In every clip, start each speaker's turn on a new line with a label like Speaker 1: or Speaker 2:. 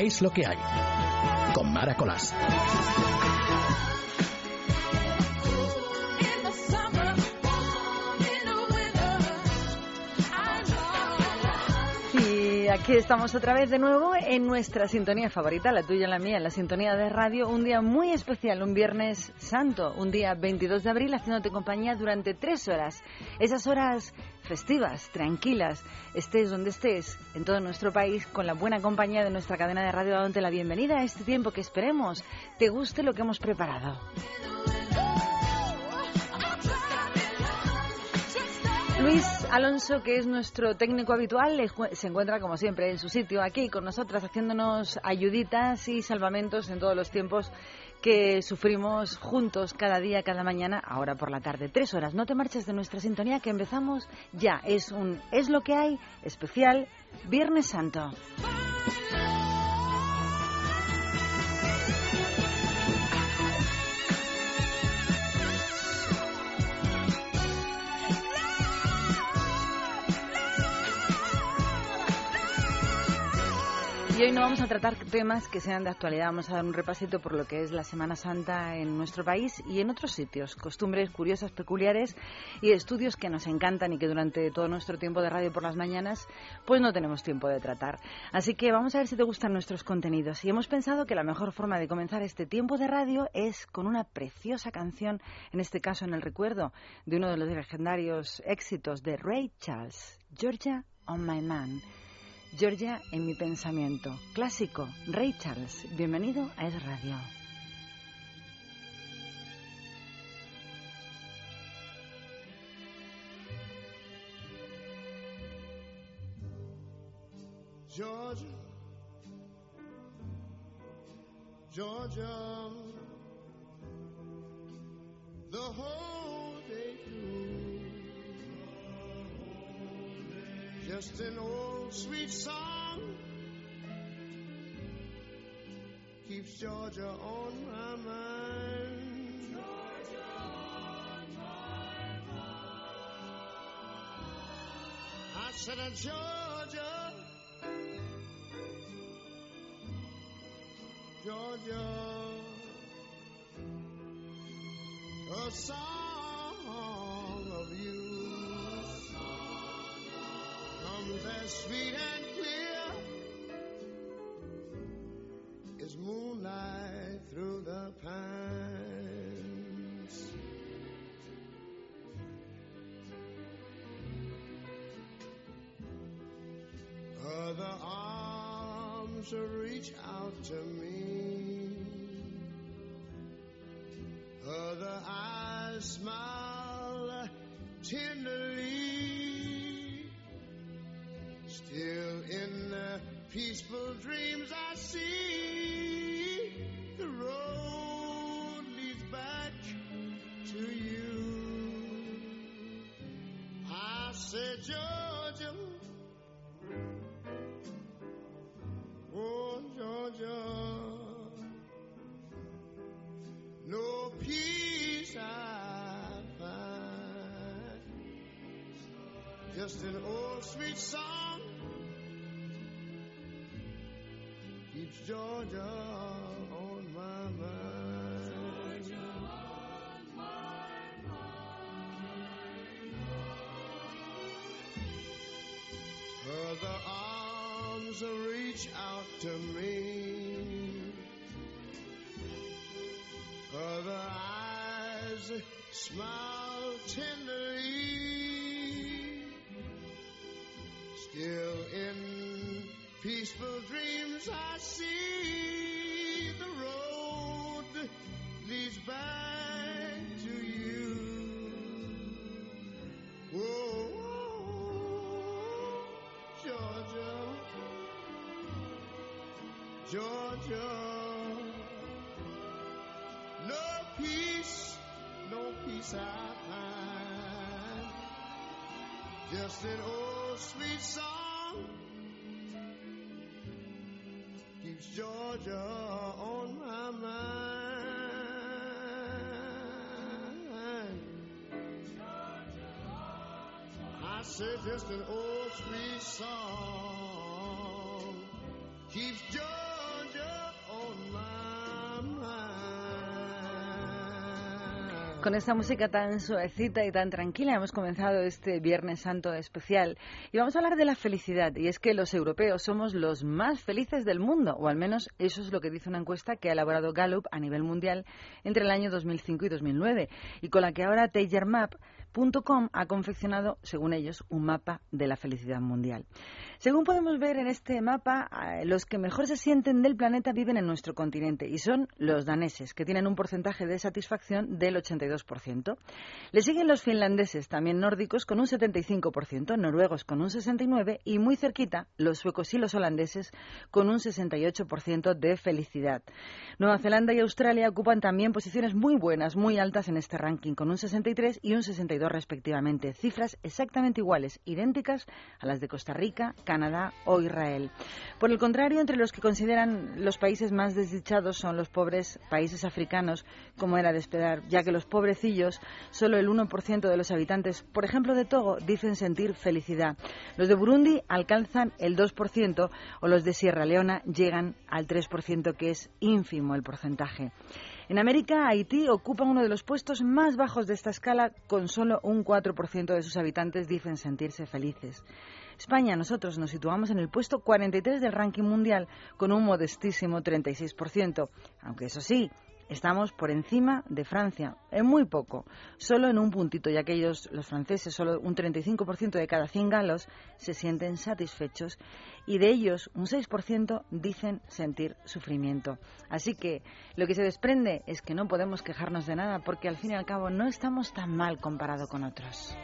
Speaker 1: Es lo que hay. Con Mara.
Speaker 2: Y aquí estamos otra vez de nuevo en nuestra sintonía favorita, la tuya y la mía, la sintonía de radio. Un día muy especial, un viernes santo, un día 22 de abril, haciéndote compañía durante tres horas. Esas horas festivas, tranquilas, estés donde estés, en todo nuestro país, con la buena compañía de nuestra cadena de radio, dándote la bienvenida a este tiempo que esperemos te guste lo que hemos preparado. Luis Alonso, que es nuestro técnico habitual, se encuentra como siempre en su sitio aquí con nosotras haciéndonos ayuditas y salvamentos en todos los tiempos que sufrimos juntos cada día, cada mañana, ahora por la tarde. Tres horas. No te marches de nuestra sintonía que empezamos ya. Es un Es lo que hay especial Viernes Santo. Y hoy no vamos a tratar temas que sean de actualidad, vamos a dar un repasito por lo que es la Semana Santa en nuestro país y en otros sitios, costumbres curiosas, peculiares y estudios que nos encantan y que durante todo nuestro tiempo de radio por las mañanas pues no tenemos tiempo de tratar. Así que vamos a ver si te gustan nuestros contenidos y hemos pensado que la mejor forma de comenzar este tiempo de radio es con una preciosa canción, en este caso en el recuerdo de uno de los legendarios éxitos de Ray Charles, Georgia on My Man. Georgia en mi pensamiento. Clásico, Ray Charles. Bienvenido a Es Radio.
Speaker 3: Georgia, Georgia, the whole day through, just an old sweet song keeps Georgia on my mind. Georgia on my mind. I said, uh, Georgia. Georgia, a song as sweet and clear as moonlight through the pines. Other arms reach out to me. Other eyes smile tenderly. Georgia. Oh, Georgia, no peace I find. Just an old sweet song keeps Georgia smile tenderly. Still in peaceful dreams I see the road leads back to you. Whoa, Georgia, Georgia. Peace Just an old sweet song keeps Georgia on my mind. Georgia, I said just an old sweet song
Speaker 2: Con esta música tan suavecita y tan tranquila hemos comenzado este Viernes Santo especial y vamos a hablar de la felicidad. Y es que los europeos somos los más felices del mundo, o al menos eso es lo que dice una encuesta que ha elaborado Gallup a nivel mundial entre el año 2005 y 2009 y con la que ahora Tiger Map Com ha confeccionado, según ellos, un mapa de la felicidad mundial. Según podemos ver en este mapa, eh, los que mejor se sienten del planeta viven en nuestro continente y son los daneses, que tienen un porcentaje de satisfacción del 82%. Le siguen los finlandeses, también nórdicos, con un 75%, noruegos con un 69% y muy cerquita los suecos y los holandeses con un 68% de felicidad. Nueva Zelanda y Australia ocupan también posiciones muy buenas, muy altas en este ranking, con un 63 y un 62 respectivamente, cifras exactamente iguales, idénticas a las de Costa Rica, Canadá o Israel. Por el contrario, entre los que consideran los países más desdichados son los pobres países africanos, como era de esperar, ya que los pobrecillos, solo el 1% de los habitantes, por ejemplo de Togo, dicen sentir felicidad. Los de Burundi alcanzan el 2% o los de Sierra Leona llegan al 3%, que es ínfimo el porcentaje. En América, Haití ocupa uno de los puestos más bajos de esta escala, con solo un 4% de sus habitantes dicen sentirse felices. España, nosotros nos situamos en el puesto 43 del ranking mundial, con un modestísimo 36%, aunque eso sí, Estamos por encima de Francia, en muy poco, solo en un puntito, ya que ellos, los franceses, solo un 35% de cada 100 galos se sienten satisfechos y de ellos un 6% dicen sentir sufrimiento. Así que lo que se desprende es que no podemos quejarnos de nada porque al fin y al cabo no estamos tan mal comparado con otros.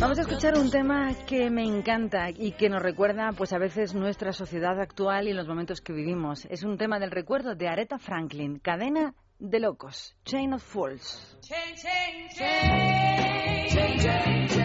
Speaker 2: Vamos a escuchar un tema que me encanta y que nos recuerda pues a veces nuestra sociedad actual y los momentos que vivimos. Es un tema del recuerdo de Aretha Franklin, Cadena de locos, Chain of Fools.
Speaker 1: Oh, yeah.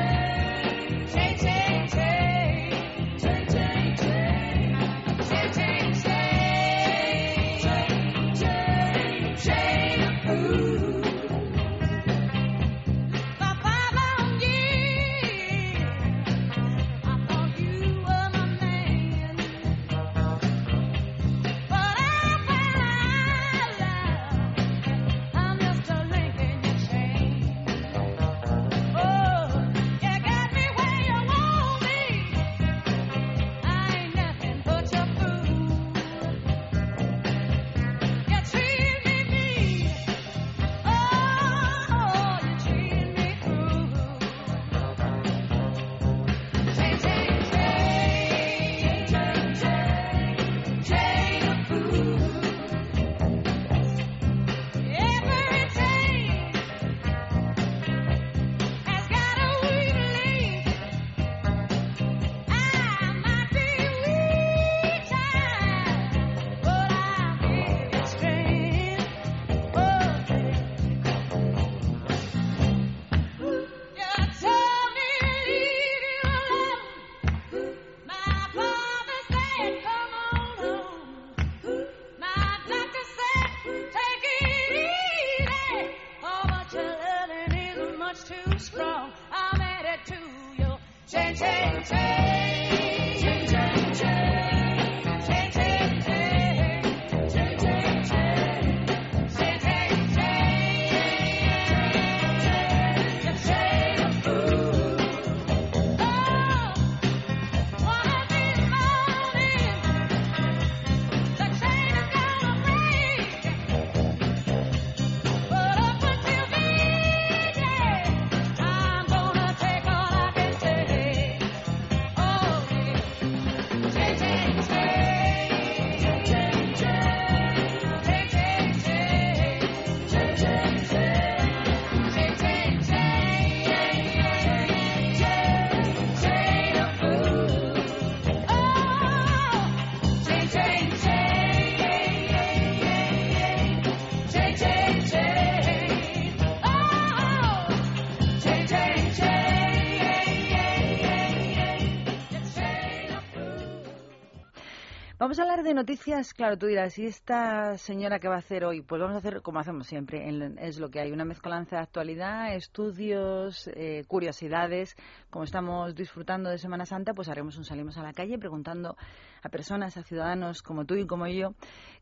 Speaker 2: De noticias, claro, tú dirás, ¿y esta señora qué va a hacer hoy? Pues vamos a hacer como hacemos siempre, en- es lo que hay, una mezcolanza de actualidad, estudios, eh, curiosidades. Como estamos disfrutando de Semana Santa, pues haremos un salimos a la calle preguntando a personas, a ciudadanos como tú y como yo,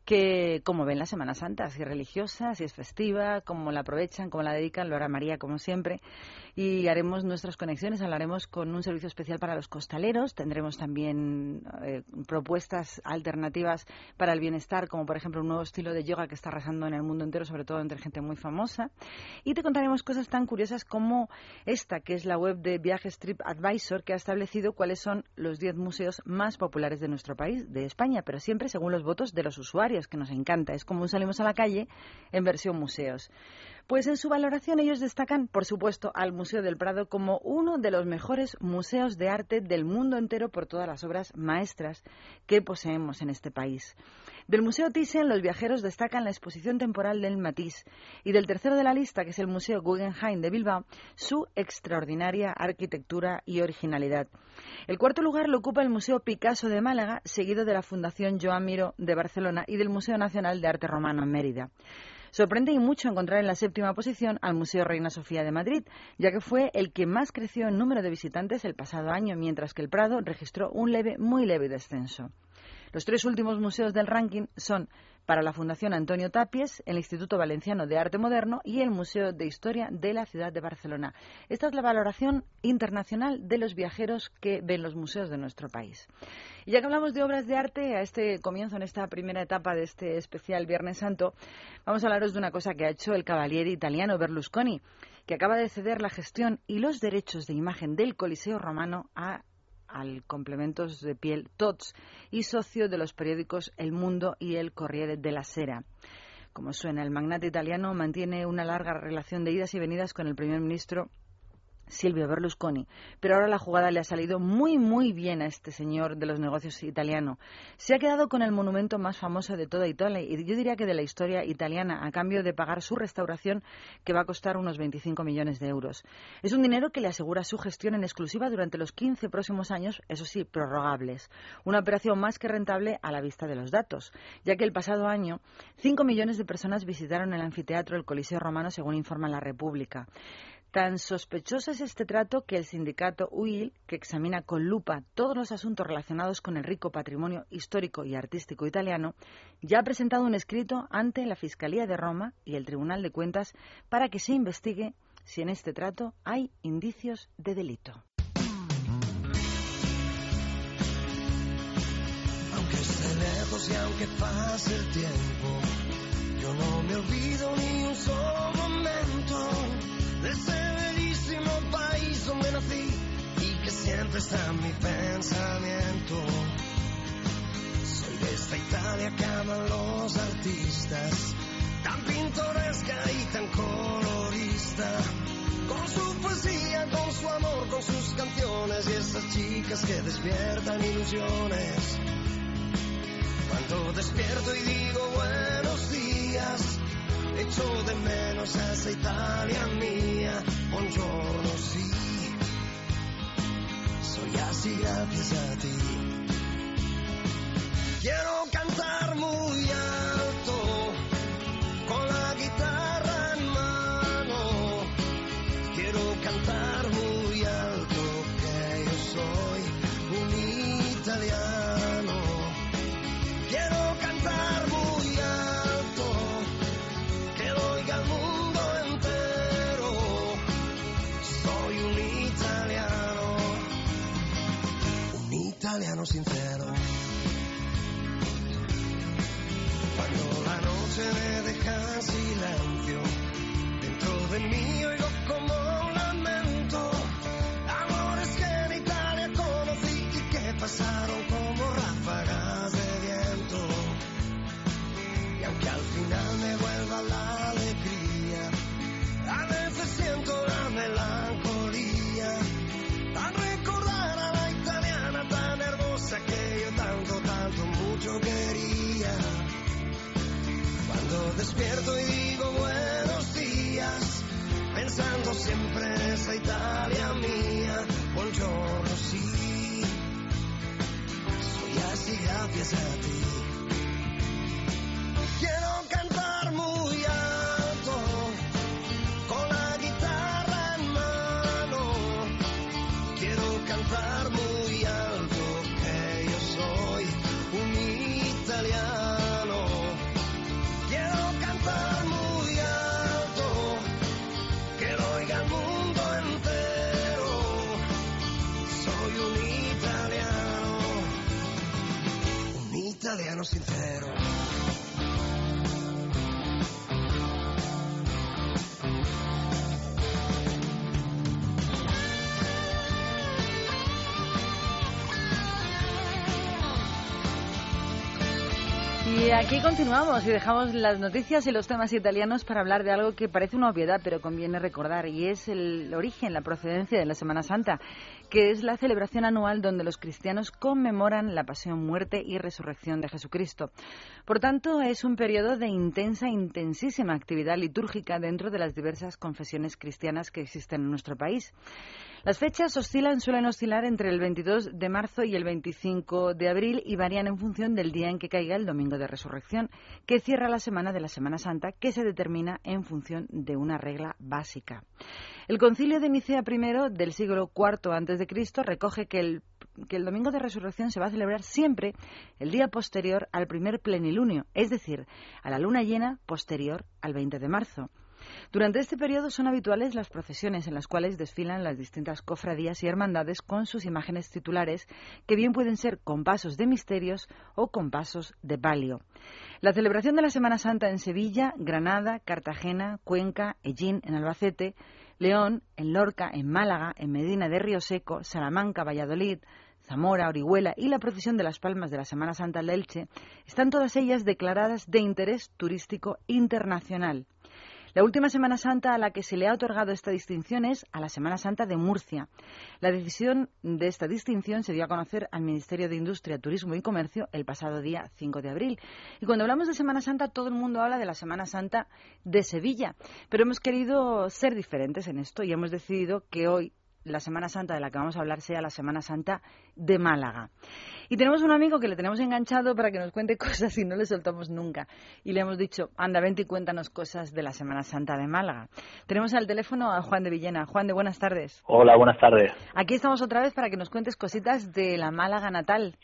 Speaker 2: que cómo ven la Semana Santa, si es religiosa, si es festiva, cómo la aprovechan, cómo la dedican, lo hará María como siempre. Y haremos nuestras conexiones, hablaremos con un servicio especial para los costaleros, tendremos también eh, propuestas alternativas para el bienestar, como por ejemplo un nuevo estilo de yoga que está arrasando en el mundo entero, sobre todo entre gente muy famosa. Y te contaremos cosas tan curiosas como esta, que es la web de Viajes Trip Advisor, que ha establecido cuáles son los 10 museos más populares de nuestro país, de España, pero siempre según los votos de los usuarios, que nos encanta. Es como salimos a la calle en versión museos. Pues en su valoración ellos destacan, por supuesto, al Museo del Prado como uno de los mejores museos de arte del mundo entero por todas las obras maestras que poseemos en este país. Del Museo Thyssen, los viajeros destacan la exposición temporal del Matisse y del tercero de la lista, que es el Museo Guggenheim de Bilbao, su extraordinaria arquitectura y originalidad. El cuarto lugar lo ocupa el Museo Picasso de Málaga, seguido de la Fundación Joan Miró de Barcelona y del Museo Nacional de Arte Romano en Mérida. Sorprende y mucho encontrar en la séptima posición al Museo Reina Sofía de Madrid, ya que fue el que más creció en número de visitantes el pasado año, mientras que el Prado registró un leve, muy leve descenso. Los tres últimos museos del ranking son para la Fundación Antonio Tapies, el Instituto Valenciano de Arte Moderno y el Museo de Historia de la ciudad de Barcelona. Esta es la valoración internacional de los viajeros que ven los museos de nuestro país. Y ya que hablamos de obras de arte, a este comienzo, en esta primera etapa de este especial Viernes Santo, vamos a hablaros de una cosa que ha hecho el cavaliere italiano Berlusconi, que acaba de ceder la gestión y los derechos de imagen del Coliseo Romano a al complementos de piel TOTS y socio de los periódicos El Mundo y El Corriere della Sera. Como suena, el magnate italiano mantiene una larga relación de idas y venidas con el primer ministro Silvio Berlusconi. Pero ahora la jugada le ha salido muy, muy bien a este señor de los negocios italiano. Se ha quedado con el monumento más famoso de toda Italia y yo diría que de la historia italiana, a cambio de pagar su restauración, que va a costar unos 25 millones de euros. Es un dinero que le asegura su gestión en exclusiva durante los 15 próximos años, eso sí, prorrogables. Una operación más que rentable a la vista de los datos, ya que el pasado año 5 millones de personas visitaron el anfiteatro del Coliseo Romano, según informa la República. Tan sospechoso es este trato que el sindicato UIL, que examina con lupa todos los asuntos relacionados con el rico patrimonio histórico y artístico italiano, ya ha presentado un escrito ante la Fiscalía de Roma y el Tribunal de Cuentas para que se investigue si en este trato hay indicios de delito.
Speaker 4: Aunque esté lejos y aunque pase el tiempo, yo no me olvido ni un solo momento de ese bellísimo país donde nací y que siempre está en mi pensamiento. Soy de esta Italia que aman los artistas, tan pintoresca y tan colorista. Con su poesía, con su amor, con sus canciones y esas chicas que despiertan ilusiones. Cuando despierto y digo buenos días, echo de menos a esa Italia mía. Buongiorno, sí. Soy así gracias a ti. Quiero cantar muy alto, noche me deja en silencio, dentro de mí oigo pensando siempre en esa Italia mía, buongiorno sí. Soy así gracias
Speaker 5: a ti.
Speaker 2: Y aquí continuamos y dejamos las noticias y los temas italianos para hablar de algo que parece una obviedad, pero conviene recordar, y es el origen, la procedencia de la Semana Santa, que es la celebración anual donde los cristianos conmemoran la pasión, muerte y resurrección de Jesucristo. Por tanto, es un periodo de intensa, intensísima actividad litúrgica dentro de las diversas confesiones cristianas que existen en nuestro país. Las fechas oscilan, suelen oscilar entre el 22 de marzo y el 25 de abril y varían en función del día en que caiga el domingo de resurrección, que cierra la semana de la Semana Santa, que se determina en función de una regla básica. El concilio de Nicea I del siglo IV a.C. recoge que el, que el domingo de resurrección se va a celebrar siempre el día posterior al primer plenilunio, es decir, a la luna llena posterior al 20 de marzo. Durante este periodo son habituales las procesiones en las cuales desfilan las distintas cofradías y hermandades con sus imágenes titulares, que bien pueden ser con pasos de misterios o con pasos de palio. La celebración de la Semana Santa en Sevilla, Granada, Cartagena, Cuenca, Ellín, en Albacete, León, en Lorca, en Málaga, en Medina de Río Seco, Salamanca, Valladolid, Zamora, Orihuela y la procesión de las Palmas de la Semana Santa de Elche, están todas ellas declaradas de interés turístico internacional. La última Semana Santa a la que se le ha otorgado esta distinción es a la Semana Santa de Murcia. La decisión de esta distinción se dio a conocer al Ministerio de Industria, Turismo y Comercio el pasado día 5 de abril. Y cuando hablamos de Semana Santa, todo el mundo habla de la Semana Santa de Sevilla. Pero hemos querido ser diferentes en esto y hemos decidido que hoy la Semana Santa de la que vamos a hablar sea la Semana Santa de Málaga. Y tenemos un amigo que le tenemos enganchado para que nos cuente cosas y no le soltamos nunca. Y le hemos dicho, anda, vente y cuéntanos cosas de la Semana Santa de Málaga. Tenemos al teléfono a Juan de Villena. Juan de, buenas tardes.
Speaker 6: Hola, buenas tardes.
Speaker 2: Aquí estamos otra vez para que nos cuentes cositas de la Málaga natal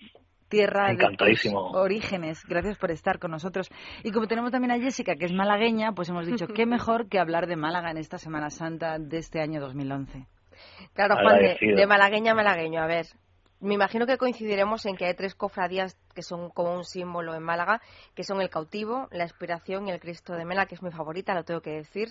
Speaker 2: tierra
Speaker 6: Encantadísimo.
Speaker 2: de orígenes. Gracias por estar con nosotros. Y como tenemos también a Jessica, que es malagueña, pues hemos dicho, qué mejor que hablar de Málaga en esta Semana Santa de este año 2011.
Speaker 7: Claro, Juan, de, malagueña a malagueño. A ver, me imagino que coincidiremos en que hay tres cofradías que son como un símbolo en Málaga, que son el cautivo, la inspiración y el Cristo de Mela, que es mi favorita, lo tengo que decir,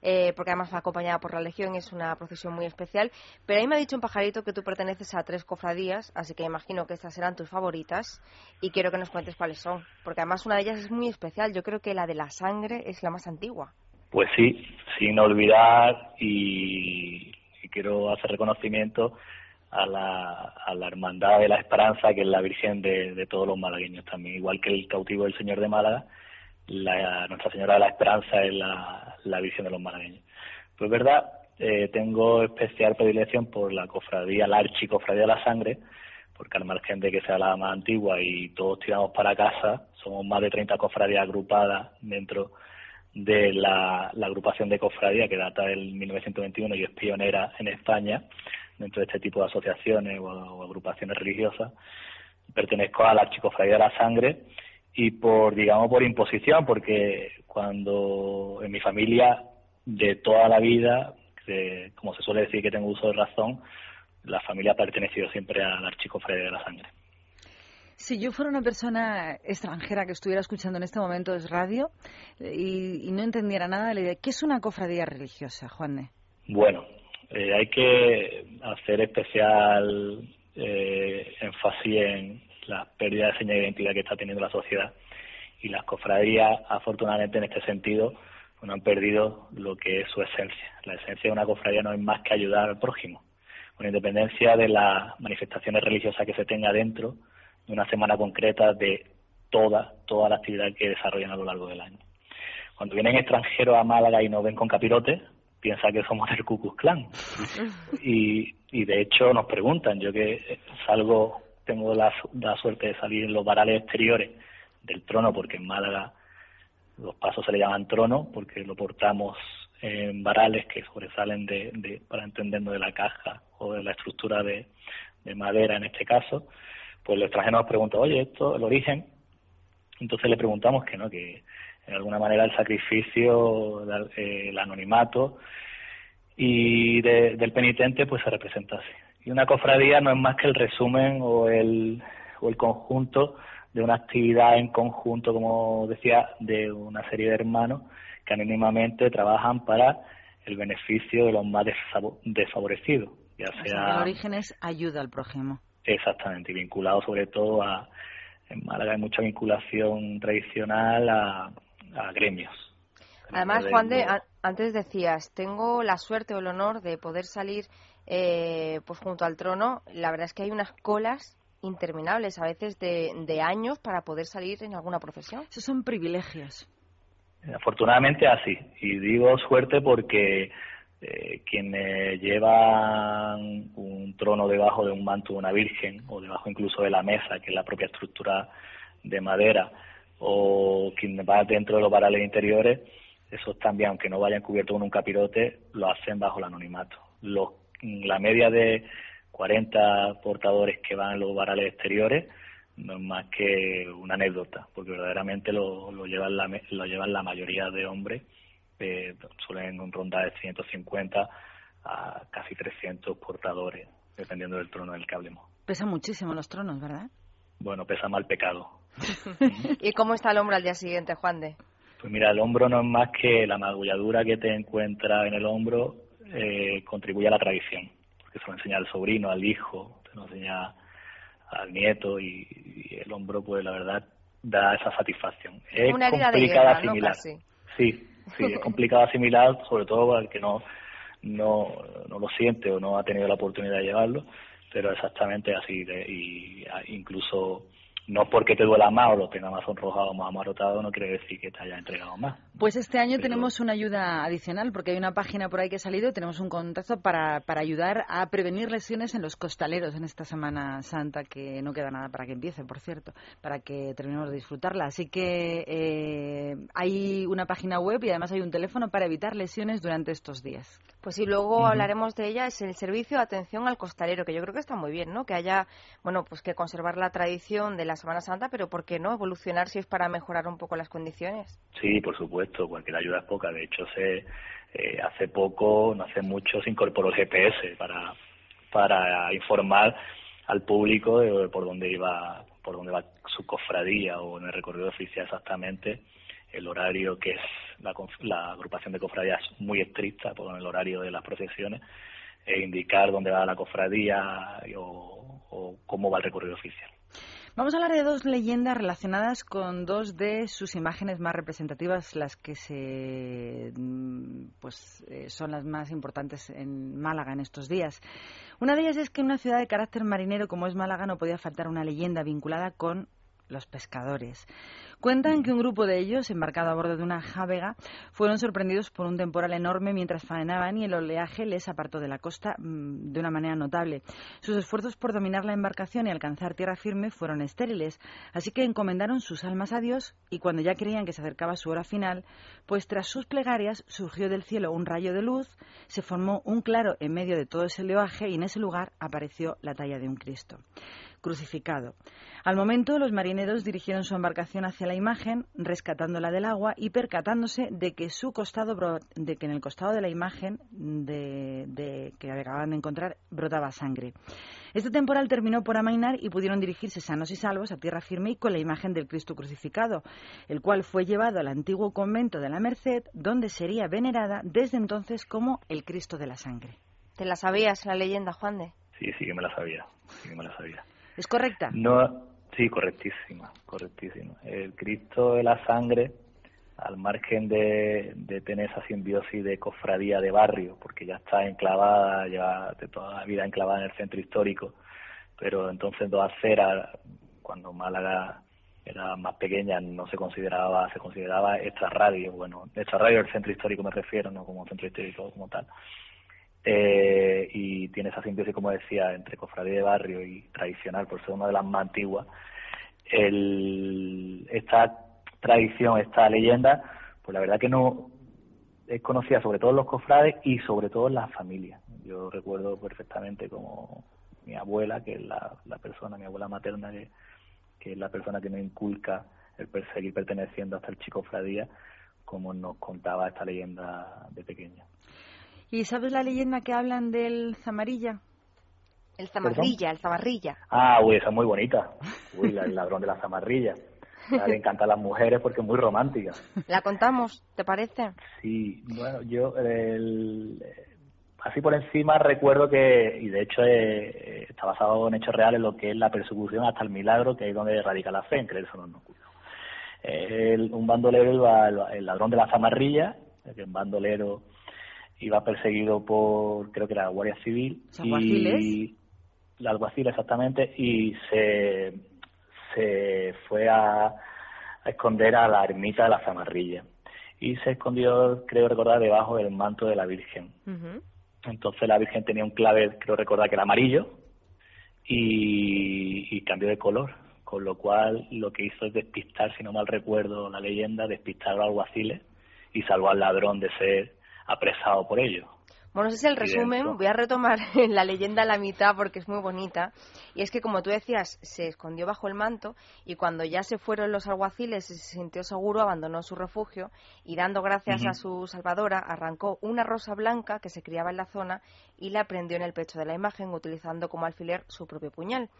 Speaker 7: eh, porque además va acompañada por la Legión, es una procesión muy especial. Pero ahí me ha dicho un pajarito que tú perteneces a tres cofradías, así que imagino que estas serán tus favoritas y quiero que nos cuentes cuáles son, porque además una de ellas es muy especial. Yo creo que la de la sangre es la más antigua.
Speaker 6: Pues sí, sin olvidar y quiero hacer reconocimiento a la, Hermandad de la Esperanza, que es la Virgen de, de todos los malagueños también, igual que el cautivo del Señor de Málaga, la, Nuestra Señora de la Esperanza es la, Virgen de los malagueños. Pues verdad, eh, tengo especial predilección por la cofradía, la archicofradía de la sangre, porque al margen de que sea la más antigua y todos tiramos para casa, somos más de 30 cofradías agrupadas dentro de la, agrupación de cofradía que data del 1921 y es pionera en España dentro de este tipo de asociaciones o, o agrupaciones religiosas. Pertenezco a la Archicofradía de la Sangre y por, digamos, por imposición, porque cuando en mi familia de toda la vida, como se suele decir que tengo uso de razón, la familia ha pertenecido siempre a la Archicofradía de la Sangre.
Speaker 2: Si yo fuera una persona extranjera que estuviera escuchando en este momento es radio eh, y, no entendiera nada, le diría, ¿qué es una cofradía religiosa, Juan?
Speaker 6: Bueno, eh, hay que hacer especial eh, énfasis en la pérdida de señal de identidad que está teniendo la sociedad y las cofradías, afortunadamente en este sentido, no han perdido lo que es su esencia. La esencia de una cofradía no es más que ayudar al prójimo, con independencia de las manifestaciones religiosas que se tenga dentro de una semana concreta de toda, toda la actividad que desarrollan a lo largo del año. Cuando vienen extranjeros a Málaga y nos ven con capirotes, piensa que somos del Ku Klux Klan. Y, y de hecho nos preguntan, yo que salgo tengo la, la suerte de salir en los varales exteriores del trono, porque en Málaga los pasos se le llaman trono, porque lo portamos en varales que sobresalen de, de, para entendernos de la caja o de la estructura de, de madera en este caso, pues el extranjero nos pregunta, oye, esto, el origen, entonces le preguntamos que no, que de alguna manera el sacrificio, eh, el anonimato y del penitente pues se representa así. Y una cofradía no es más que el resumen o el, o el conjunto de una actividad en conjunto, como decía, de una serie de hermanos que anónimamente trabajan para el beneficio de los más desfavorecidos. Ya sea,
Speaker 2: el origen es ayuda al prójimo.
Speaker 6: Exactamente, y vinculado sobre todo a, en Málaga hay mucha vinculación tradicional a, a gremios.
Speaker 7: Además, Juan de, antes decías, tengo la suerte o el honor de poder salir eh, pues junto al trono. La verdad es que hay unas colas interminables, a veces de, de años, para poder salir en alguna procesión.
Speaker 2: Esos son privilegios.
Speaker 6: Afortunadamente así. Y digo suerte porque eh, quienes llevan un trono debajo de un manto de una virgen o debajo incluso de la mesa, que es la propia estructura de madera, o quien va dentro de los varales interiores, esos también, aunque no vayan cubiertos con un capirote, lo hacen bajo el anonimato. Los, la media de 40 portadores que van en los varales exteriores no es más que una anécdota, porque verdaderamente lo, lo, llevan, la, lo llevan la mayoría de hombres, suelen rondar de 150 a casi 300 portadores, dependiendo del trono del que hablemos.
Speaker 2: Pesan muchísimo los tronos, ¿verdad?
Speaker 6: Bueno, pesa mal pecado.
Speaker 7: ¿Y cómo está el hombro al día siguiente, Juan de?
Speaker 6: Pues mira, el hombro no es más que la magulladura que te encuentra en el hombro eh, contribuye a la tradición, porque se lo enseña al sobrino, al hijo, se lo enseña al nieto y, el hombro, pues la verdad, da esa satisfacción.
Speaker 7: Es Una complicada de asimilar.
Speaker 6: Sí, sí, es complicado asimilar, sobre todo para el que no, no, no lo siente o no ha tenido la oportunidad de llevarlo, pero exactamente así, de, y incluso no porque te duela más o lo tenga más sonrojado o más amarotado no quiere decir que te haya entregado más.
Speaker 2: Pues este año tenemos una ayuda adicional porque hay una página por ahí que ha salido y tenemos un contacto para, para ayudar a prevenir lesiones en los costaleros en esta Semana Santa que no queda nada para que empiece, por cierto, para que terminemos de disfrutarla. Así que eh, hay una página web y además hay un teléfono para evitar lesiones durante estos días.
Speaker 7: Pues sí, luego hablaremos de ella, es el servicio de atención al costalero, que yo creo que está muy bien, ¿no? Que haya, bueno, pues que conservar la tradición de la Semana Santa, pero ¿por qué no evolucionar si es para mejorar un poco las condiciones?
Speaker 6: Sí, por supuesto, la ayuda es poca. De hecho, se eh, hace poco, no hace mucho, se incorporó el GPS para, para informar al público de, por dónde iba por dónde va su cofradía o en el recorrido oficial exactamente el horario que es la, la agrupación de cofradías muy estricta por el horario de las procesiones e indicar dónde va la cofradía o, o cómo va el recorrido oficial.
Speaker 2: Vamos a hablar de dos leyendas relacionadas con dos de sus imágenes más representativas, las que se, mm, pues, eh, son las más importantes en Málaga en estos días. Una de ellas es que en una ciudad de carácter marinero como es Málaga no podía faltar una leyenda vinculada con los pescadores. Cuentan que un grupo de ellos, embarcado a bordo de una jávega, fueron sorprendidos por un temporal enorme mientras faenaban y el oleaje les apartó de la costa mm, de una manera notable. Sus esfuerzos por dominar la embarcación y alcanzar tierra firme fueron estériles, así que encomendaron sus almas a Dios y cuando ya creían que se acercaba su hora final, pues tras sus plegarias surgió del cielo un rayo de luz, se formó un claro en medio de todo ese oleaje y en ese lugar apareció la talla de un Cristo crucificado. Al momento, los marineros dirigieron su embarcación hacia la imagen, rescatándola del agua y percatándose de que su costado de que en el costado de la imagen de, que acababan de encontrar brotaba sangre. Este temporal terminó por amainar y pudieron dirigirse sanos y salvos a tierra firme y con la imagen del Cristo crucificado, el cual fue llevado al antiguo convento de la Merced, donde sería venerada desde entonces como el Cristo de la sangre.
Speaker 7: ¿Te la sabías la leyenda, Juan de?
Speaker 6: Sí, sí que me la sabía, sí que me la sabía.
Speaker 2: ¿Es correcta?
Speaker 6: No, sí, correctísima, correctísima. El Cristo de la sangre, al margen de, de tener esa simbiosis de cofradía de barrio, porque ya está enclavada, ya de toda la vida enclavada en el centro histórico, pero entonces dos aceras, cuando Málaga era más pequeña, no se consideraba, se consideraba extra radio, bueno, extra radio del centro histórico me refiero, no como centro histórico como tal eh, y tiene esa simbiosis, como decía, entre cofradía de barrio y tradicional, por ser una de las más antiguas, el, esta tradición, esta leyenda, pues la verdad que no es conocida sobre todo en los cofrades y sobre todo en las familias. Yo recuerdo perfectamente como mi abuela, que es la, la persona, mi abuela materna, que, que es la persona que me inculca el seguir perteneciendo hasta el chico Fradía, como nos contaba esta leyenda de pequeña.
Speaker 2: ¿Y sabes la leyenda que hablan del Zamarilla?
Speaker 7: El Zamarrilla, el Zamarrilla.
Speaker 6: Ah, uy, esa es muy bonita. Uy, el ladrón de la Zamarrilla. A le encanta a las mujeres porque es muy romántica.
Speaker 7: ¿La contamos? ¿Te parece?
Speaker 6: Sí, bueno, yo el, así por encima recuerdo que, y de hecho eh, está basado en hechos reales, lo que es la persecución hasta el milagro, que es donde radica la fe, en creerse o no. El, un bandolero iba, el, ladrón de la zamarrilla, que un bandolero iba perseguido por, creo que era la Guardia Civil.
Speaker 2: Y,
Speaker 6: la alguacil, exactamente, y se, se fue a, a esconder a la ermita de la zamarrilla. Y se escondió, creo recordar, debajo del manto de la Virgen. Entonces la Virgen tenía un clave, creo recordar que era amarillo, y, y cambió de color con lo cual lo que hizo es despistar, si no mal recuerdo la leyenda, despistar a los alguaciles y salvó al ladrón de ser apresado por ellos.
Speaker 7: Bueno, ese es el resumen. Voy a retomar la leyenda a la mitad porque es muy bonita. Y es que, como tú decías, se escondió bajo el manto y cuando ya se fueron los alguaciles y se sintió seguro, abandonó su refugio y, dando gracias a su salvadora, arrancó una rosa blanca que se criaba en la zona y la prendió en el pecho de la imagen utilizando como alfiler su propio puñal.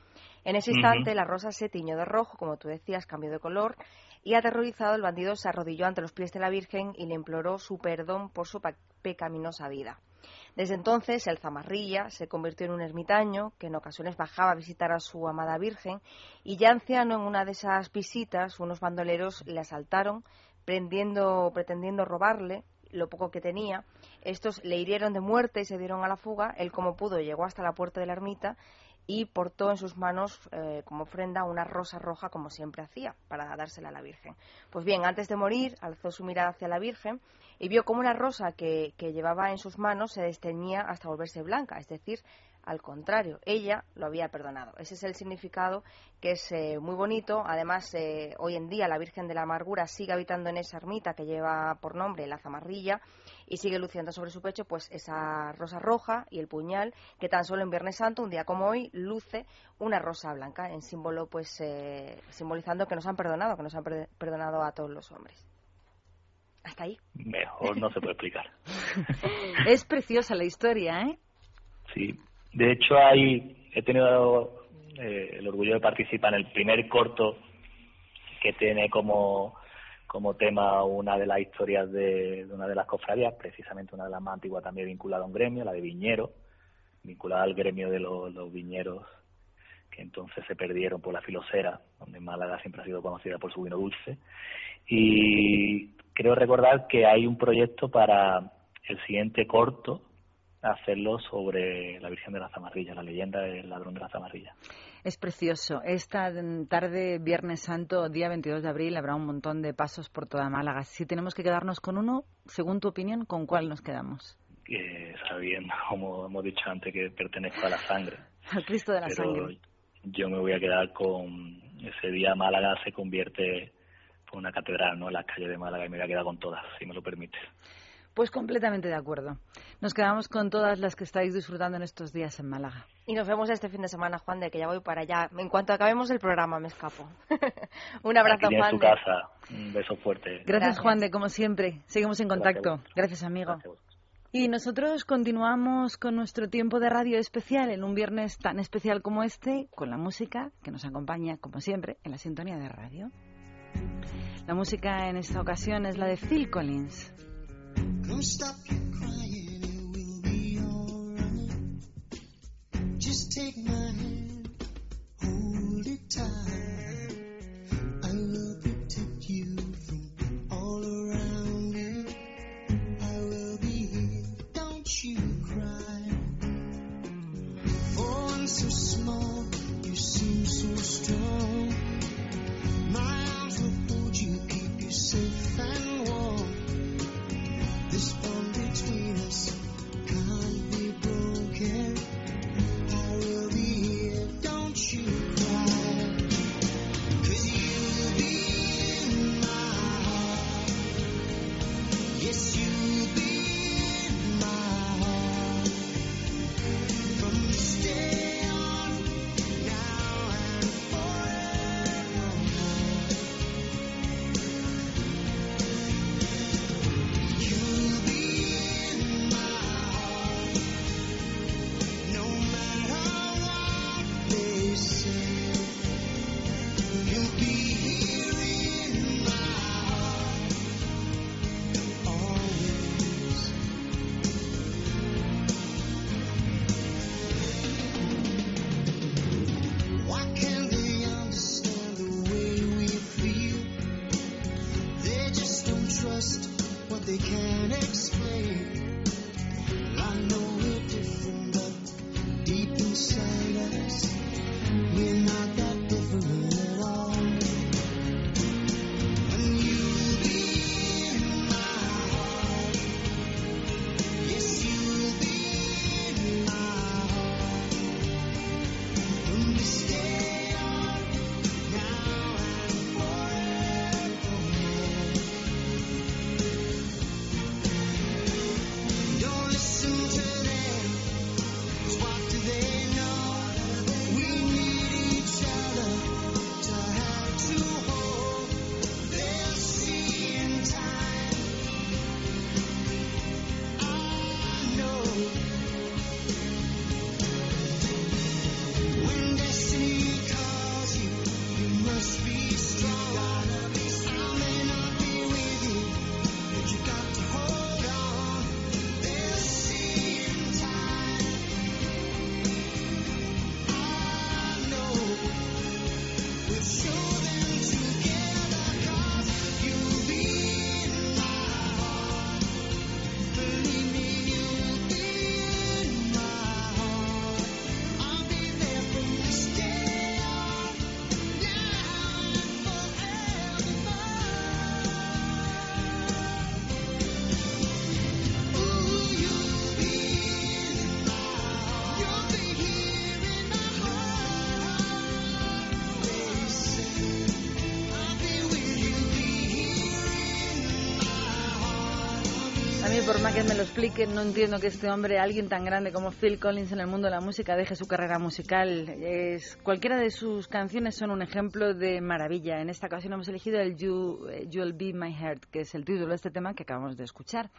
Speaker 7: En ese instante, la rosa se tiñó de rojo, como tú decías, cambió de color y aterrorizado el bandido se arrodilló ante los pies de la Virgen y le imploró su perdón por su pecaminosa vida. Desde entonces, el Zamarrilla se convirtió en un ermitaño que en ocasiones bajaba a visitar a su amada Virgen y ya anciano en una de esas visitas, unos bandoleros le asaltaron pretendiendo robarle lo poco que tenía. Estos le hirieron de muerte y se dieron a la fuga. Él, como pudo, llegó hasta la puerta de la ermita y portó en sus manos eh, como ofrenda una rosa roja como siempre hacía para dársela a la Virgen. Pues bien, antes de morir alzó su mirada hacia la Virgen y vio como una rosa que, que llevaba en sus manos se desteñía hasta volverse blanca, es decir, al contrario, ella lo había perdonado. Ese es el significado que es eh, muy bonito. Además, eh, hoy en día la Virgen de la Amargura sigue habitando en esa ermita que lleva por nombre la Zamarrilla y sigue luciendo sobre su pecho pues esa rosa roja y el puñal que tan solo en Viernes Santo, un día como hoy, luce una rosa blanca en símbolo pues eh, simbolizando que nos han perdonado, que nos han perdonado a todos los hombres. Hasta ahí.
Speaker 6: Mejor no se puede explicar.
Speaker 2: es preciosa la historia, ¿eh?
Speaker 6: Sí, de hecho, hay, he tenido eh, el orgullo de participar en el primer corto que tiene como, como tema una de las historias de, una de las cofradías, precisamente una de las más antiguas también vinculada a un gremio, la de viñero, vinculada al gremio de los, los viñeros que entonces se perdieron por la filosera, donde Málaga siempre ha sido conocida por su vino dulce. Y creo recordar que hay un proyecto para el siguiente corto, hacerlo sobre la Virgen de la Zamarrilla, la leyenda del ladrón de la Zamarrilla.
Speaker 2: Es precioso. Esta tarde, Viernes Santo, día 22 de abril, habrá un montón de pasos por toda Málaga. Si tenemos que quedarnos con uno, según tu opinión, ¿con cuál nos quedamos?
Speaker 6: sabiendo, como hemos dicho antes, que pertenezco a la sangre.
Speaker 2: Al Cristo de la sangre.
Speaker 6: Yo me voy a quedar con ese día Málaga se convierte en una catedral, ¿no? En las calles de Málaga y me voy a quedar con todas, si me lo permite.
Speaker 2: Pues completamente de acuerdo. Nos quedamos con todas las que estáis disfrutando en estos días en Málaga.
Speaker 7: Y nos vemos este fin de semana, Juan, de que ya voy para allá. En cuanto acabemos el programa, me escapo. un abrazo,
Speaker 6: Aquí
Speaker 7: Juan.
Speaker 6: En su casa. Un beso fuerte.
Speaker 2: Gracias, Juan, de como siempre. Seguimos en contacto. Gracias, amigo. Y nosotros continuamos con nuestro tiempo de radio especial en un viernes tan especial como este, con la música que nos acompaña, como siempre, en la sintonía de radio. La música en esta ocasión es la de Phil Collins. Come stop your crying, it will be alright. Just take my hand, hold it tight. I will protect you from all around you. I will be here, don't you cry. For I'm so small, you seem so strong. Expliquen, no entiendo que este hombre, alguien tan grande como Phil Collins en el mundo de la música, deje su carrera musical. Es, cualquiera de sus canciones son un ejemplo de maravilla. En esta ocasión hemos elegido el you, eh, You'll Be My Heart, que es el título de este tema que acabamos de escuchar.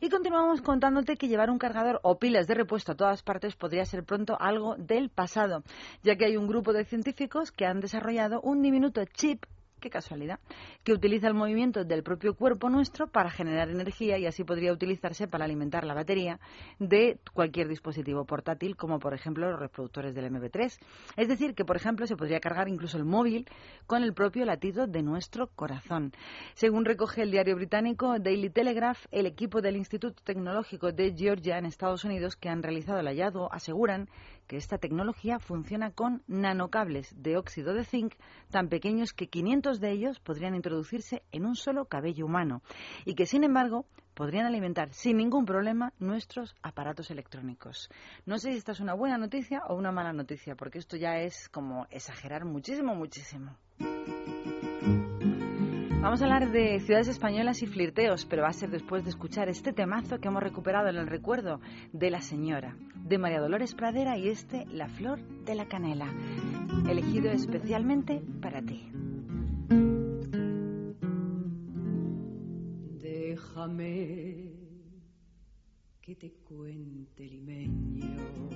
Speaker 2: Y continuamos contándote que llevar un cargador o pilas de repuesto a todas partes podría ser pronto algo del pasado, ya que hay un grupo de científicos que han desarrollado un diminuto chip qué casualidad, que utiliza el movimiento del propio cuerpo nuestro para generar energía y así podría utilizarse para alimentar la batería de cualquier dispositivo portátil, como por ejemplo los reproductores del MP3. Es decir, que por ejemplo se podría cargar incluso el móvil con el propio latido de nuestro corazón. Según recoge el diario británico Daily Telegraph, el equipo del Instituto Tecnológico de Georgia en Estados Unidos que han realizado el hallazgo aseguran que esta tecnología funciona con nanocables de óxido de zinc tan pequeños que 500 de ellos podrían introducirse en un solo cabello humano y que, sin embargo, podrían alimentar sin ningún problema nuestros aparatos electrónicos. No sé si esta es una buena noticia o una mala noticia, porque esto ya es como exagerar muchísimo, muchísimo. Vamos a hablar de ciudades españolas y flirteos, pero va a ser después de escuchar este temazo que hemos recuperado en el recuerdo de la señora, de María Dolores Pradera y este, La Flor de la Canela, elegido especialmente para ti.
Speaker 8: Déjame que te cuente limeño,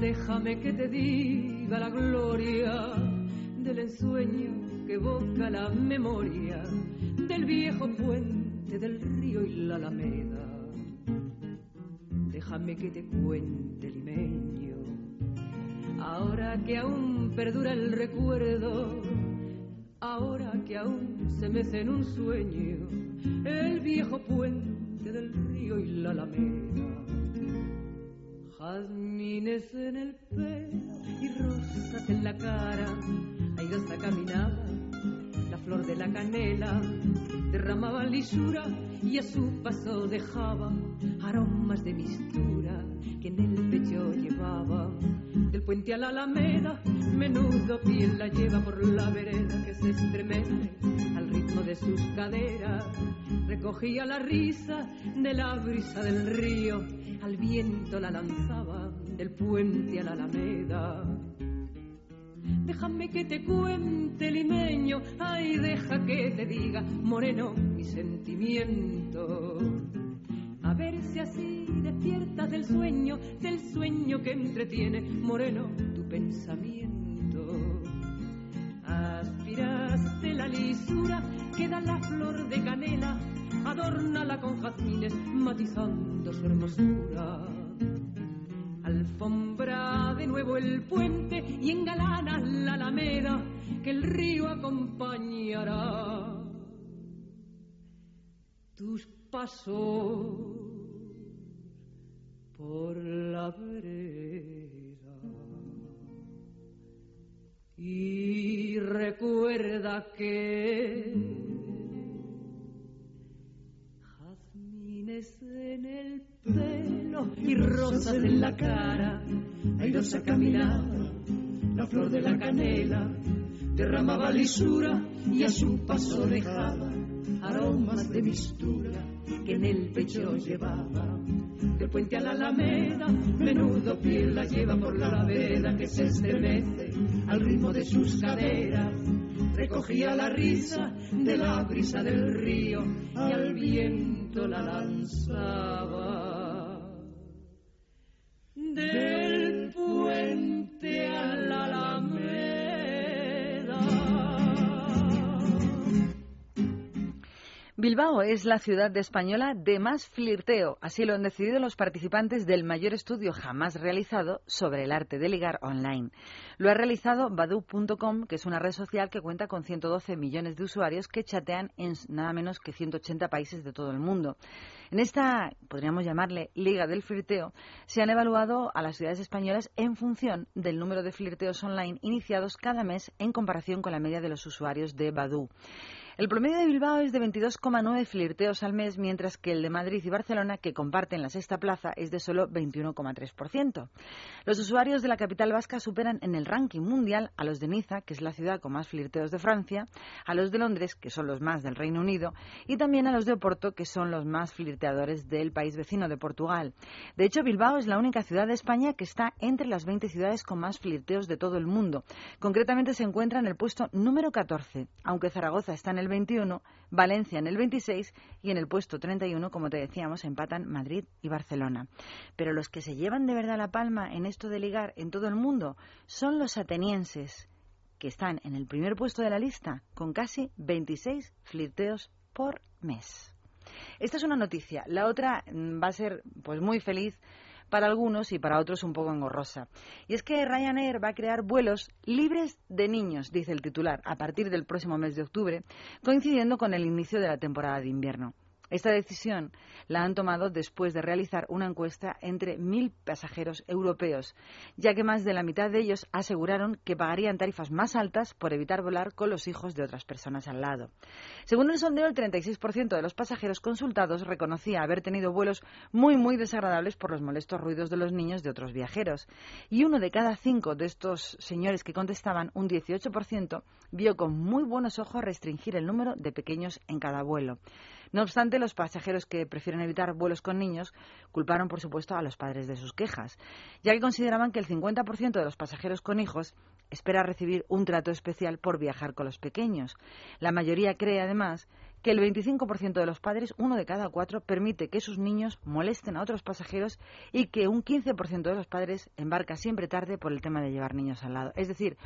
Speaker 8: déjame que te diga la gloria del ensueño que evoca la memoria del viejo puente del río y la alameda. Déjame que te cuente limeño, ahora que aún perdura el recuerdo, ahora que aún se mece en un sueño el viejo puente del río y la alameda. Jazmines en el pelo y rosas en la cara, airosa caminaba, la flor de la canela derramaba lisura y a su paso dejaba aromas de mistura que en el pecho llevaba. Del puente a la alameda, menudo piel la lleva por la vereda que se estremece al ritmo de sus caderas. Recogía la risa de la brisa del río, al viento la lanzaba del puente a la alameda. Déjame que te cuente, limeño, ay, deja que te diga, moreno, mi sentimiento. A ver si así despiertas del sueño, del sueño que entretiene, moreno, tu pensamiento. Aspiraste la lisura que da la flor de canela, adórnala con jazmines, matizando su hermosura. Alfombra de nuevo el puente y engalana la alameda que el río acompañará. tus pasos por la vereda y recuerda que jazmines en el pelo y rosas en la cara, airosa caminaba la flor de la canela derramaba lisura y a su paso dejaba aromas de mistura que en el pecho llevaba. Del puente a la alameda, menudo piel la lleva por la laveda que se estremece al ritmo de sus caderas. Recogía la risa de la brisa del río y al viento la lanzaba. Del
Speaker 2: Bilbao es la ciudad española de más flirteo, así lo han decidido los participantes del mayor estudio jamás realizado sobre el arte de ligar online. Lo ha realizado Badu.com, que es una red social que cuenta con 112 millones de usuarios que chatean en nada menos que 180 países de todo el mundo. En esta, podríamos llamarle Liga del Flirteo, se han evaluado a las ciudades españolas en función del número de flirteos online iniciados cada mes en comparación con la media de los usuarios de Badu. El promedio de Bilbao es de 22,9 flirteos al mes, mientras que el de Madrid y Barcelona, que comparten la sexta plaza, es de solo 21,3%. Los usuarios de la capital vasca superan en el ranking mundial a los de Niza, que es la ciudad con más flirteos de Francia, a los de Londres, que son los más del Reino Unido, y también a los de Oporto, que son los más flirteadores del país vecino de Portugal. De hecho, Bilbao es la única ciudad de España que está entre las 20 ciudades con más flirteos de todo el mundo. Concretamente se encuentra en el puesto número 14, aunque Zaragoza está en el 21, Valencia en el 26 y en el puesto 31, como te decíamos, empatan Madrid y Barcelona. Pero los que se llevan de verdad la palma en esto de ligar en todo el mundo son los atenienses, que están en el primer puesto de la lista con casi 26 flirteos por mes. Esta es una noticia. La otra mm, va a ser pues muy feliz para algunos y para otros un poco engorrosa. Y es que Ryanair va a crear vuelos libres de niños, dice el titular, a partir del próximo mes de octubre, coincidiendo con el inicio de la temporada de invierno. Esta decisión la han tomado después de realizar una encuesta entre mil pasajeros europeos, ya que más de la mitad de ellos aseguraron que pagarían tarifas más altas por evitar volar con los hijos de otras personas al lado. Según el sondeo, el 36% de los pasajeros consultados reconocía haber tenido vuelos muy, muy desagradables por los molestos ruidos de los niños de otros viajeros. Y uno de cada cinco de estos señores que contestaban, un 18%, vio con muy buenos ojos restringir el número de pequeños en cada vuelo. No obstante, los pasajeros que prefieren evitar vuelos con niños culparon, por supuesto, a los padres de sus quejas, ya que consideraban que el 50% de los pasajeros con hijos espera recibir un trato especial por viajar con los pequeños. La mayoría cree, además, que el 25% de los padres, uno de cada cuatro, permite que sus niños molesten a otros pasajeros y que un 15% de los padres embarca siempre tarde por el tema de llevar niños al lado. Es decir,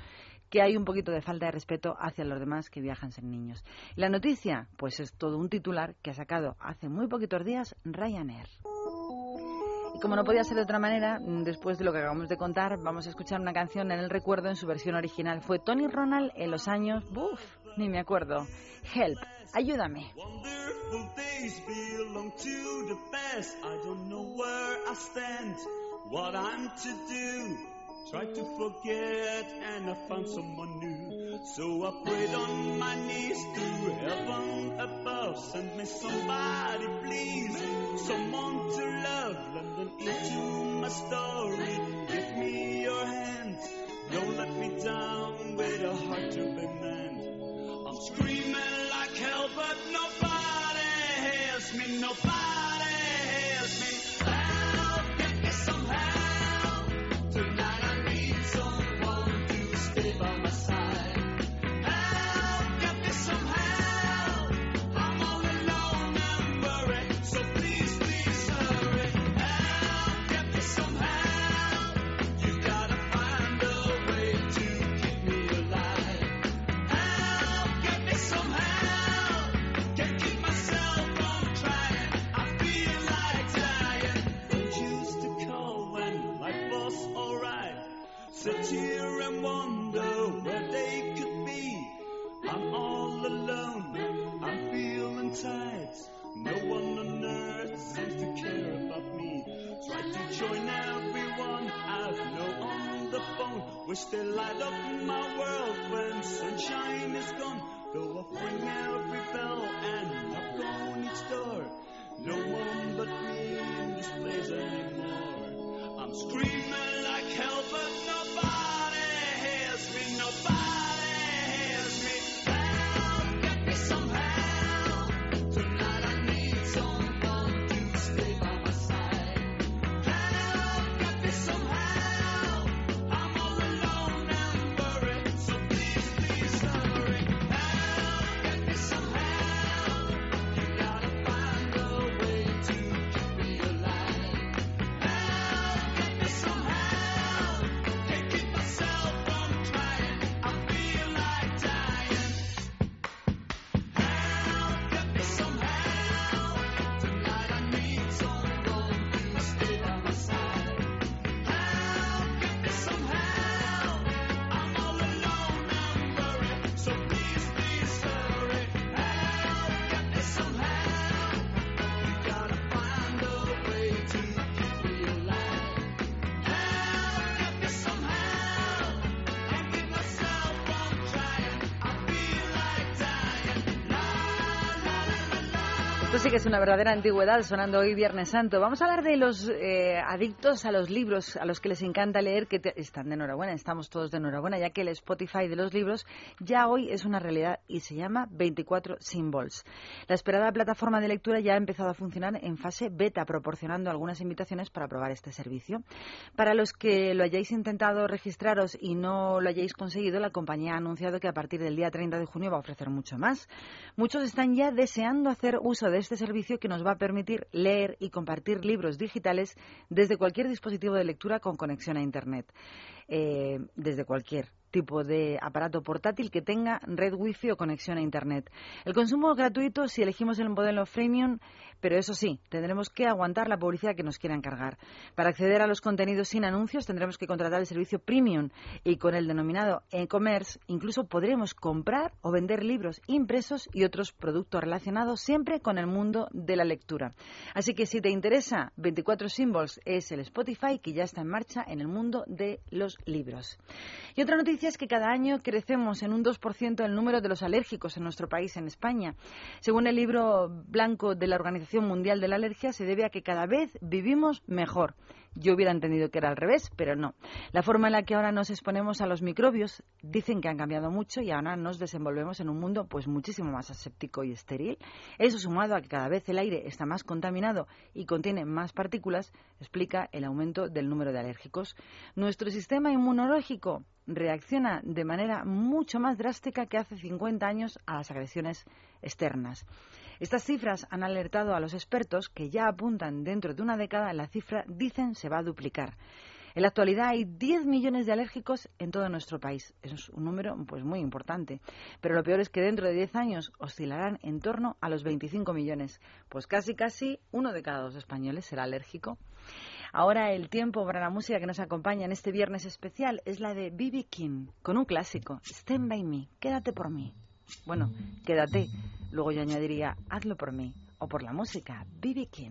Speaker 2: que hay un poquito de falta de respeto hacia los demás que viajan sin niños. la noticia, pues es todo un titular que ha sacado hace muy poquitos días Ryanair. Y como no podía ser de otra manera, después de lo que acabamos de contar, vamos a escuchar una canción en el recuerdo en su versión original. Fue Tony Ronald en los años, ¡buf! Ni me acuerdo. Help, ayúdame.
Speaker 9: Tried to forget and I found someone new. So I prayed on my knees to heaven above. Send me somebody, please. Someone to love. London into my story. Give me your hand. Don't let me down with a heart to mend. I'm screaming like hell, but nobody hears me. Nobody Wish they light up my world when sunshine is gone. Go off ring every bell and knock on each door. No one but me in this place anymore. I'm screaming like hell, but nobody hears me. Nobody
Speaker 2: Esto sí que es una verdadera antigüedad sonando hoy Viernes Santo. Vamos a hablar de los eh, adictos a los libros, a los que les encanta leer, que te- están de enhorabuena, estamos todos de enhorabuena, ya que el Spotify de los libros ya hoy es una realidad y se llama 24 Symbols. La esperada plataforma de lectura ya ha empezado a funcionar en fase beta, proporcionando algunas invitaciones para probar este servicio. Para los que lo hayáis intentado registraros y no lo hayáis conseguido, la compañía ha anunciado que a partir del día 30 de junio va a ofrecer mucho más. Muchos están ya deseando hacer uso de este servicio que nos va a permitir leer y compartir libros digitales desde cualquier dispositivo de lectura con conexión a Internet. Eh, desde cualquier tipo de aparato portátil que tenga red wifi o conexión a internet. El consumo gratuito si elegimos el modelo freemium, pero eso sí, tendremos que aguantar la publicidad que nos quieran cargar. Para acceder a los contenidos sin anuncios tendremos que contratar el servicio premium y con el denominado e-commerce incluso podremos comprar o vender libros impresos y otros productos relacionados siempre con el mundo de la lectura. Así que si te interesa, 24 Symbols es el Spotify que ya está en marcha en el mundo de los libros. Y otra noticia es que cada año crecemos en un 2% el número de los alérgicos en nuestro país, en España. Según el libro blanco de la Organización Mundial de la Alergia, se debe a que cada vez vivimos mejor. Yo hubiera entendido que era al revés, pero no. La forma en la que ahora nos exponemos a los microbios dicen que han cambiado mucho y ahora nos desenvolvemos en un mundo pues muchísimo más aséptico y estéril. Eso sumado a que cada vez el aire está más contaminado y contiene más partículas, explica el aumento del número de alérgicos. Nuestro sistema inmunológico reacciona de manera mucho más drástica que hace 50 años a las agresiones externas. Estas cifras han alertado a los expertos que ya apuntan dentro de una década la cifra dicen se va a duplicar. En la actualidad hay 10 millones de alérgicos en todo nuestro país. Es un número pues muy importante. Pero lo peor es que dentro de 10 años oscilarán en torno a los 25 millones. Pues casi casi uno de cada dos españoles será alérgico. Ahora el tiempo para la música que nos acompaña en este viernes especial es la de B.B. King, con un clásico, Stand By Me, quédate por mí. Bueno, quédate. Luego yo añadiría, hazlo por mí, o por la música, B.B. King.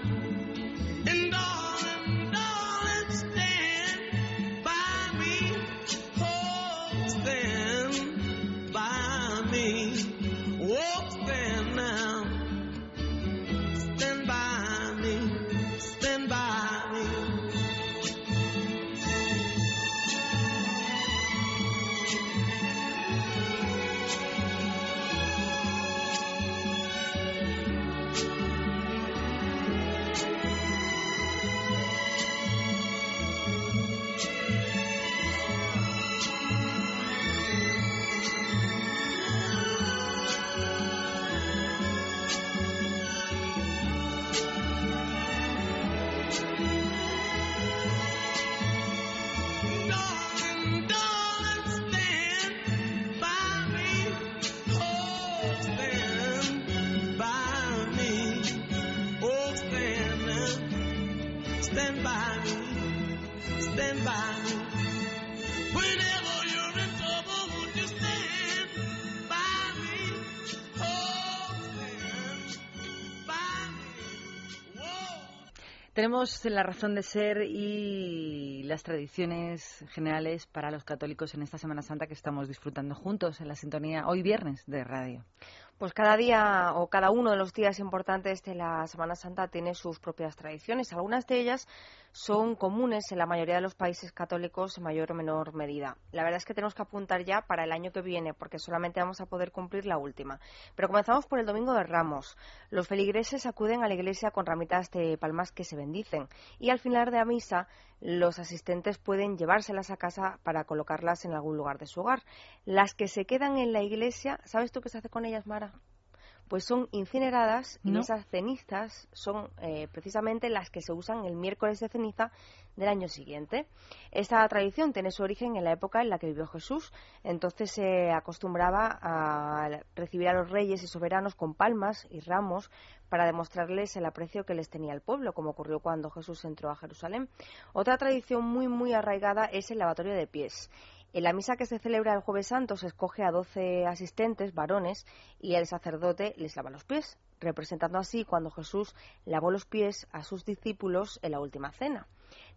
Speaker 2: Tenemos la razón de ser y las tradiciones generales para los católicos en esta Semana Santa que estamos disfrutando juntos en la sintonía hoy viernes de radio.
Speaker 7: Pues cada día o cada uno de los días importantes de la Semana Santa tiene sus propias tradiciones. Algunas de ellas son comunes en la mayoría de los países católicos en mayor o menor medida. La verdad es que tenemos que apuntar ya para el año que viene porque solamente vamos a poder cumplir la última. Pero comenzamos por el Domingo de Ramos. Los feligreses acuden a la iglesia con ramitas de palmas que se bendicen y al final de la misa los asistentes pueden llevárselas a casa para colocarlas en algún lugar de su hogar. Las que se quedan en la iglesia, ¿sabes tú qué se hace con ellas, Mara? Pues son incineradas y esas cenizas son eh, precisamente las que se usan el miércoles de ceniza del año siguiente. Esta tradición tiene su origen en la época en la que vivió Jesús. Entonces se acostumbraba a recibir a los reyes y soberanos con palmas y ramos para demostrarles el aprecio que les tenía el pueblo, como ocurrió cuando Jesús entró a Jerusalén. Otra tradición muy, muy arraigada es el lavatorio de pies. En la misa que se celebra el Jueves Santo se escoge a 12 asistentes, varones, y el sacerdote les lava los pies, representando así cuando Jesús lavó los pies a sus discípulos en la última cena.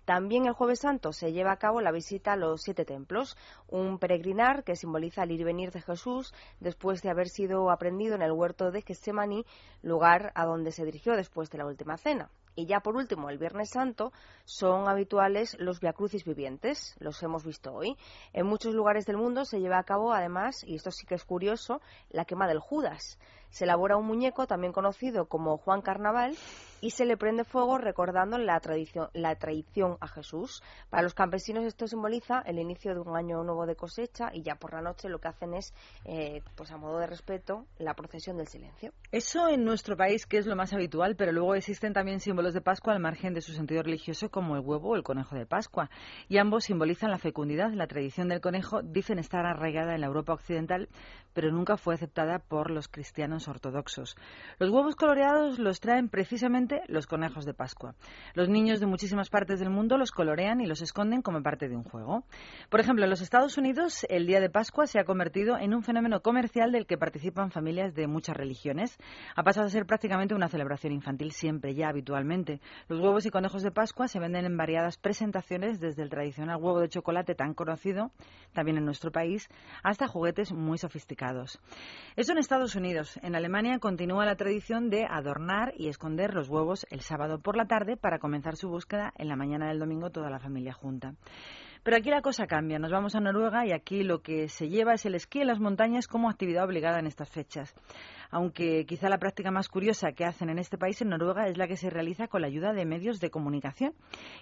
Speaker 7: También el Jueves Santo se lleva a cabo la visita a los siete templos, un peregrinar que simboliza el ir y venir de Jesús después de haber sido aprendido en el huerto de Getsemaní, lugar a donde se dirigió después de la última cena. Y ya por último, el Viernes Santo son habituales los viacrucis vivientes, los hemos visto hoy. En muchos lugares del mundo se lleva a cabo además, y esto sí que es curioso, la quema del Judas. Se elabora un muñeco también conocido como Juan Carnaval y se le prende fuego recordando la tradición, la traición a Jesús. Para los campesinos esto simboliza el inicio de un año nuevo de cosecha y ya por la noche lo que hacen es, eh, pues a modo de respeto, la procesión del silencio.
Speaker 2: Eso en nuestro país, que es lo más habitual, pero luego existen también símbolos de Pascua al margen de su sentido religioso, como el huevo o el conejo de Pascua. Y ambos simbolizan la fecundidad. La tradición del conejo dicen estar arraigada en la Europa occidental, pero nunca fue aceptada por los cristianos ortodoxos. Los huevos coloreados los traen precisamente los conejos de Pascua. Los niños de muchísimas partes del mundo los colorean y los esconden como parte de un juego. Por ejemplo, en los Estados Unidos, el día de Pascua se ha convertido en un fenómeno comercial del que participan familias de muchas religiones. Ha pasado a ser prácticamente una celebración infantil siempre, ya habitualmente. Los huevos y conejos de Pascua se venden en variadas presentaciones, desde el tradicional huevo de chocolate tan conocido, también en nuestro país, hasta juguetes muy sofisticados. Eso en Estados Unidos. En Alemania continúa la tradición de adornar y esconder los huevos el sábado por la tarde para comenzar su búsqueda en la mañana del domingo toda la familia junta. Pero aquí la cosa cambia. Nos vamos a Noruega y aquí lo que se lleva es el esquí en las montañas como actividad obligada en estas fechas. Aunque quizá la práctica más curiosa que hacen en este país, en Noruega, es la que se realiza con la ayuda de medios de comunicación.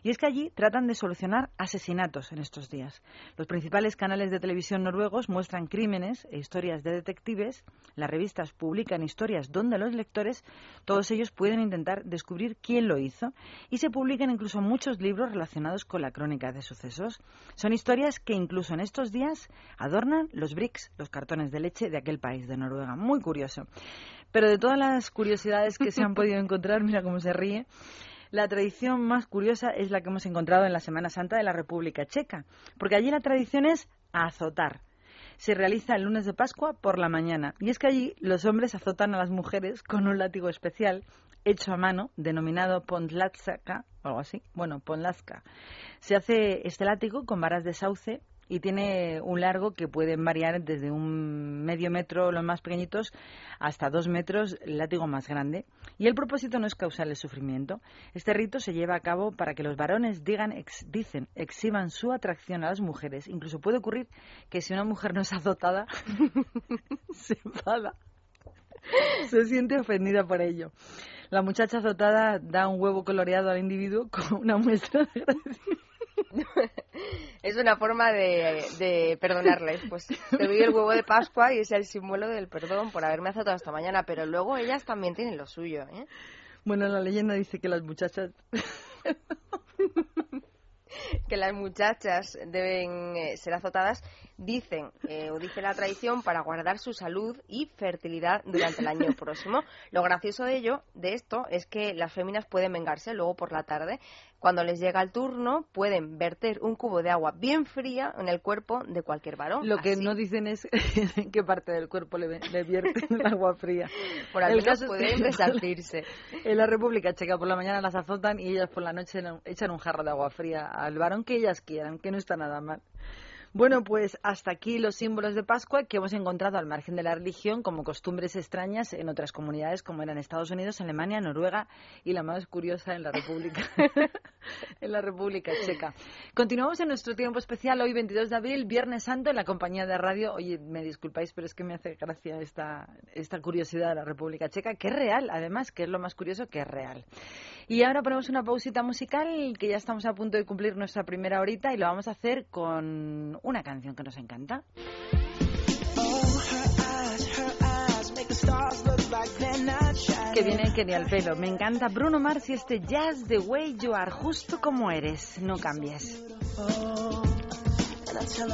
Speaker 2: Y es que allí tratan de solucionar asesinatos en estos días. Los principales canales de televisión noruegos muestran crímenes e historias de detectives. Las revistas publican historias donde los lectores, todos ellos pueden intentar descubrir quién lo hizo. Y se publican incluso muchos libros relacionados con la crónica de sucesos. Son historias que incluso en estos días adornan los bricks, los cartones de leche de aquel país de Noruega. Muy curioso. Pero de todas las curiosidades que se han podido encontrar, mira cómo se ríe. La tradición más curiosa es la que hemos encontrado en la Semana Santa de la República Checa, porque allí la tradición es azotar. Se realiza el lunes de Pascua por la mañana, y es que allí los hombres azotan a las mujeres con un látigo especial hecho a mano, denominado pondlatska, o algo así, bueno, ponlaska. Se hace este látigo con varas de sauce y tiene un largo que puede variar desde un medio metro, los más pequeñitos, hasta dos metros, el látigo más grande. Y el propósito no es causarle sufrimiento. Este rito se lleva a cabo para que los varones digan, ex- dicen, exhiban su atracción a las mujeres. Incluso puede ocurrir que si una mujer no es azotada, se enfada. Se siente ofendida por ello. La muchacha azotada da un huevo coloreado al individuo como una muestra de agradecimiento.
Speaker 7: Es una forma de, de perdonarles. Pues te doy el huevo de Pascua y es el símbolo del perdón por haberme azotado esta mañana. Pero luego ellas también tienen lo suyo, ¿eh?
Speaker 2: Bueno, la leyenda dice que las muchachas
Speaker 7: que las muchachas deben eh, ser azotadas, dicen, eh, o dice la tradición, para guardar su salud y fertilidad durante el año próximo. Lo gracioso de ello, de esto, es que las féminas pueden vengarse luego por la tarde. Cuando les llega el turno, pueden verter un cubo de agua bien fría en el cuerpo de cualquier varón.
Speaker 2: lo que
Speaker 7: Así,
Speaker 2: no dicen es en qué parte del cuerpo le, le vierten el agua fría.
Speaker 7: por al
Speaker 2: el
Speaker 7: menos
Speaker 2: caso
Speaker 7: pueden resarcirse.
Speaker 2: En la República Checa por la mañana las azotan y ellas por la noche echan un jarro de agua fría al varón que ellas quieran, que no está nada mal. Bueno, pues hasta aquí los símbolos de Pascua que hemos encontrado al margen de la religión como costumbres extrañas en otras comunidades como eran Estados Unidos, Alemania, Noruega y la más curiosa en la República en la República Checa. Continuamos en nuestro tiempo especial hoy 22 de abril, Viernes Santo en la compañía de radio. Oye, me disculpáis, pero es que me hace gracia esta esta curiosidad de la República Checa, que es real, además, que es lo más curioso que es real. Y ahora ponemos una pausita musical, que ya estamos a punto de cumplir nuestra primera horita y lo vamos a hacer con una canción que nos encanta. Que viene que ni al pelo. Me encanta Bruno Mars y este Jazz the Way You Are, justo como eres, no cambies.
Speaker 1: And I tell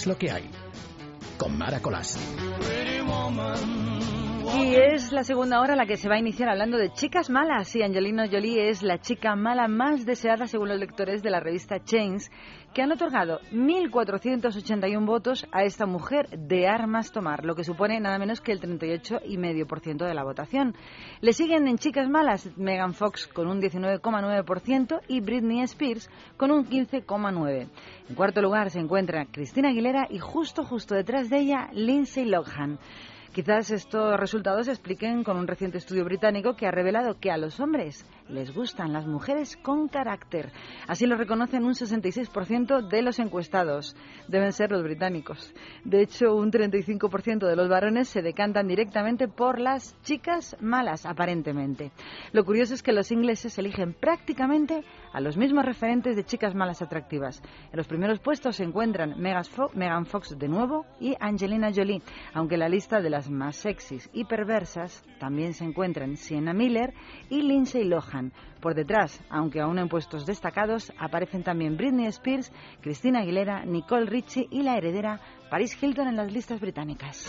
Speaker 10: Es lo que hay. Con Mara Colás.
Speaker 2: Y es la segunda hora la que se va a iniciar hablando de chicas malas. Y Angelina Jolie es la chica mala más deseada según los lectores de la revista Chains, que han otorgado 1.481 votos a esta mujer de armas tomar, lo que supone nada menos que el 38,5% de la votación. Le siguen en chicas malas Megan Fox con un 19,9% y Britney Spears con un 15,9%. En cuarto lugar se encuentra Cristina Aguilera y justo, justo detrás de ella Lindsay Lohan. Quizás estos resultados se expliquen con un reciente estudio británico que ha revelado que a los hombres les gustan las mujeres con carácter. Así lo reconocen un 66% de los encuestados. Deben ser los británicos. De hecho, un 35% de los varones se decantan directamente por las chicas malas, aparentemente. Lo curioso es que los ingleses eligen prácticamente a los mismos referentes de chicas malas atractivas. En los primeros puestos se encuentran Megan Fox de nuevo y Angelina Jolie, aunque la lista de las más sexys y perversas también se encuentran Sienna Miller y Lindsay Lohan. Por detrás, aunque aún en puestos destacados, aparecen también Britney Spears, Christina Aguilera, Nicole Richie y la heredera Paris Hilton en las listas británicas.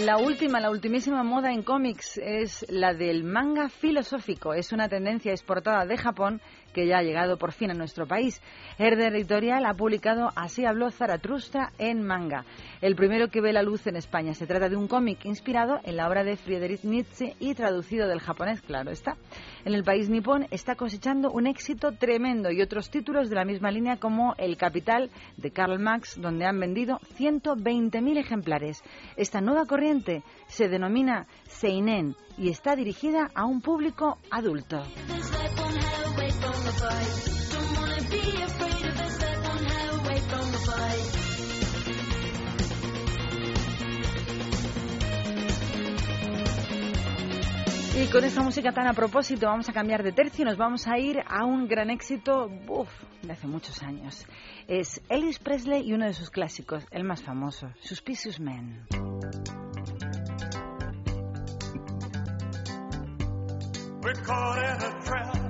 Speaker 2: La última, la ultimísima moda en cómics es la del manga filosófico. Es una tendencia exportada de Japón que ya ha llegado por fin a nuestro país. Herder Editorial ha publicado Así habló Zaratustra en manga, el primero que ve la luz en España. Se trata de un cómic inspirado en la obra de Friedrich Nietzsche y traducido del japonés, claro está. En el país nipón está cosechando un éxito tremendo y otros títulos de la misma línea como El Capital de Karl Marx, donde han vendido 120.000 ejemplares. Esta nueva corriente se denomina Seinen y está dirigida a un público adulto. Y con esta música tan a propósito vamos a cambiar de tercio y nos vamos a ir a un gran éxito uf, de hace muchos años. Es Elvis Presley y uno de sus clásicos, el más famoso, Suspicious Men.
Speaker 11: We're caught in a trap.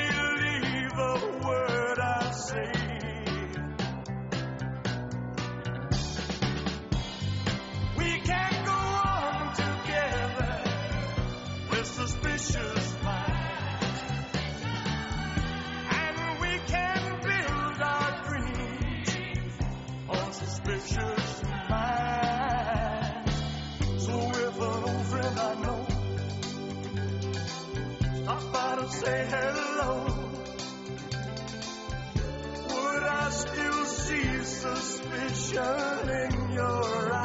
Speaker 11: suspicion in your eyes?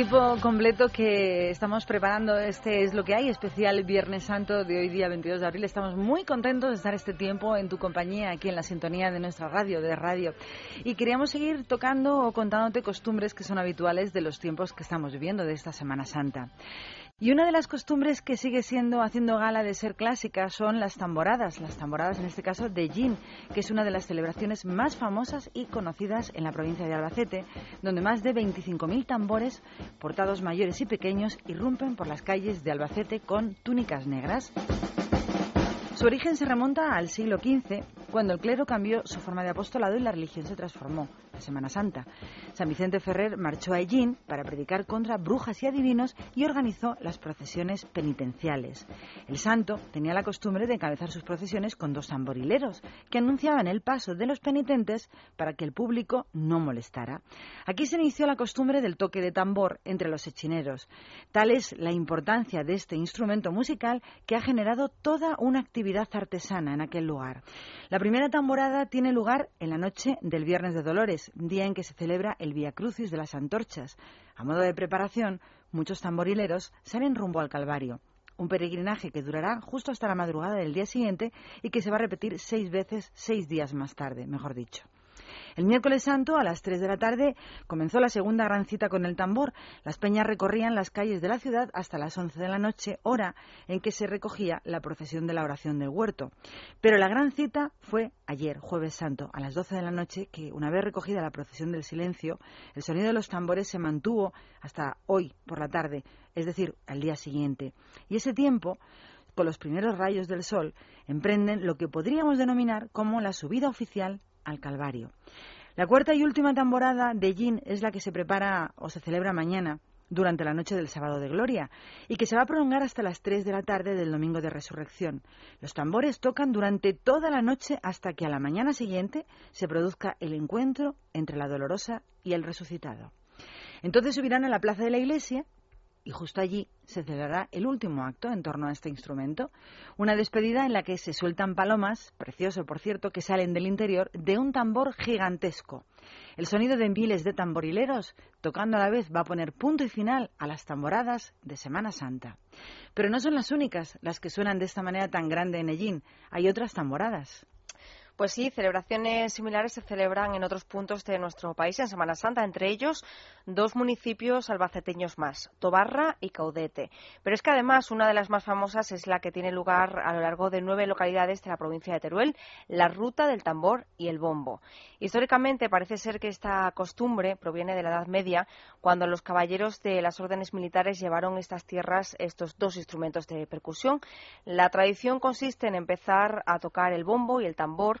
Speaker 2: Equipo completo que estamos preparando este es lo que hay, especial Viernes Santo de hoy día 22 de abril. Estamos muy contentos de estar este tiempo en tu compañía, aquí en la sintonía de nuestra radio, de radio. Y queríamos seguir tocando o contándote costumbres que son habituales de los tiempos que estamos viviendo de esta Semana Santa. Y una de las costumbres que sigue siendo haciendo gala de ser clásica son las tamboradas, las tamboradas en este caso de Gin, que es una de las celebraciones más famosas y conocidas en la provincia de Albacete, donde más de 25.000 tambores, portados mayores y pequeños, irrumpen por las calles de Albacete con túnicas negras. Su origen se remonta al siglo XV, cuando el clero cambió su forma de apostolado y la religión se transformó, Semana Santa. San Vicente Ferrer marchó a Ellín para predicar contra brujas y adivinos y organizó las procesiones penitenciales. El santo tenía la costumbre de encabezar sus procesiones con dos tamborileros, que anunciaban el paso de los penitentes para que el público no molestara. Aquí se inició la costumbre del toque de tambor entre los hechineros. Tal es la importancia de este instrumento musical que ha generado toda una actividad artesana en aquel lugar. La primera tamborada tiene lugar en la noche del Viernes de Dolores, día en que se celebra el Via Crucis de las Antorchas. A modo de preparación, muchos tamborileros salen rumbo al Calvario. Un peregrinaje que durará justo hasta la madrugada del día siguiente y que se va a repetir seis veces, seis días más tarde, mejor dicho. El miércoles santo, a las 3 de la tarde, comenzó la segunda gran cita con el tambor. Las peñas recorrían las calles de la ciudad hasta las 11 de la noche, hora en que se recogía la procesión de la oración del huerto. Pero la gran cita fue ayer, jueves santo, a las 12 de la noche, que una vez recogida la procesión del silencio, el sonido de los tambores se mantuvo hasta hoy por la tarde, es decir, al día siguiente. Y ese tiempo con los primeros rayos del sol, emprenden lo que podríamos denominar como la subida oficial al Calvario. La cuarta y última temporada de Yin es la que se prepara o se celebra mañana durante la noche del sábado de gloria y que se va a prolongar hasta las 3 de la tarde del domingo de resurrección. Los tambores tocan durante toda la noche hasta que a la mañana siguiente se produzca el encuentro entre la dolorosa y el resucitado. Entonces subirán a la plaza de la iglesia y justo allí se celebrará el último acto en torno a este instrumento, una despedida en la que se sueltan palomas, precioso por cierto, que salen del interior de un tambor gigantesco. El sonido de miles de tamborileros tocando a la vez va a poner punto y final a las tamboradas de Semana Santa. Pero no son las únicas las que suenan de esta manera tan grande en Ellín, hay otras tamboradas.
Speaker 7: Pues sí, celebraciones similares se celebran en otros puntos de nuestro país en Semana Santa, entre ellos dos municipios albaceteños más, Tobarra y Caudete. Pero es que además una de las más famosas es la que tiene lugar a lo largo de nueve localidades de la provincia de Teruel, la Ruta del Tambor y el Bombo. Históricamente parece ser que esta costumbre proviene de la Edad Media, cuando los caballeros de las órdenes militares llevaron estas tierras estos dos instrumentos de percusión. La tradición consiste en empezar a tocar el bombo y el tambor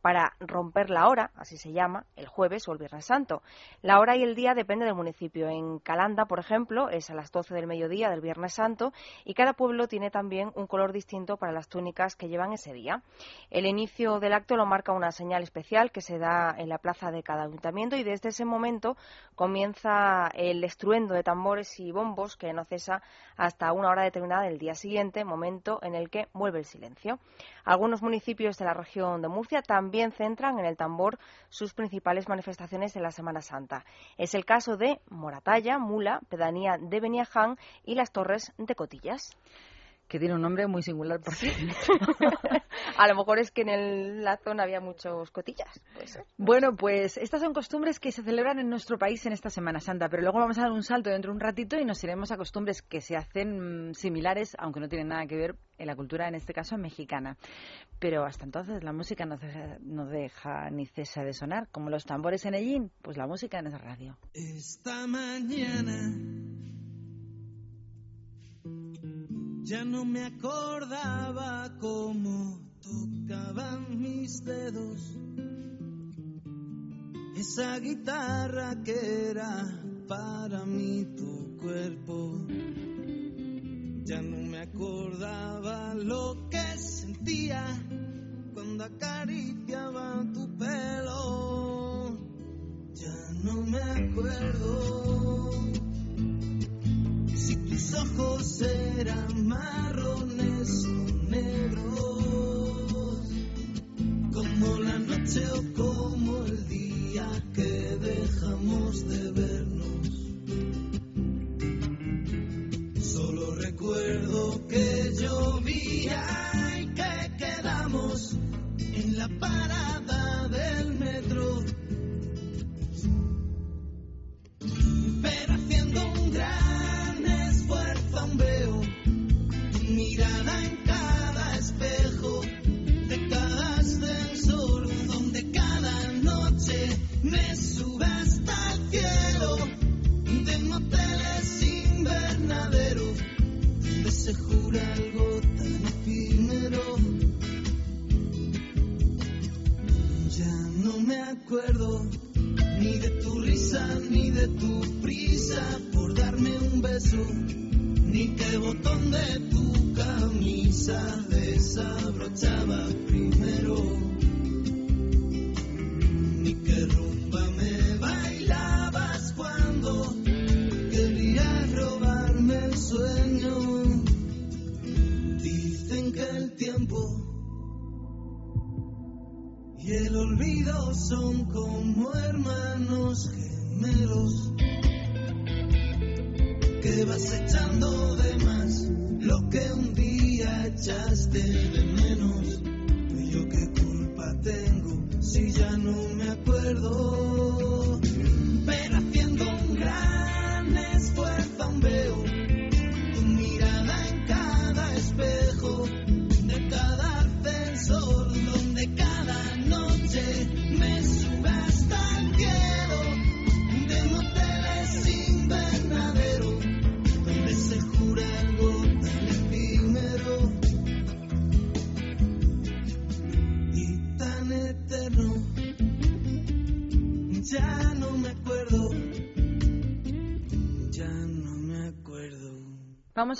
Speaker 7: para romper la hora, así se llama, el jueves o el viernes santo. La hora y el día depende del municipio. En Calanda, por ejemplo, es a las 12 del mediodía del viernes santo y cada pueblo tiene también un color distinto para las túnicas que llevan ese día. El inicio del acto lo marca una señal especial que se da en la plaza de cada ayuntamiento y desde ese momento comienza el estruendo de tambores y bombos que no cesa hasta una hora determinada del día siguiente, momento en el que vuelve el silencio. Algunos municipios de la región de Murcia también centran en el tambor sus principales manifestaciones de la Semana Santa. Es el caso de Moratalla, Mula, Pedanía de Beniaján y las Torres de Cotillas
Speaker 2: que tiene un nombre muy singular por sí.
Speaker 7: a lo mejor es que en la zona había muchos cotillas.
Speaker 2: Bueno, pues estas son costumbres que se celebran en nuestro país en esta Semana Santa, pero luego vamos a dar un salto dentro de un ratito y nos iremos a costumbres que se hacen mm, similares, aunque no tienen nada que ver en la cultura, en este caso mexicana. Pero hasta entonces la música no deja, no deja ni cesa de sonar, como los tambores en Ellín, pues la música en esa radio.
Speaker 5: Esta mañana ya no me acordaba cómo tocaban mis dedos esa guitarra que era para mí tu cuerpo. Ya no me acordaba lo que sentía cuando acariciaba tu pelo. Ya no me acuerdo si tus ojos eran marrones o negros, como la noche o como el día que dejamos de vernos.
Speaker 12: recuerdo que llovía y que quedamos en la parada del metro. Pero haciendo un gran tu mirada en cada espejo de cada ascensor donde cada noche me sube hasta el cielo de moteles invernaderos donde se jura algo tan efímero. Ya no me acuerdo ni de tu risa ni de tu prisa por darme un beso ni qué botón de tu camisa desabrochaba primero. Ni qué rumba me bailabas cuando querías robarme el sueño. Dicen que el tiempo y el olvido son como hermanos gemelos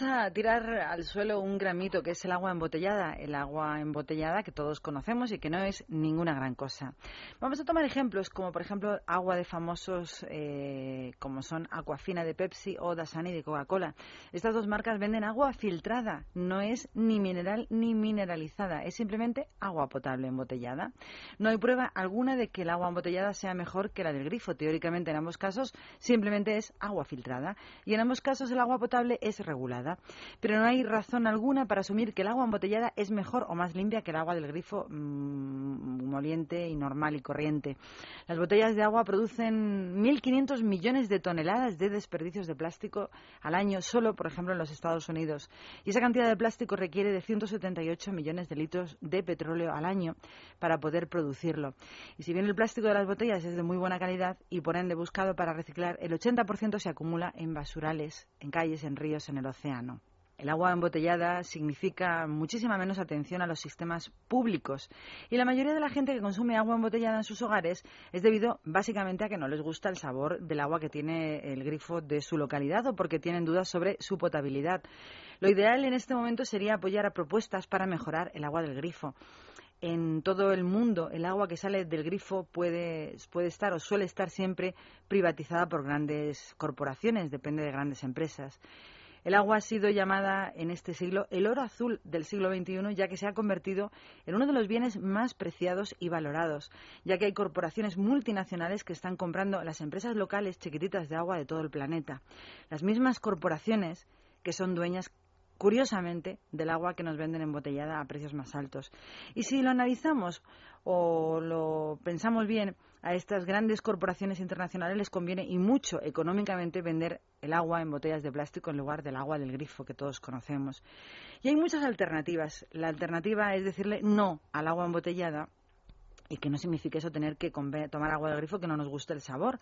Speaker 2: Vamos tirar al suelo un gramito que es el agua embotellada, el agua embotellada que todos conocemos y que no es ninguna gran cosa. Vamos a tomar ejemplos como por ejemplo agua de famosos eh, como son Aquafina de Pepsi o Dasani de Coca-Cola. Estas dos marcas venden agua filtrada, no es ni mineral ni mineralizada, es simplemente agua potable embotellada. No hay prueba alguna de que el agua embotellada sea mejor que la del grifo. Teóricamente en ambos casos simplemente es agua filtrada y en ambos casos el agua potable es regulada. Pero no hay razón alguna para asumir que el agua embotellada es mejor o más limpia que el agua del grifo mmm, moliente y normal y corriente. Las botellas de agua producen 1.500 millones de toneladas de desperdicios de plástico al año solo, por ejemplo, en los Estados Unidos. Y esa cantidad de plástico requiere de 178 millones de litros de petróleo al año para poder producirlo. Y si bien el plástico de las botellas es de muy buena calidad y por ende buscado para reciclar, el 80% se acumula en basurales, en calles, en ríos, en el océano. El agua embotellada significa muchísima menos atención a los sistemas públicos y la mayoría de la gente que consume agua embotellada en sus hogares es debido básicamente a que no les gusta el sabor del agua que tiene el grifo de su localidad o porque tienen dudas sobre su potabilidad. Lo ideal en este momento sería apoyar a propuestas para mejorar el agua del grifo en todo el mundo el agua que sale del grifo puede, puede estar o suele estar siempre privatizada por grandes corporaciones, depende de grandes empresas. El agua ha sido llamada en este siglo el oro azul del siglo XXI, ya que se ha convertido en uno de los bienes más preciados y valorados, ya que hay corporaciones multinacionales que están comprando las empresas locales chiquititas de agua de todo el planeta. Las mismas corporaciones que son dueñas curiosamente, del agua que nos venden embotellada a precios más altos. Y si lo analizamos o lo pensamos bien, a estas grandes corporaciones internacionales les conviene y mucho económicamente vender el agua en botellas de plástico en lugar del agua del grifo que todos conocemos. Y hay muchas alternativas. La alternativa es decirle no al agua embotellada y que no signifique eso tener que tomar agua del grifo que no nos guste el sabor.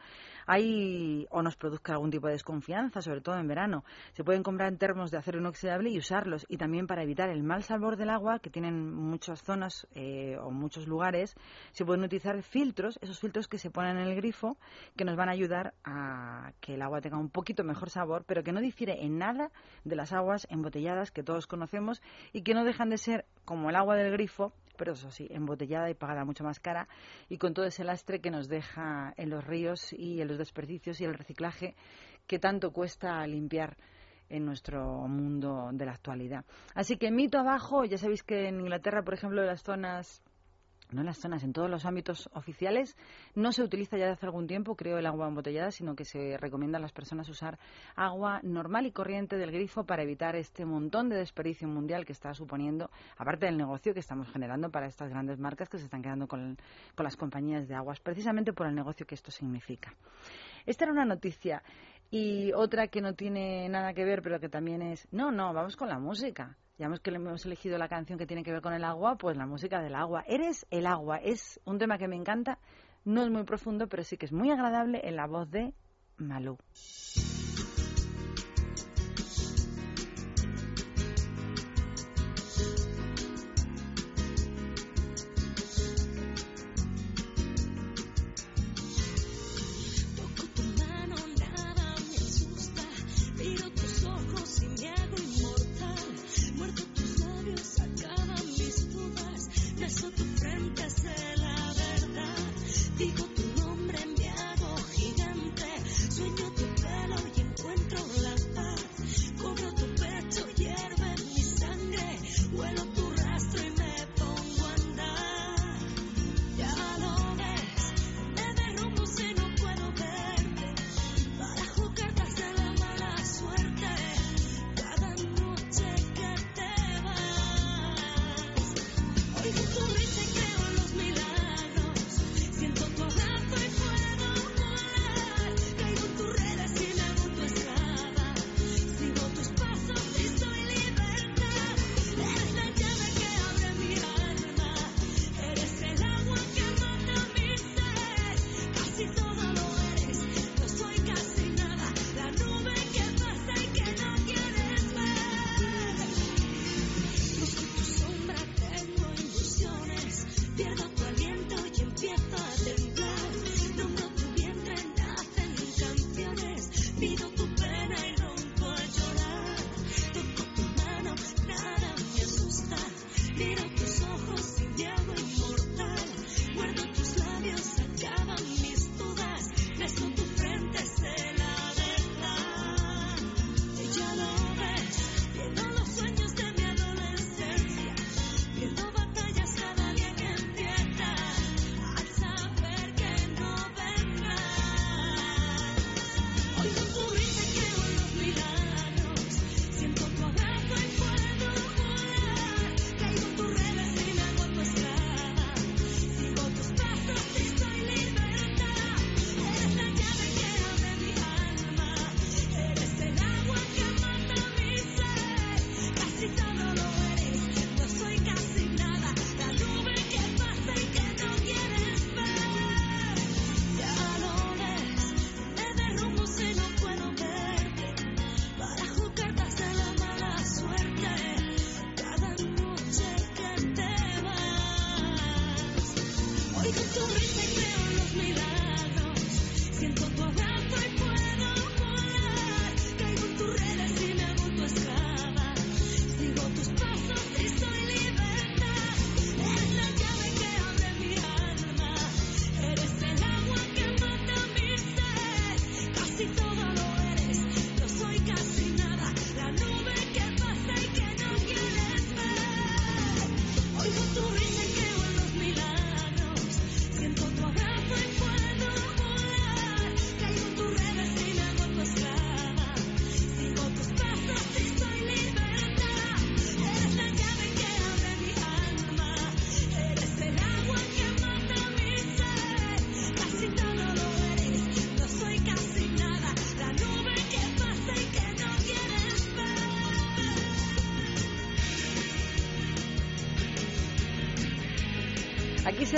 Speaker 2: Hay o nos produzca algún tipo de desconfianza, sobre todo en verano. Se pueden comprar termos de acero inoxidable y usarlos. Y también para evitar el mal sabor del agua, que tienen muchas zonas eh, o muchos lugares, se pueden utilizar filtros, esos filtros que se ponen en el grifo, que nos van a ayudar a que el agua tenga un poquito mejor sabor, pero que no difiere en nada de las aguas embotelladas que todos conocemos y que no dejan de ser como el agua del grifo, pero eso sí, embotellada y pagada mucho más cara y con todo ese lastre que nos deja en los ríos y en los desperdicios y el reciclaje que tanto cuesta limpiar en nuestro mundo de la actualidad. Así que mito abajo, ya sabéis que en Inglaterra, por ejemplo, las zonas no en las zonas, en todos los ámbitos oficiales. No se utiliza ya desde hace algún tiempo, creo, el agua embotellada, sino que se recomienda a las personas usar agua normal y corriente del grifo para evitar este montón de desperdicio mundial que está suponiendo, aparte del negocio que estamos generando para estas grandes marcas que se están quedando con, con las compañías de aguas, precisamente por el negocio que esto significa. Esta era una noticia. Y otra que no tiene nada que ver, pero que también es. No, no, vamos con la música. Ya hemos que hemos elegido la canción que tiene que ver con el agua, pues la música del agua. Eres el agua. Es un tema que me encanta. No es muy profundo, pero sí que es muy agradable en la voz de Malú.
Speaker 13: Beso tu frente, sé la verdad. Digo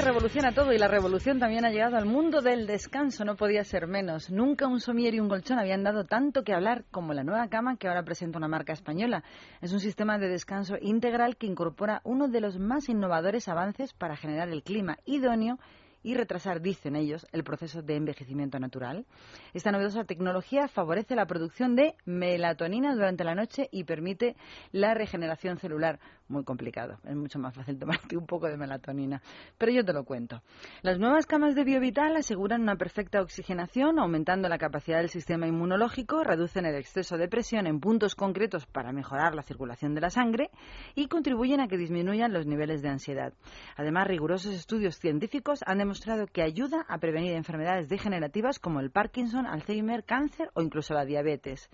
Speaker 2: Aquí se revoluciona todo y la revolución también ha llegado al mundo del descanso, no podía ser menos. Nunca un somier y un colchón habían dado tanto que hablar como la nueva cama que ahora presenta una marca española. Es un sistema de descanso integral que incorpora uno de los más innovadores avances para generar el clima idóneo y retrasar, dicen ellos, el proceso de envejecimiento natural. Esta novedosa tecnología favorece la producción de melatonina durante la noche y permite la regeneración celular. Muy complicado. Es mucho más fácil tomarte un poco de melatonina. Pero yo te lo cuento. Las nuevas camas de Biovital aseguran una perfecta oxigenación, aumentando la capacidad del sistema inmunológico, reducen el exceso de presión en puntos concretos para mejorar la circulación de la sangre y contribuyen a que disminuyan los niveles de ansiedad. Además, rigurosos estudios científicos han demostrado que ayuda a prevenir enfermedades degenerativas como el Parkinson, Alzheimer, cáncer o incluso la diabetes.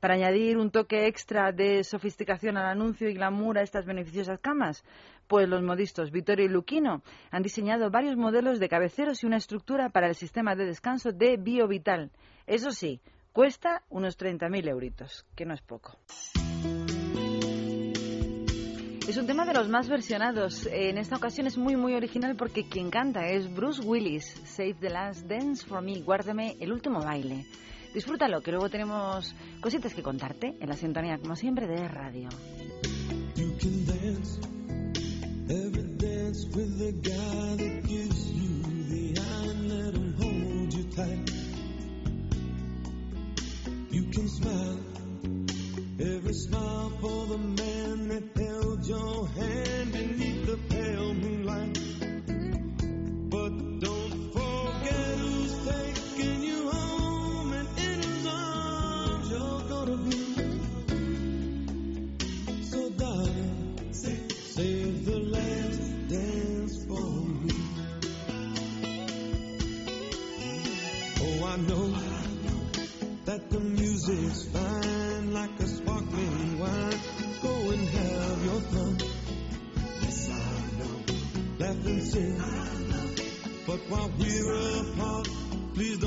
Speaker 2: Para añadir un toque extra de sofisticación al anuncio y glamour a estas beneficiosas camas, pues los modistos Vittorio y Luquino han diseñado varios modelos de cabeceros y una estructura para el sistema de descanso de BioVital. Eso sí, cuesta unos 30.000 euritos, que no es poco. Es un tema de los más versionados. En esta ocasión es muy, muy original porque quien canta es Bruce Willis. Save the last dance for me. Guárdame el último baile. Disfrútalo, que luego tenemos cositas que contarte en la sintonía, como siempre, de radio.
Speaker 5: You can smile, every smile for the man that held your hand beneath we're apart, please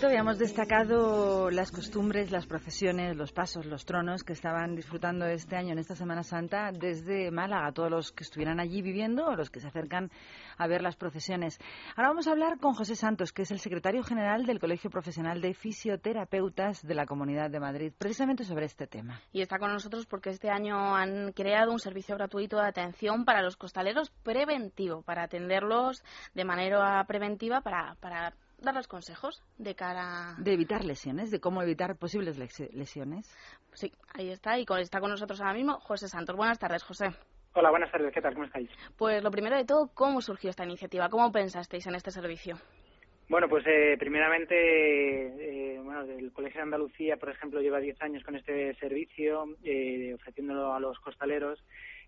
Speaker 2: Ratito habíamos destacado las costumbres, las procesiones, los pasos, los tronos que estaban disfrutando este año en esta Semana Santa desde Málaga, todos los que estuvieran allí viviendo o los que se acercan a ver las procesiones. Ahora vamos a hablar con José Santos, que es el secretario general del Colegio Profesional de Fisioterapeutas de la Comunidad de Madrid, precisamente sobre este tema.
Speaker 14: y está con nosotros porque este año han creado un servicio gratuito de atención para los costaleros preventivo, para atenderlos de manera preventiva, para, para darles consejos de cara.
Speaker 2: De evitar lesiones, de cómo evitar posibles lesiones.
Speaker 14: Sí, ahí está, y con- está con nosotros ahora mismo José Santos. Buenas tardes, José.
Speaker 15: Hola, buenas tardes, ¿qué tal? ¿Cómo estáis?
Speaker 14: Pues lo primero de todo, ¿cómo surgió esta iniciativa? ¿Cómo pensasteis en este servicio?
Speaker 15: Bueno, pues eh, primeramente, eh, bueno, el Colegio de Andalucía, por ejemplo, lleva 10 años con este servicio, eh, ofreciéndolo a los costaleros.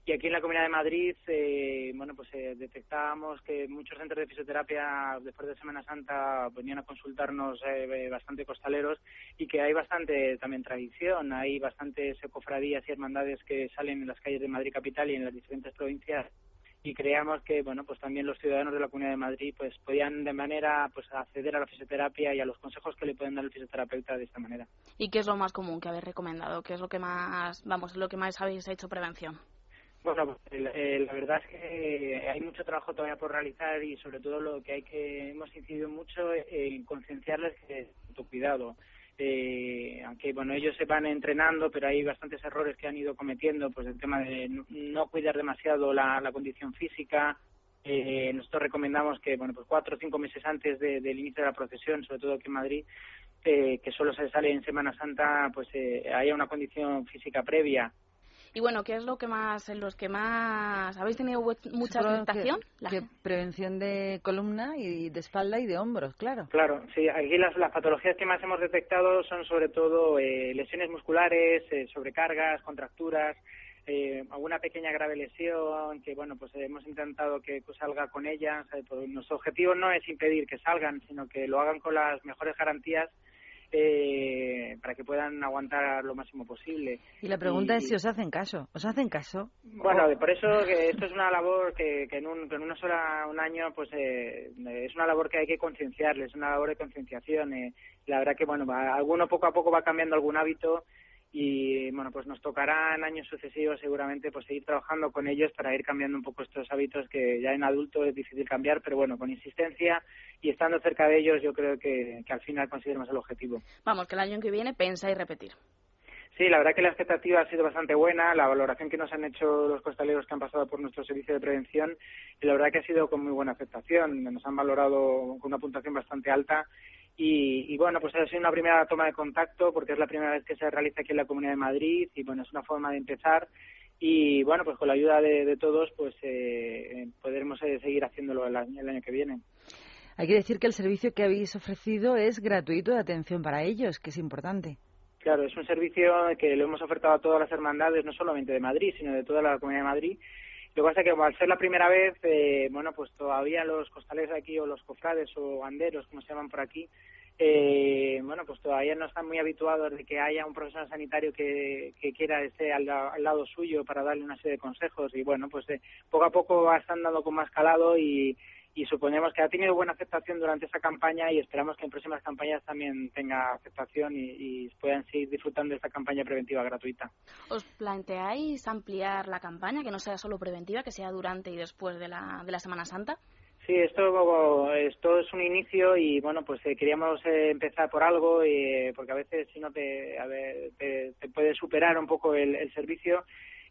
Speaker 15: Y aquí en la Comunidad de Madrid, eh, bueno, pues eh, detectábamos que muchos centros de fisioterapia después de Semana Santa venían a consultarnos eh, bastante costaleros y que hay bastante también tradición, hay bastantes cofradías y hermandades que salen en las calles de Madrid capital y en las diferentes provincias y creíamos que bueno pues también los ciudadanos de la Comunidad de Madrid pues podían de manera pues acceder a la fisioterapia y a los consejos que le pueden dar el fisioterapeuta de esta manera.
Speaker 14: ¿Y qué es lo más común que habéis recomendado? ¿Qué es lo que más, vamos, lo que más habéis hecho prevención?
Speaker 15: Bueno, la verdad es que hay mucho trabajo todavía por realizar y sobre todo lo que hay que hemos incidido mucho en concienciarles que es autocuidado. Eh, aunque bueno ellos se van entrenando, pero hay bastantes errores que han ido cometiendo, pues el tema de no- cuidar demasiado la, la condición física. Eh, nosotros recomendamos que bueno pues cuatro o cinco meses antes de- del inicio de la procesión, sobre todo aquí en Madrid, eh, que solo se sale en Semana Santa, pues eh, haya una condición física previa.
Speaker 14: Y bueno, ¿qué es lo que más, en los que más habéis tenido mucha
Speaker 2: Supongo que-
Speaker 14: aceptación? La
Speaker 2: que prevención de columna y de espalda y de hombros, claro.
Speaker 15: Claro, sí, aquí las, las patologías que más hemos detectado son sobre todo eh, lesiones musculares, eh, sobrecargas, contracturas, eh, alguna pequeña grave lesión que, bueno, pues hemos intentado que pues, salga con ella. Pues, nuestro objetivo no es impedir que salgan, sino que lo hagan con las mejores garantías eh, para que puedan aguantar lo máximo posible.
Speaker 2: Y la pregunta
Speaker 15: Y-
Speaker 2: es si os hacen caso. ¿Os hacen caso?
Speaker 15: Bueno, por eso que esto es una labor que, que en, un, que en una sola un año pues eh, es una labor que hay que concienciarles, es una labor de concienciación. eh. La verdad que bueno, va- alguno poco a poco va cambiando algún hábito y bueno, pues nos tocará en años sucesivos seguramente pues seguir trabajando con ellos para ir cambiando un poco estos hábitos que ya en adulto es difícil cambiar, pero bueno, con insistencia y estando cerca de ellos yo creo que, que al final conseguiremos el objetivo.
Speaker 14: Vamos, que el año que viene pensáis repetir.
Speaker 15: Sí, la verdad que la expectativa ha sido bastante buena, la valoración que nos han hecho los costaleros que han pasado por nuestro servicio de prevención, y la verdad que ha sido con muy buena aceptación, nos han valorado con una puntuación bastante alta y, y, bueno, pues ha sido una primera toma de contacto porque es la primera vez que se realiza aquí en la Comunidad de Madrid y bueno, es una forma de empezar y bueno, pues con la ayuda de, de todos pues eh, podremos eh, seguir haciéndolo el año, el año que viene.
Speaker 2: Hay que decir que el servicio que habéis ofrecido es gratuito de atención para ellos, que es importante.
Speaker 15: Claro, es un servicio que lo hemos ofertado a todas las hermandades, no solamente de Madrid, sino de toda la Comunidad de Madrid. Lo que pasa es que al ser la primera vez, eh, bueno, pues todavía los costaleros de aquí o los cofrades o banderos, como se llaman por aquí, eh, bueno, pues todavía no están muy habituados de que haya un profesional sanitario que, que quiera estar al, la- al lado suyo para darle una serie de consejos. Y bueno, pues eh, poco a poco están dando con más calado y, y suponemos que ha tenido buena aceptación durante esa campaña y esperamos que en próximas campañas también tenga aceptación y, y puedan seguir disfrutando de esta campaña preventiva gratuita.
Speaker 14: ¿Os planteáis ampliar la campaña, que no sea solo preventiva, que sea durante y después de la, de la Semana Santa?
Speaker 15: Sí, esto, esto es un inicio y bueno, pues eh, queríamos eh, empezar por algo y, porque a veces si no te, a ver, te, te puede superar un poco el, el servicio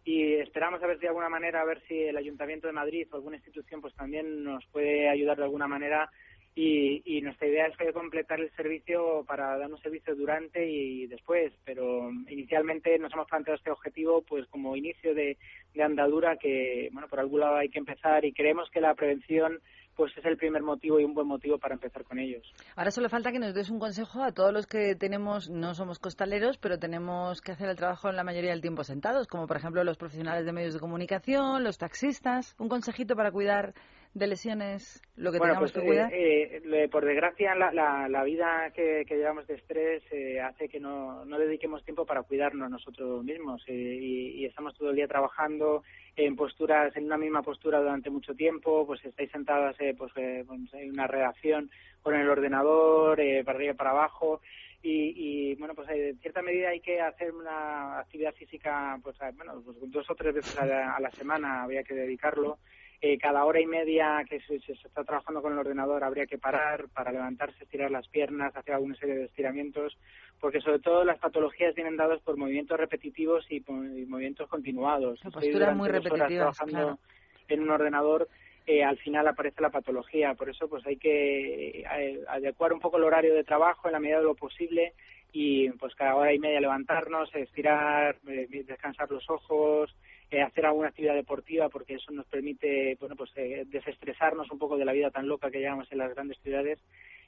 Speaker 15: y esperamos a ver si de alguna manera, a ver si el Ayuntamiento de Madrid o alguna institución pues también nos puede ayudar de alguna manera. Y, y nuestra idea es completar el servicio para dar un servicio durante y después, pero inicialmente nos hemos planteado este objetivo pues como inicio de, de andadura que, bueno, por algún lado hay que empezar y creemos que la prevención pues es el primer motivo y un buen motivo para empezar con ellos.
Speaker 2: Ahora solo falta que nos des un consejo a todos los que tenemos, no somos costaleros, pero tenemos que hacer el trabajo en la mayoría del tiempo sentados, como por ejemplo los profesionales de medios de comunicación, los taxistas. Un consejito para cuidar de lesiones, lo que
Speaker 15: bueno,
Speaker 2: tengamos
Speaker 15: pues
Speaker 2: que cuidar.
Speaker 15: eh, eh, por desgracia la, la, la vida que, que llevamos de estrés eh, hace que no, no dediquemos tiempo para cuidarnos nosotros mismos y, y estamos todo el día trabajando en posturas, en una misma postura durante mucho tiempo, pues estáis sentadas eh, pues, eh, pues, en una redacción con el ordenador, eh, para arriba y para abajo y, y bueno pues en cierta medida hay que hacer una actividad física pues bueno pues dos o tres veces a la, a la semana habría que dedicarlo eh, cada hora y media que se, se está trabajando con el ordenador habría que parar para levantarse, estirar las piernas, hacer alguna serie de estiramientos, porque sobre todo las patologías vienen dadas por movimientos repetitivos y, por- y movimientos continuados.
Speaker 2: La
Speaker 15: durante
Speaker 2: muy repetitivas,
Speaker 15: trabajando
Speaker 2: claro.
Speaker 15: en un ordenador, eh, al final aparece la patología. Por eso pues hay que eh, adecuar un poco el horario de trabajo en la medida de lo posible y pues cada hora y media levantarnos, estirar, eh, descansar los ojos, hacer alguna actividad deportiva porque eso nos permite bueno pues eh, desestresarnos un poco de la vida tan loca que llevamos en las grandes ciudades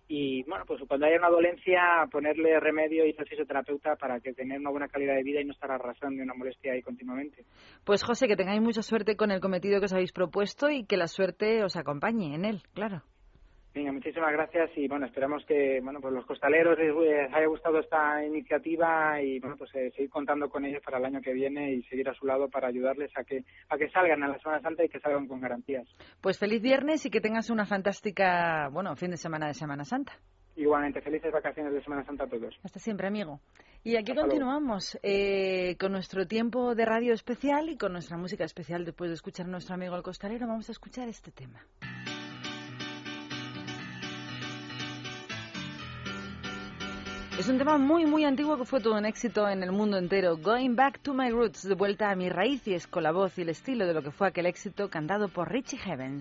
Speaker 15: y bueno pues cuando haya una dolencia ponerle remedio y ser fisioterapeuta para que tener una buena calidad de vida y no estar arrasando una molestia ahí continuamente.
Speaker 2: Pues José, que tengáis mucha suerte con el cometido que os habéis propuesto y que la suerte os acompañe en él, claro.
Speaker 15: Venga, muchísimas gracias y bueno, esperamos que bueno, pues los costaleros les, haya gustado esta iniciativa y bueno, pues eh, seguir contando con ellos para el año que viene y seguir a su lado para ayudarles a que a que salgan a la Semana Santa y que salgan con garantías.
Speaker 2: Pues feliz viernes y que tengas una fantástica, bueno, fin de semana de Semana Santa.
Speaker 15: Igualmente, felices vacaciones de Semana Santa a todos.
Speaker 2: Hasta siempre, amigo. Y aquí
Speaker 15: Hasta
Speaker 2: continuamos eh, con nuestro tiempo de radio especial y con nuestra música especial. Después de escuchar a nuestro amigo el costalero, vamos a escuchar este tema. Es un tema muy, muy antiguo que fue todo un éxito en el mundo entero. Going Back to My Roots, de vuelta a mis raíces, con la voz y el estilo de lo que fue aquel éxito cantado por Richie
Speaker 3: my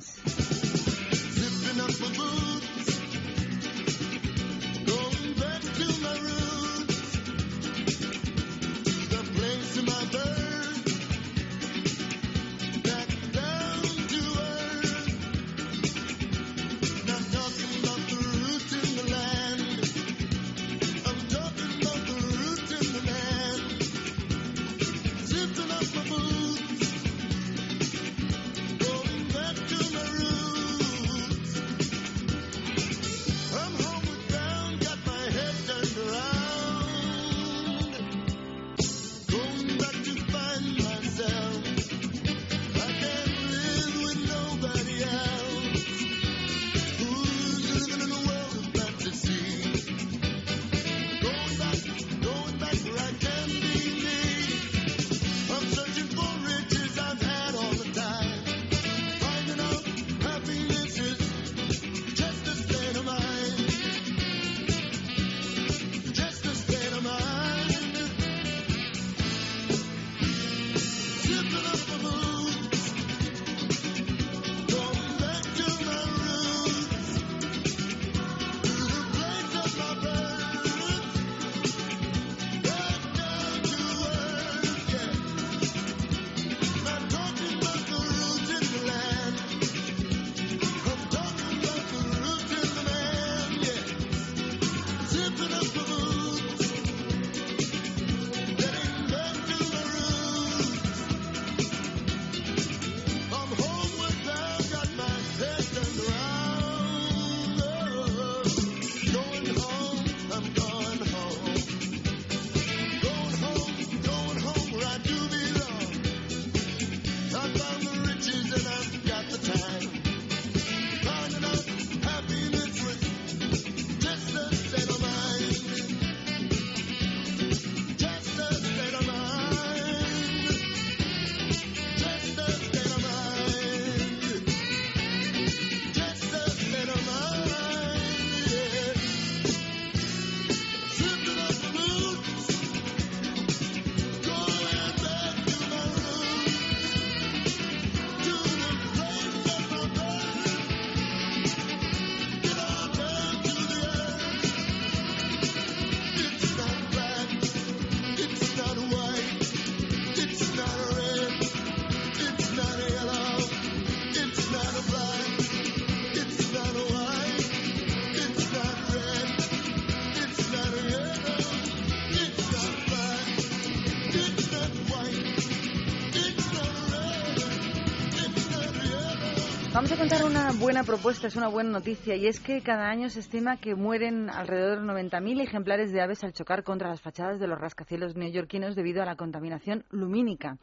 Speaker 2: buena propuesta, es una buena noticia, y es que cada año se estima que mueren alrededor de 90.000 ejemplares de aves al chocar contra las fachadas de los rascacielos neoyorquinos debido a la contaminación lumínica.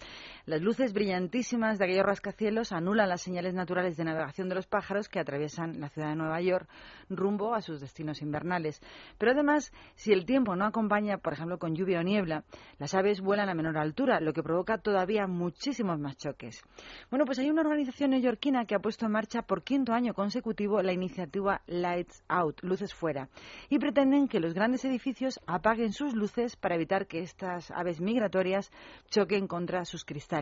Speaker 2: Las luces brillantísimas de aquellos rascacielos anulan las señales naturales de navegación de los pájaros que atraviesan la ciudad de Nueva York rumbo a sus destinos invernales. Pero además, si el tiempo no acompaña, por ejemplo, con lluvia o niebla, las aves vuelan a menor altura, lo que provoca todavía muchísimos más choques. Bueno, pues hay una organización neoyorquina que ha puesto en marcha por quinto año consecutivo la iniciativa Lights Out, Luces Fuera, y pretenden que los grandes edificios apaguen sus luces para evitar que estas aves migratorias choquen contra sus cristales.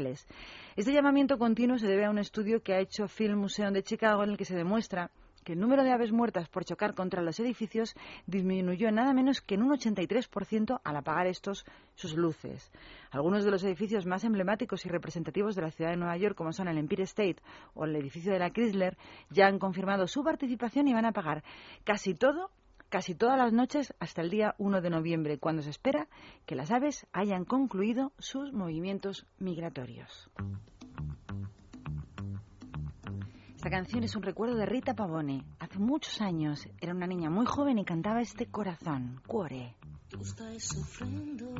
Speaker 2: Este llamamiento continuo se debe a un estudio que ha hecho Film Museum de Chicago en el que se demuestra que el número de aves muertas por chocar contra los edificios disminuyó nada menos que en un 83% al apagar estos sus luces. Algunos de los edificios más emblemáticos y representativos de la ciudad de Nueva York, como son el Empire State o el edificio de la Chrysler, ya han confirmado su participación y van a pagar casi todo casi todas las noches hasta el día 1 de noviembre, cuando se espera que las aves hayan concluido sus movimientos migratorios. Esta canción es un recuerdo de Rita Pavone. Hace muchos años era una niña muy joven y cantaba este corazón, cuore.
Speaker 13: Tu stai soffrendo.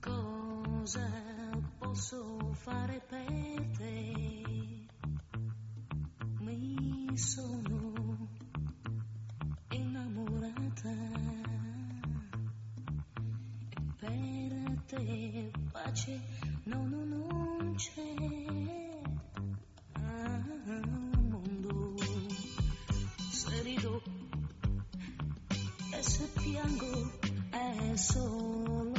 Speaker 13: Cosa posso fare per te? Mi sono innamorata e per te pace no, no, non c'è al mondo. Se rido e se piango è solo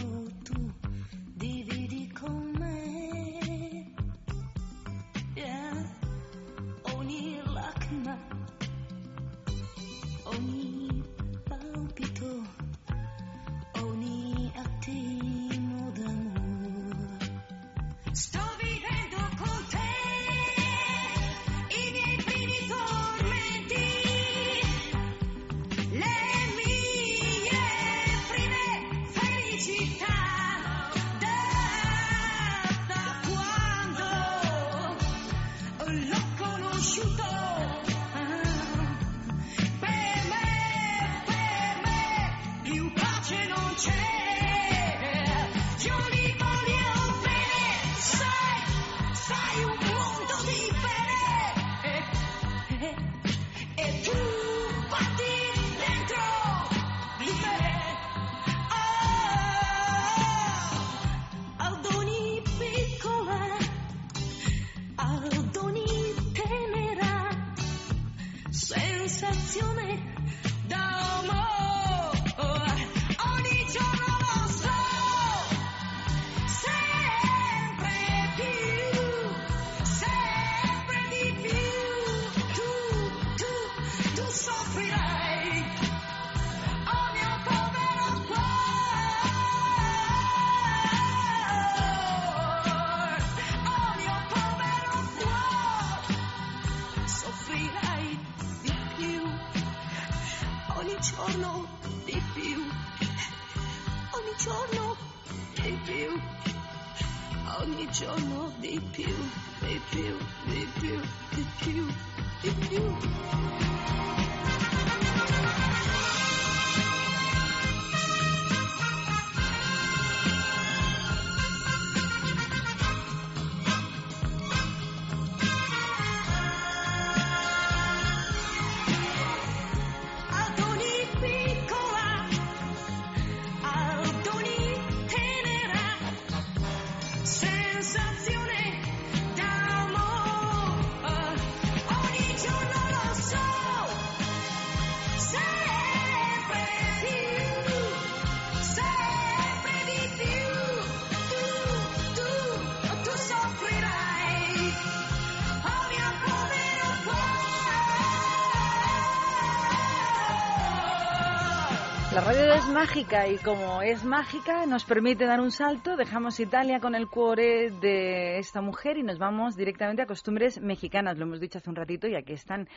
Speaker 2: mágica y como es mágica nos permite dar un salto. Dejamos Italia con el cuore de esta mujer y nos vamos directamente a costumbres mexicanas. Lo hemos dicho hace un ratito y aquí están.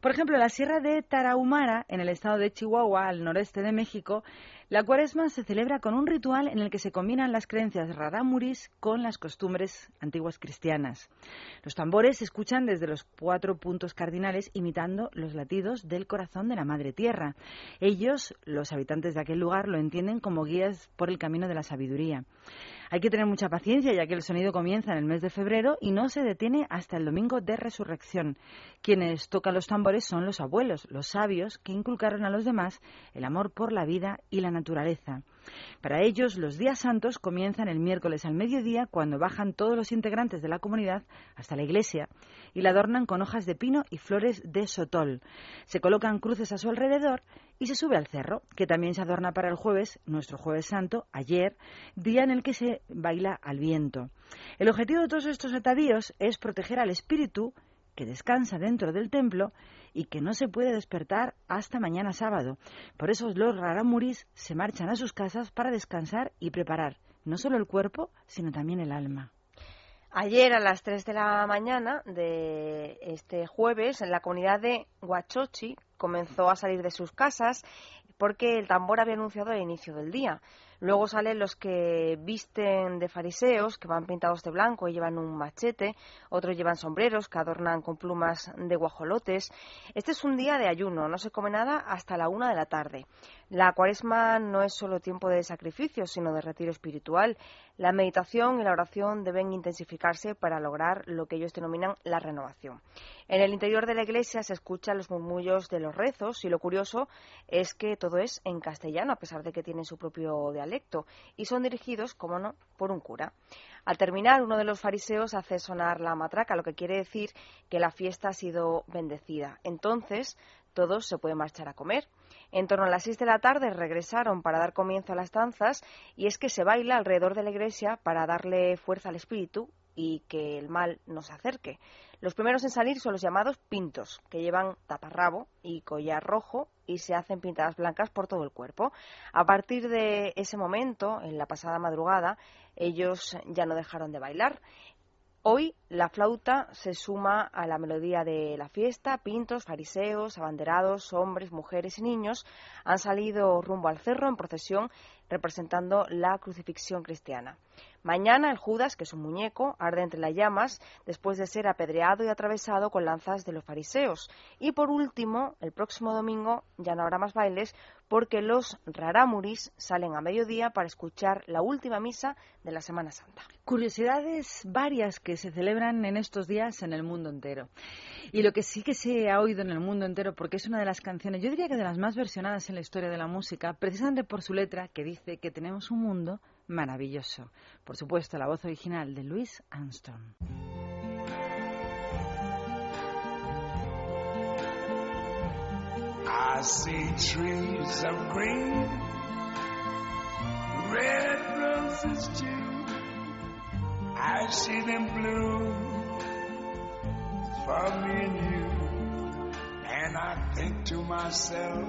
Speaker 2: Por ejemplo, en la sierra de Tarahumara, en el estado de Chihuahua, al noreste de México, la cuaresma se celebra con un ritual en el que se combinan las creencias rarámuris con las costumbres antiguas cristianas. Los tambores se escuchan desde los cuatro puntos cardinales imitando los latidos del corazón de la Madre Tierra. Ellos, los habitantes de aquel lugar, lo entienden como guías por el camino de la sabiduría. Hay que tener mucha paciencia ya que el sonido comienza en el mes de febrero y no se detiene hasta el domingo de resurrección. Quienes tocan los tambores son los abuelos, los sabios que inculcaron a los demás el amor por la vida y la naturaleza. Para ellos, los días santos comienzan el miércoles al mediodía cuando bajan todos los integrantes de la comunidad hasta la iglesia y la adornan con hojas de pino y flores de sotol. Se colocan cruces a su alrededor y se sube al cerro, que también se adorna para el jueves, nuestro jueves santo, ayer, día en el que se baila al viento. El objetivo de todos estos atadíos es proteger al espíritu que descansa dentro del templo y que no se puede despertar hasta mañana sábado. Por eso los raramuris se marchan a sus casas para descansar y preparar no solo el cuerpo, sino también el alma.
Speaker 7: Ayer a las 3 de la mañana de este jueves, en la comunidad de Huachochi comenzó a salir de sus casas porque el tambor había anunciado el inicio del día. Luego salen los que visten de fariseos, que van pintados de blanco y llevan un machete, otros llevan sombreros que adornan con plumas de guajolotes. Este es un día de ayuno, no se come nada hasta la una de la tarde. La cuaresma no es solo tiempo de sacrificio, sino de retiro espiritual. La meditación y la oración deben intensificarse para lograr lo que ellos denominan la renovación. En el interior de la iglesia se escuchan los murmullos de los rezos y lo curioso es que todo es en castellano, a pesar de que tienen su propio dialecto, y son dirigidos, como no, por un cura. Al terminar, uno de los fariseos hace sonar la matraca, lo que quiere decir que la fiesta ha sido bendecida. Entonces, todos se pueden marchar a comer. En torno a las seis de la tarde regresaron para dar comienzo a las danzas y es que se baila alrededor de la iglesia para darle fuerza al espíritu y que el mal no se acerque. Los primeros en salir son los llamados pintos, que llevan taparrabo y collar rojo y se hacen pintadas blancas por todo el cuerpo. A partir de ese momento, en la pasada madrugada, ellos ya no dejaron de bailar. Hoy la flauta se suma a la melodía de la fiesta. Pintos, fariseos, abanderados, hombres, mujeres y niños han salido rumbo al cerro en procesión representando la crucifixión cristiana. Mañana el Judas, que es un muñeco, arde entre las llamas después de ser apedreado y atravesado con lanzas de los fariseos. Y por último, el próximo domingo ya no habrá más bailes porque los rarámuris salen a mediodía para escuchar la última misa de la Semana Santa.
Speaker 2: Curiosidades varias que se celebran en estos días en el mundo entero. Y lo que sí que se ha oído en el mundo entero, porque es una de las canciones, yo diría que de las más versionadas en la historia de la música, precisamente por su letra que dice que tenemos un mundo maravilloso. Por supuesto, la voz original de Louis Armstrong.
Speaker 11: I see trees of green, red roses too. I see them bloom for me and you. And I think to myself,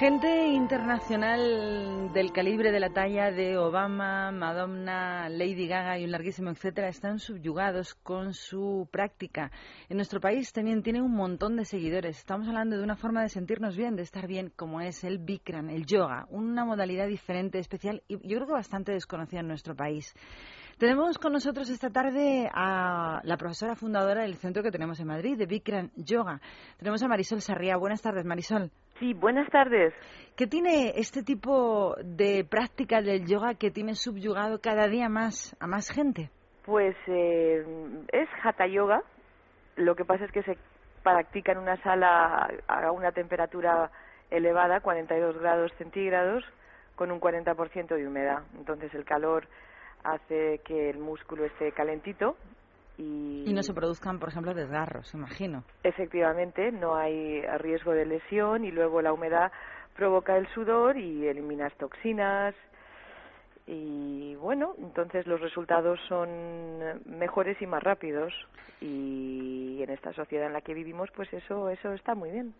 Speaker 2: Gente internacional del calibre de la talla de Obama, Madonna, Lady Gaga y un larguísimo etcétera están subyugados con su práctica. En nuestro país también tiene un montón de seguidores. Estamos hablando de una forma de sentirnos bien, de estar bien, como es el Bikram, el yoga, una modalidad diferente, especial y yo creo que bastante desconocida en nuestro país. Tenemos con nosotros esta tarde a la profesora fundadora del centro que tenemos en Madrid, de Bikram Yoga. Tenemos a Marisol Sarriá. Buenas tardes, Marisol.
Speaker 16: Sí, buenas tardes.
Speaker 2: ¿Qué tiene este tipo de práctica del yoga que tiene subyugado cada día más a más gente?
Speaker 16: Pues eh, es hatha yoga. Lo que pasa es que se practica en una sala a una temperatura elevada, 42 grados centígrados, con un 40% de humedad. Entonces el calor hace que el músculo esté calentito y,
Speaker 2: Y no se produzcan, por ejemplo, desgarros, imagino.
Speaker 16: efectivamente no hay riesgo de lesión y luego la humedad provoca el sudor y eliminas toxinas y bueno, entonces los resultados son mejores y más rápidos y en esta sociedad en la que vivimos pues eso eso está muy bien.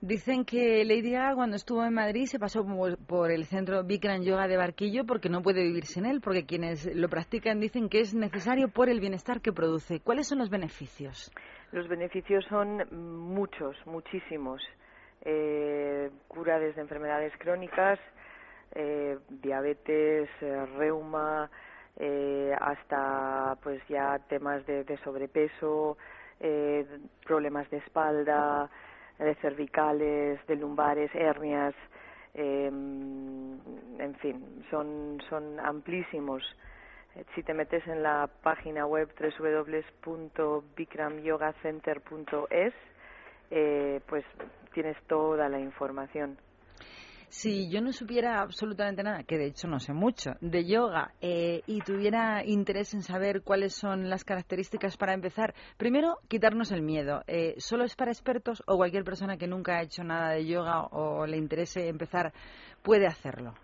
Speaker 2: Dicen que Lady Gaga cuando estuvo en Madrid se pasó por, el centro Bikram Yoga de Barquillo porque no puede vivir sin él, porque quienes lo practican dicen que es necesario por el bienestar que produce. ¿Cuáles son los beneficios?
Speaker 16: Los beneficios son muchos, muchísimos. Eh, cura desde enfermedades crónicas, eh, diabetes, eh, reuma, eh, hasta pues ya temas de, de sobrepeso, eh, problemas de espalda, de cervicales, de lumbares, hernias, eh, en fin, son, son amplísimos. Si te metes en la página web www.bikramyogacenter.es, eh, pues tienes toda la información.
Speaker 2: Si yo no supiera absolutamente nada, que de hecho no sé mucho, de yoga eh, y tuviera interés en saber cuáles son las características para empezar, primero quitarnos el miedo. Eh, ¿Solo es para expertos o cualquier persona que nunca ha hecho nada de yoga o le interese empezar puede hacerlo?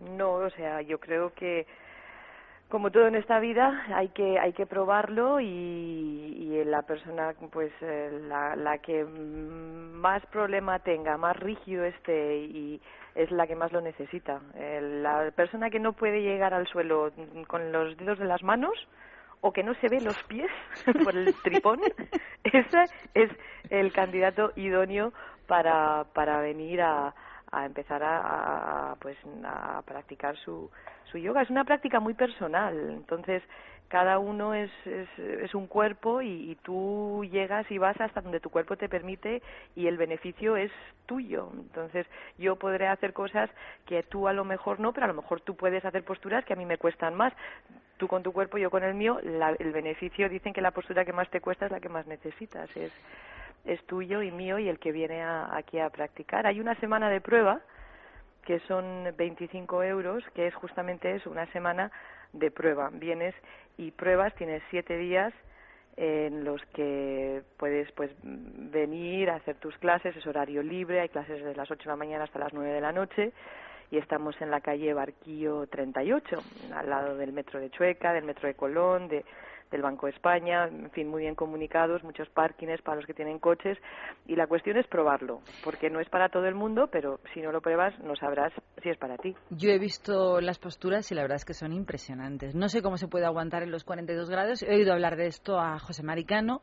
Speaker 16: No, o sea, yo creo que como todo en esta vida hay que hay que probarlo y, y la persona pues eh, la, la que más problema tenga, más rígido esté y es la que más lo necesita. Eh, la persona que no puede llegar al suelo con los dedos de las manos o que no se ve los pies por el tripón, ese es el candidato idóneo para, para venir a, a empezar a, pues a practicar su, su yoga. Es una práctica muy personal, entonces cada uno es, es, es un cuerpo y, y, tú llegas y vas hasta donde tu cuerpo te permite y el beneficio es tuyo. Entonces yo podré hacer cosas que tú a lo mejor no, pero a lo mejor tú puedes hacer posturas que a mí me cuestan más. Tú con tu cuerpo, yo con el mío, la, el beneficio, dicen que la postura que más te cuesta es la que más necesitas. Es, es tuyo y mío y el que viene a, aquí a practicar. Hay una semana de prueba que son 25 euros, que es justamente eso, una semana de prueba. Vienes y pruebas, tienes siete días en los que puedes pues venir a hacer tus clases, es horario libre, hay clases desde las 8 de la mañana hasta las 9 de la noche y estamos en la calle Barquillo 38, al lado del metro de Chueca, del metro de Colón, de del Banco de España, en fin, muy bien comunicados, muchos parkings para los que tienen coches y la cuestión es probarlo, porque no es para todo el mundo, pero si no lo pruebas no sabrás si es para ti.
Speaker 2: Yo he visto las posturas y la verdad es que son impresionantes. No sé cómo se puede aguantar en los 42 grados. He oído hablar de esto a José Maricano.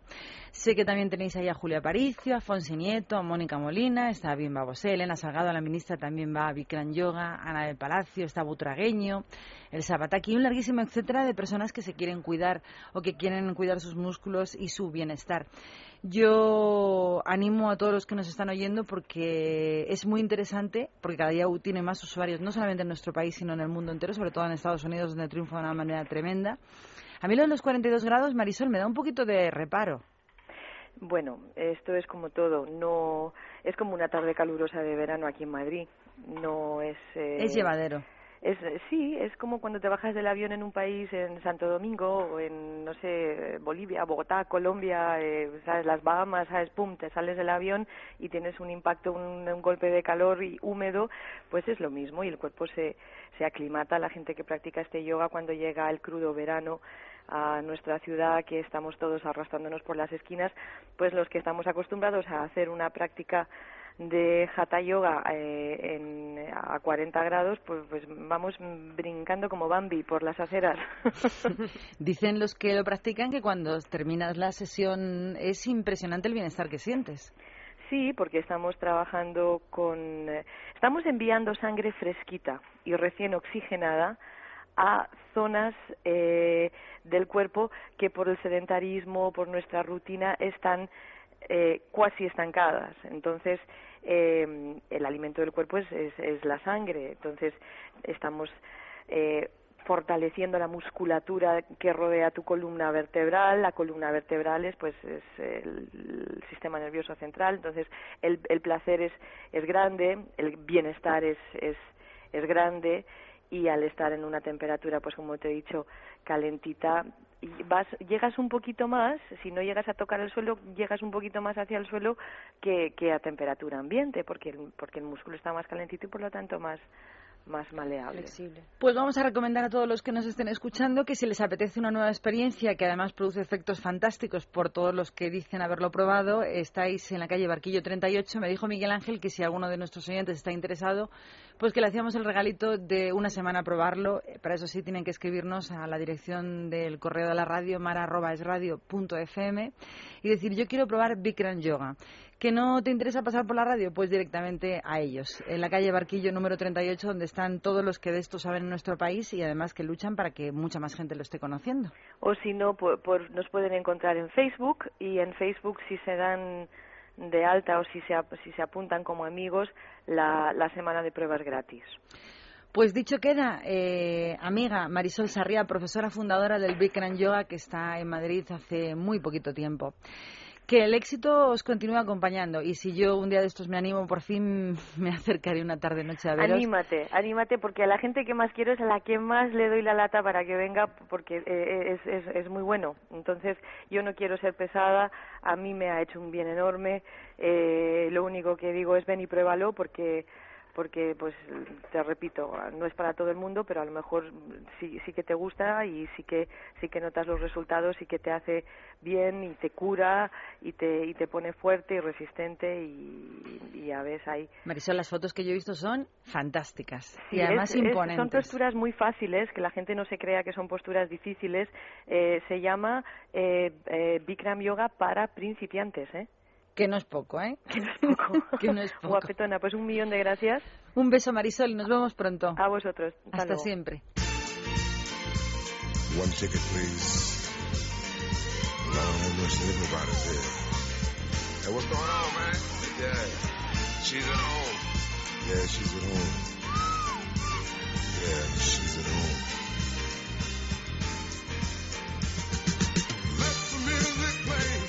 Speaker 2: Sé que también tenéis ahí a Julia Paricio, a Fonsi Nieto, a Mónica Molina, está Bimba Bosé, Elena Salgado, la ministra también va a Bikram Yoga, Ana del Palacio, está Butragueño, el Sabataki, un larguísimo etcétera de personas que se quieren cuidar o que quieren cuidar sus músculos y su bienestar. Yo animo a todos los que nos están oyendo porque es muy interesante, porque cada día tiene más usuarios, no solamente en nuestro país, sino en el mundo entero, sobre todo en Estados Unidos, donde triunfa de una manera tremenda. A mí lo de los 42 grados, Marisol, me da un poquito de reparo.
Speaker 16: Bueno, esto es como todo, no es como una tarde calurosa de verano aquí en Madrid, no es eh,
Speaker 2: es llevadero
Speaker 16: es sí es como cuando te bajas del avión en un país en Santo Domingo o en no sé Bolivia Bogotá Colombia eh, sabes las Bahamas sabes pum te sales del avión y tienes un impacto un, un, golpe de calor y húmedo pues es lo mismo y el cuerpo se se aclimata. La gente que practica este yoga cuando llega el crudo verano a nuestra ciudad que estamos todos arrastrándonos por las esquinas pues los que estamos acostumbrados a hacer una práctica de hatha yoga eh, en, a 40 grados, pues, pues vamos brincando como Bambi por las aceras.
Speaker 2: Dicen los que lo practican que cuando terminas la sesión es impresionante el bienestar que sientes.
Speaker 16: Sí, porque estamos trabajando con. Estamos enviando sangre fresquita y recién oxigenada a zonas eh, del cuerpo que por el sedentarismo, por nuestra rutina, están eh, cuasi estancadas. Entonces, eh, el alimento del cuerpo es, es, es, la sangre. Entonces, estamos eh, fortaleciendo la musculatura que rodea tu columna vertebral. La columna vertebral es, pues, es el, sistema nervioso central. Entonces, el, el placer es, es grande, el bienestar es, es, es grande y al estar en una temperatura, pues como te he dicho, calentita, vas, llegas un poquito más, si no llegas a tocar el suelo, llegas un poquito más hacia el suelo que, que a temperatura ambiente, porque el, porque el músculo está más calentito y por lo tanto más, más maleable.
Speaker 2: Pues vamos a recomendar a todos los que nos estén escuchando que si les apetece una nueva experiencia que además produce efectos fantásticos por todos los que dicen haberlo probado, estáis en la calle Barquillo 38. Me dijo Miguel Ángel que si alguno de nuestros oyentes está interesado, pues que le hacíamos el regalito de una semana a probarlo. Eh, Para eso sí tienen que escribirnos a la dirección del correo de la radio mara@esradio.fm y decir yo quiero probar Bikram Yoga. ¿Que no te interesa pasar por la radio? Pues directamente a ellos, en la calle Barquillo número 38, donde están todos los que de esto saben en nuestro país y además que luchan para que mucha más gente lo esté conociendo.
Speaker 16: O si no, por, por- nos pueden encontrar en Facebook y en Facebook si se dan de alta o si se, ap- si se apuntan como amigos la, la semana de pruebas gratis.
Speaker 2: Pues dicho queda, eh, amiga Marisol Sarria, profesora fundadora del Bikram Yoga que está en Madrid hace muy poquito tiempo. Que el éxito os continúe acompañando y si yo un día de estos me animo, por fin me acercaré una tarde noche a veros.
Speaker 16: Anímate, anímate porque a la gente que más quiero es a la que más le doy la lata para que venga porque eh, es, es, es muy bueno. Entonces yo no quiero ser pesada, a mí me ha hecho un bien enorme. Eh, lo único que digo es ven y pruébalo porque porque pues te repito no es para todo el mundo pero a lo mejor sí sí que te gusta y sí que sí que notas los resultados y que te hace bien y te cura y te y te pone fuerte y resistente y, y ya ves ahí
Speaker 2: Marisol, las fotos que yo he visto son fantásticas
Speaker 16: Sí,
Speaker 2: y además
Speaker 16: es- es-
Speaker 2: imponentes.
Speaker 16: son posturas muy fáciles, que la gente no se crea que son posturas difíciles. Eh, se llama eh, eh, Bikram Yoga para principiantes, ¿eh?
Speaker 2: Que no es poco, ¿eh?
Speaker 16: Que no es poco.
Speaker 2: Que no es poco.
Speaker 16: Guapetona, pues un millón de gracias.
Speaker 2: Un beso, Marisol, y nos vemos pronto.
Speaker 16: A vosotros. Hasta
Speaker 2: Hasta
Speaker 16: luego.
Speaker 2: siempre.
Speaker 17: One ticket, please. Lord have mercy, everybody's here. Hey, what's going on, man? Yeah. She's at home. Yeah, she's at home. Yeah, she's at home. Let the music play.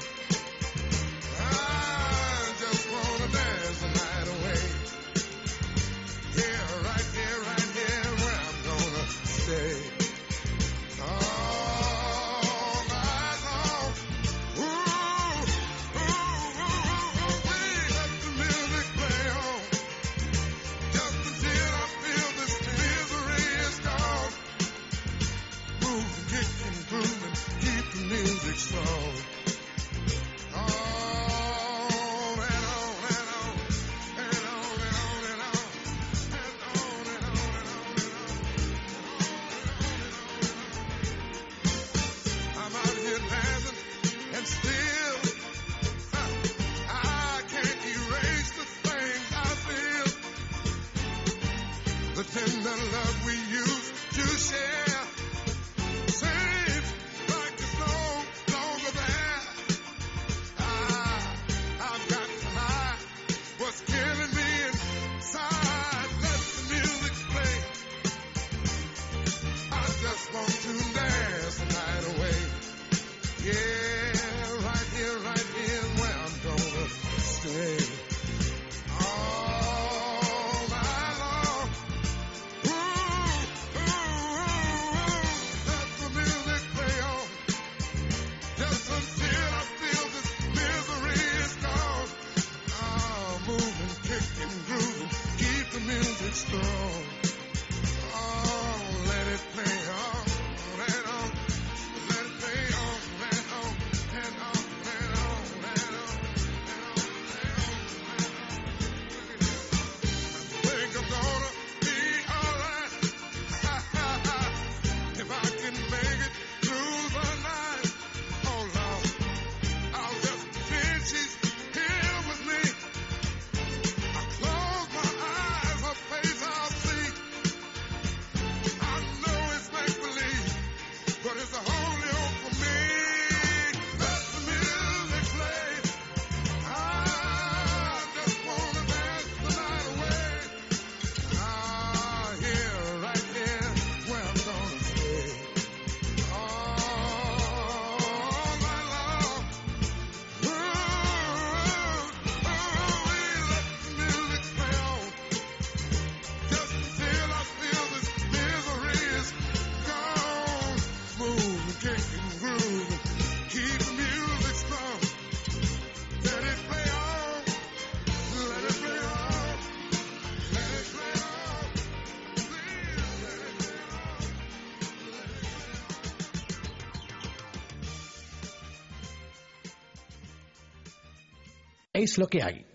Speaker 1: Es lo que hay.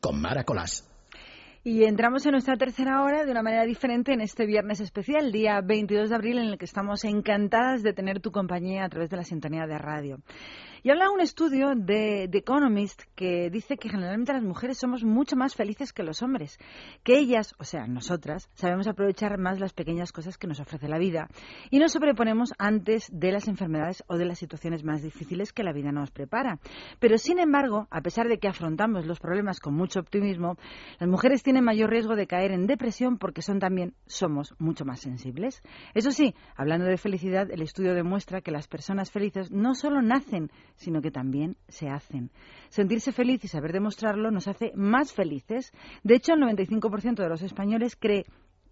Speaker 1: Con Mara Colás.
Speaker 2: Y entramos en nuestra tercera hora de una manera diferente en este viernes especial, día 22 de abril, en el que estamos encantadas de tener tu compañía a través de la sintonía de radio. Y habla un estudio de The Economist que dice que generalmente las mujeres somos mucho más felices que los hombres, que ellas, o sea, nosotras, sabemos aprovechar más las pequeñas cosas que nos ofrece la vida y nos sobreponemos antes de las enfermedades o de las situaciones más difíciles que la vida nos prepara. Pero, sin embargo, a pesar de que afrontamos los problemas con mucho optimismo, las mujeres tienen mayor riesgo de caer en depresión porque son también somos mucho más sensibles. Eso sí, hablando de felicidad, el estudio demuestra que las personas felices no solo nacen, sino que también se hacen. Sentirse feliz y saber demostrarlo nos hace más felices. De hecho, el 95% de los españoles cree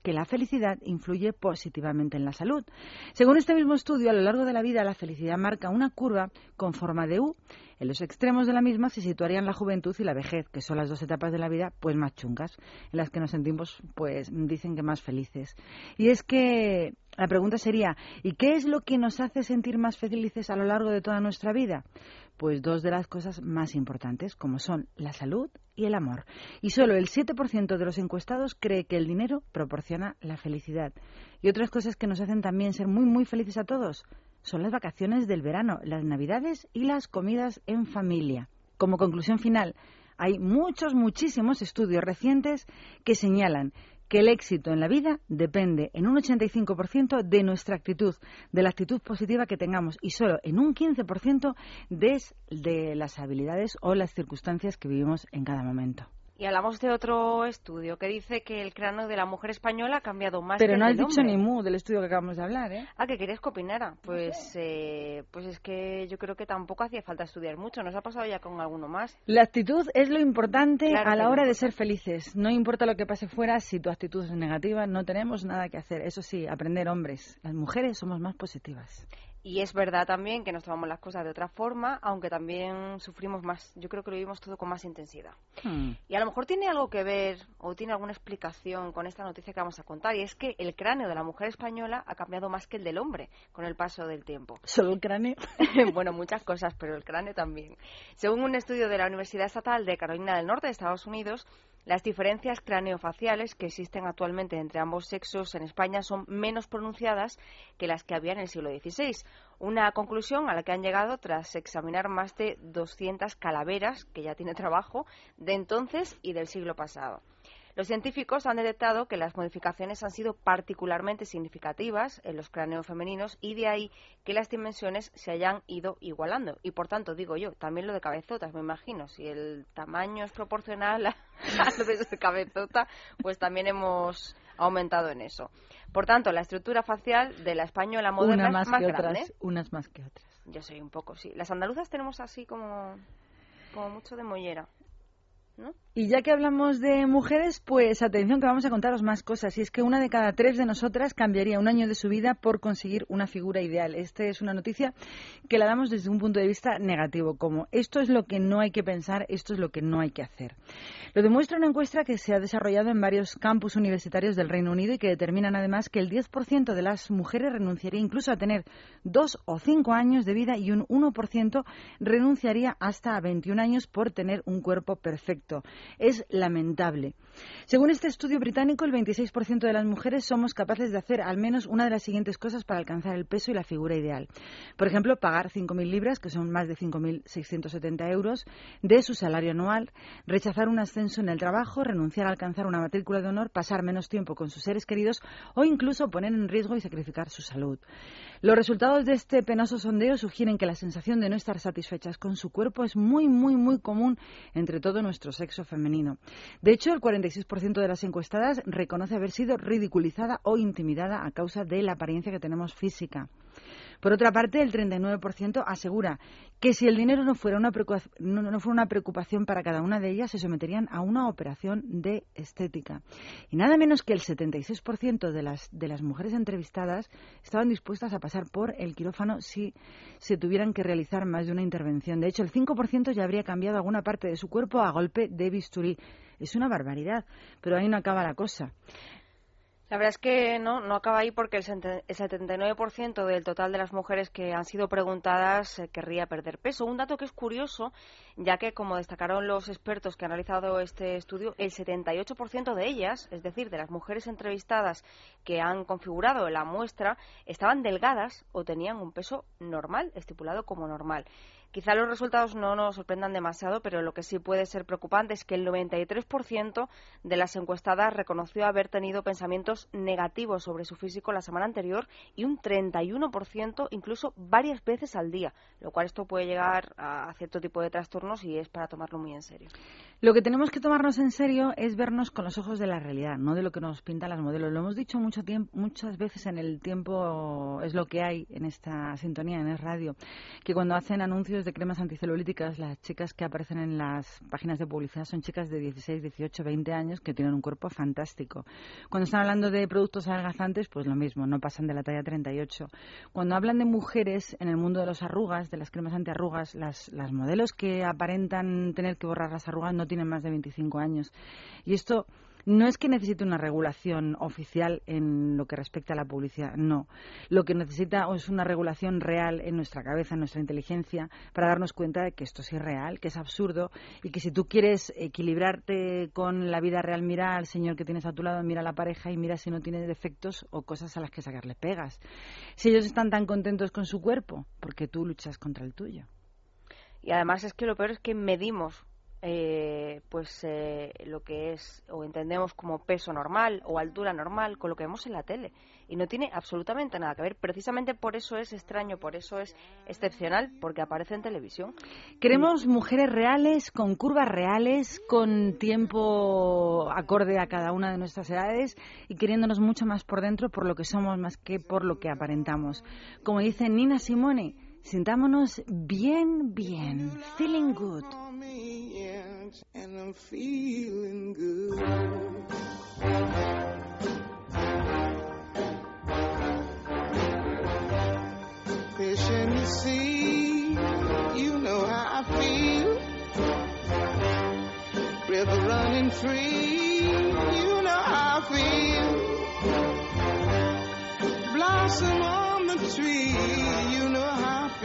Speaker 2: que la felicidad influye positivamente en la salud. Según este mismo estudio, a lo largo de la vida la felicidad marca una curva con forma de U. En los extremos de la misma se situarían la juventud y la vejez, que son las dos etapas de la vida pues más chungas, en las que nos sentimos pues dicen que más felices. Y es que la pregunta sería, ¿y qué es lo que nos hace sentir más felices a lo largo de toda nuestra vida? Pues dos de las cosas más importantes, como son la salud y el amor. Y solo el 7% de los encuestados cree que el dinero proporciona la felicidad. Y otras cosas que nos hacen también ser muy, muy felices a todos son las vacaciones del verano, las navidades y las comidas en familia. Como conclusión final, hay muchos, muchísimos estudios recientes que señalan que el éxito en la vida depende en un 85% de nuestra actitud, de la actitud positiva que tengamos y solo en un 15% de, las habilidades o las circunstancias que vivimos en cada momento.
Speaker 7: Y hablamos de otro estudio que dice que el cráneo de la mujer española ha cambiado más
Speaker 2: Pero
Speaker 7: que
Speaker 2: no has dicho
Speaker 7: hombre.
Speaker 2: ni mu del estudio que acabamos de hablar, ¿eh?
Speaker 7: Ah, que querías que opinara. Pues, eh, pues es que yo creo que tampoco hacía falta estudiar mucho. ¿Nos ha pasado ya con alguno más?
Speaker 2: La actitud es lo importante
Speaker 7: Claro
Speaker 2: a la hora de ser felices. No importa lo que pase fuera, si tu actitud es negativa, no tenemos nada que hacer. Eso sí, aprender hombres. Las mujeres somos más positivas.
Speaker 7: Y es verdad también que nos tomamos las cosas de otra forma, aunque también sufrimos más. Yo creo que lo vivimos todo con más intensidad.
Speaker 2: Hmm.
Speaker 7: Y a lo mejor tiene algo que ver o tiene alguna explicación con esta noticia que vamos a contar, y es que el cráneo de la mujer española ha cambiado más que el del hombre con el paso del tiempo.
Speaker 2: Solo el cráneo.
Speaker 7: bueno, muchas cosas, pero el cráneo también. Según un estudio de la Universidad Estatal de Carolina del Norte de Estados Unidos, las diferencias craneofaciales que existen actualmente entre ambos sexos en España son menos pronunciadas que las que había en el siglo XVI. Una conclusión a la que han llegado tras examinar más de 200 calaveras, que ya tiene trabajo, de entonces y del siglo pasado. Los científicos han detectado que las modificaciones han sido particularmente significativas en los cráneos femeninos y de ahí que las dimensiones se hayan ido igualando. Y por tanto, digo yo, también lo de cabezotas, me imagino. Si el tamaño es proporcional a, lo de cabezota, pues también hemos aumentado en eso. Por tanto, la estructura facial de la española moderna
Speaker 2: Una más,
Speaker 7: es más
Speaker 2: que
Speaker 7: grande.
Speaker 2: otras. Unas más que otras.
Speaker 7: Yo soy un poco, sí. Las andaluzas tenemos así como, como mucho de mollera.
Speaker 2: Y ya que hablamos de mujeres, pues atención que vamos a contaros más cosas. Y es que una de cada tres de nosotras cambiaría un año de su vida por conseguir una figura ideal. Esta es una noticia que la damos desde un punto de vista negativo, como esto es lo que no hay que pensar, esto es lo que no hay que hacer. Lo demuestra una encuesta que se ha desarrollado en varios campus universitarios del Reino Unido y que determinan además que el 10% de las mujeres renunciaría incluso a tener dos o cinco años de vida y un 1% renunciaría hasta a 21 años por tener un cuerpo perfecto. Es lamentable. Según este estudio británico, el 26% de las mujeres somos capaces de hacer al menos una de las siguientes cosas para alcanzar el peso y la figura ideal. Por ejemplo, pagar 5.000 libras, que son más de 5.670 euros, de su salario anual, rechazar un ascenso en el trabajo, renunciar a alcanzar una matrícula de honor, pasar menos tiempo con sus seres queridos o incluso poner en riesgo y sacrificar su salud. Los resultados de este penoso sondeo sugieren que la sensación de no estar satisfechas con su cuerpo es muy, muy, muy común entre todo nuestro sexo femenino. De hecho, el 46% de las encuestadas reconoce haber sido ridiculizada o intimidada a causa de la apariencia que tenemos física. Por otra parte, el 39% asegura que si el dinero no fuera, una no, no fuera una preocupación para cada una de ellas, se someterían a una operación de estética. Y nada menos que el 76% de las, de las mujeres entrevistadas estaban dispuestas a pasar por el quirófano si se tuvieran que realizar más de una intervención. De hecho, el 5% ya habría cambiado alguna parte de su cuerpo a golpe de bisturí. Es una barbaridad, pero ahí no acaba la cosa.
Speaker 7: La verdad es que no, no acaba ahí porque el sete- el 79% del total de las mujeres que han sido preguntadas eh, querría perder peso. Un dato que es curioso, ya que, como destacaron los expertos que han realizado este estudio, el 78% de ellas, es decir, de las mujeres entrevistadas que han configurado la muestra, estaban delgadas o tenían un peso normal, estipulado como normal. Quizá los resultados no nos sorprendan demasiado, pero lo que sí puede ser preocupante es que el 93% de las encuestadas reconoció haber tenido pensamientos negativos sobre su físico la semana anterior y un 31% incluso varias veces al día, lo cual esto puede llegar a cierto tipo de trastornos y es para tomarlo muy en serio.
Speaker 2: Lo que tenemos que tomarnos en serio es vernos con los ojos de la realidad, no de lo que nos pintan las modelos. Lo hemos dicho mucho tiempo, muchas veces en el tiempo, es lo que hay en esta sintonía, en el radio, que cuando hacen anuncios de cremas anticelulíticas, las chicas que aparecen en las páginas de publicidad son chicas de 16, 18, 20 años que tienen un cuerpo fantástico. Cuando están hablando de productos adelgazantes, pues lo mismo, no pasan de la talla 38. Cuando hablan de mujeres en el mundo de las arrugas, de las cremas antiarrugas, las, las modelos que aparentan tener que borrar las arrugas no más de 25 años. Y esto no es que necesite una regulación oficial en lo que respecta a la publicidad, no. Lo que necesita es una regulación real en nuestra cabeza, en nuestra inteligencia, para darnos cuenta de que esto es irreal, que es absurdo y que si tú quieres equilibrarte con la vida real, mira al señor que tienes a tu lado, mira a la pareja y mira si no tiene defectos o cosas a las que sacarle pegas. Si ellos están tan contentos con su cuerpo, porque tú luchas contra el tuyo.
Speaker 7: Y además es que lo peor es que medimos eh, pues eh, lo que es o entendemos como peso normal o altura normal con lo que vemos en la tele. Y no tiene absolutamente nada que ver. Precisamente por eso es extraño por eso es excepcional porque aparece en televisión.
Speaker 2: Queremos mujeres reales, con curvas reales, con tiempo acorde a cada una de nuestras edades y queriéndonos mucho más por dentro por lo que somos más que por lo que aparentamos. Como dice Nina Simone, sintámonos bien, bien, feeling good.
Speaker 5: Fish in the sea, you know how I feel. River running free, you know how I feel. Blossom on the tree, you know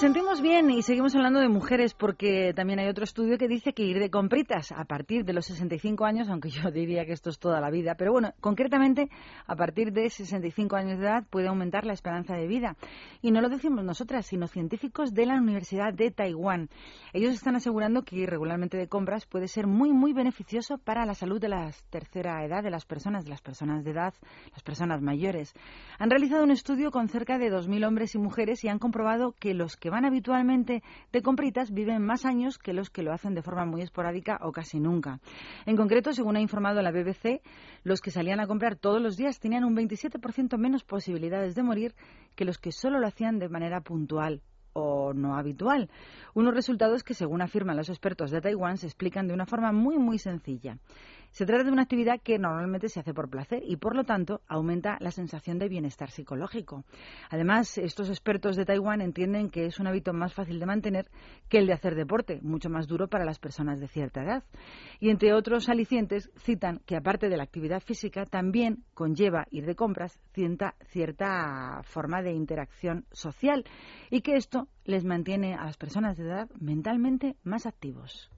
Speaker 2: Nos bien y seguimos hablando de mujeres porque también hay otro estudio que dice que ir de compritas a partir de los 65 años, aunque yo diría que esto es toda la vida, pero bueno, concretamente a partir de 65 años de edad puede aumentar la esperanza de vida. Y no lo decimos nosotras, sino científicos de la Universidad de Taiwán. Ellos están asegurando que ir regularmente de compras puede ser muy, muy beneficioso para la salud de la tercera edad, de las personas, de las personas de edad, las personas mayores. Han realizado un estudio con cerca de 2.000 hombres y mujeres y han comprobado que los que van habitualmente de compritas viven más años que los que lo hacen de forma muy esporádica o casi nunca. En concreto, según ha informado la BBC, los que salían a comprar todos los días tenían un 27% menos posibilidades de morir que los que solo lo hacían de manera puntual o no habitual. Unos resultados que, según afirman los expertos de Taiwán, se explican de una forma muy, muy sencilla. Se trata de una actividad que normalmente se hace por placer y, por lo tanto, aumenta la sensación de bienestar psicológico. Además, estos expertos de Taiwán entienden que es un hábito más fácil de mantener que el de hacer deporte, mucho más duro para las personas de cierta edad. Y, entre otros alicientes, citan que, aparte de la actividad física, también conlleva ir de compras cierta, forma de interacción social y que esto les mantiene a las personas de edad mentalmente más activos.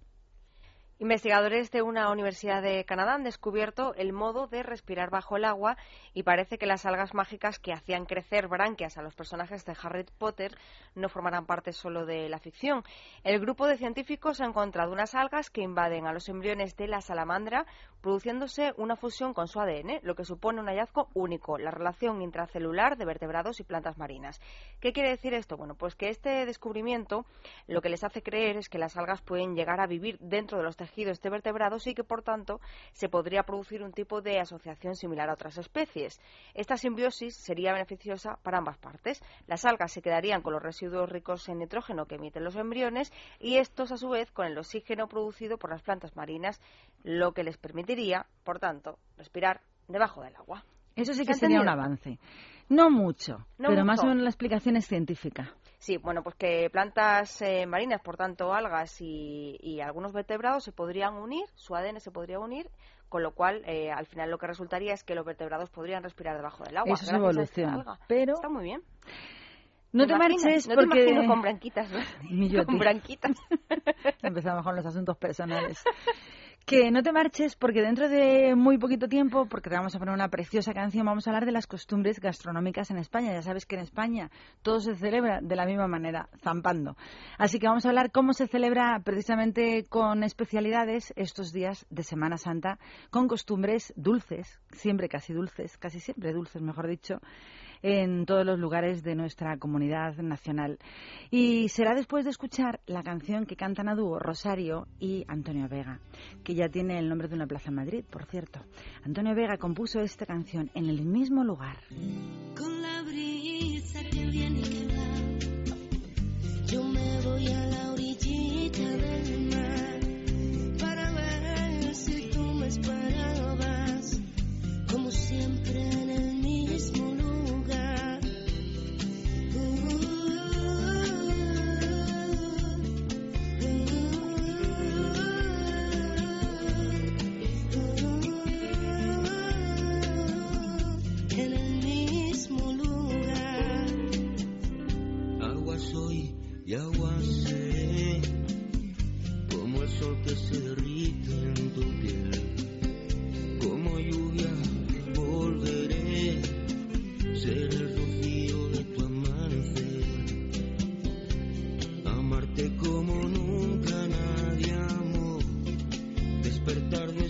Speaker 7: Investigadores de una universidad de Canadá han descubierto el modo de respirar bajo el agua y parece que las algas mágicas que hacían crecer branquias a los personajes de Harry Potter no formarán parte solo de la ficción. El grupo de científicos ha encontrado unas algas que invaden a los embriones de la salamandra, produciéndose una fusión con su ADN, lo que supone un hallazgo único, la relación intracelular de vertebrados y plantas marinas. ¿Qué quiere decir esto? Bueno, pues que este descubrimiento lo que les hace creer es que las algas pueden llegar a vivir dentro de los tejidos de vertebrados y que, por tanto, se podría producir un tipo de asociación similar a otras especies. Esta simbiosis sería beneficiosa para ambas partes. Las algas se quedarían con los residuos ricos en nitrógeno que emiten los embriones y estos, a su vez, con el oxígeno producido por las plantas marinas, lo que les permitiría, por tanto, respirar debajo del agua.
Speaker 2: Eso sí
Speaker 7: ¿Se
Speaker 2: que sería un avance. No mucho,
Speaker 7: No
Speaker 2: pero más o menos la explicación es científica.
Speaker 7: Sí, bueno, pues que plantas eh, marinas, por tanto algas y, y algunos vertebrados se podrían unir, su ADN se podría unir, con lo cual eh, al final lo que resultaría es que los vertebrados podrían respirar debajo del agua.
Speaker 2: Eso es evolución. Pero
Speaker 7: Está muy bien.
Speaker 2: no
Speaker 7: ¿Te
Speaker 2: te marches
Speaker 7: No te imagino con branquitas, ¿no?
Speaker 2: Yo,
Speaker 7: con branquitas.
Speaker 2: Empezamos con los asuntos personales. Que no te marches porque dentro de muy poquito tiempo, porque te vamos a poner una preciosa canción, vamos a hablar de las costumbres gastronómicas en España. Ya sabes que en España todo se celebra de la misma manera, zampando. Así que vamos a hablar cómo se celebra precisamente con especialidades estos días de Semana Santa, con costumbres dulces, siempre casi dulces, casi siempre dulces, mejor dicho, en todos los lugares de nuestra comunidad nacional. Y será después de escuchar la canción que cantan a dúo Rosario y Antonio Vega, que ya tiene el nombre de una plaza en Madrid, por cierto. Antonio Vega compuso esta canción en el mismo lugar.
Speaker 13: Con la brisa que viene y que va, yo me voy a la orillita del mar para ver si tú me esperabas, como siempre en el mismo lugar.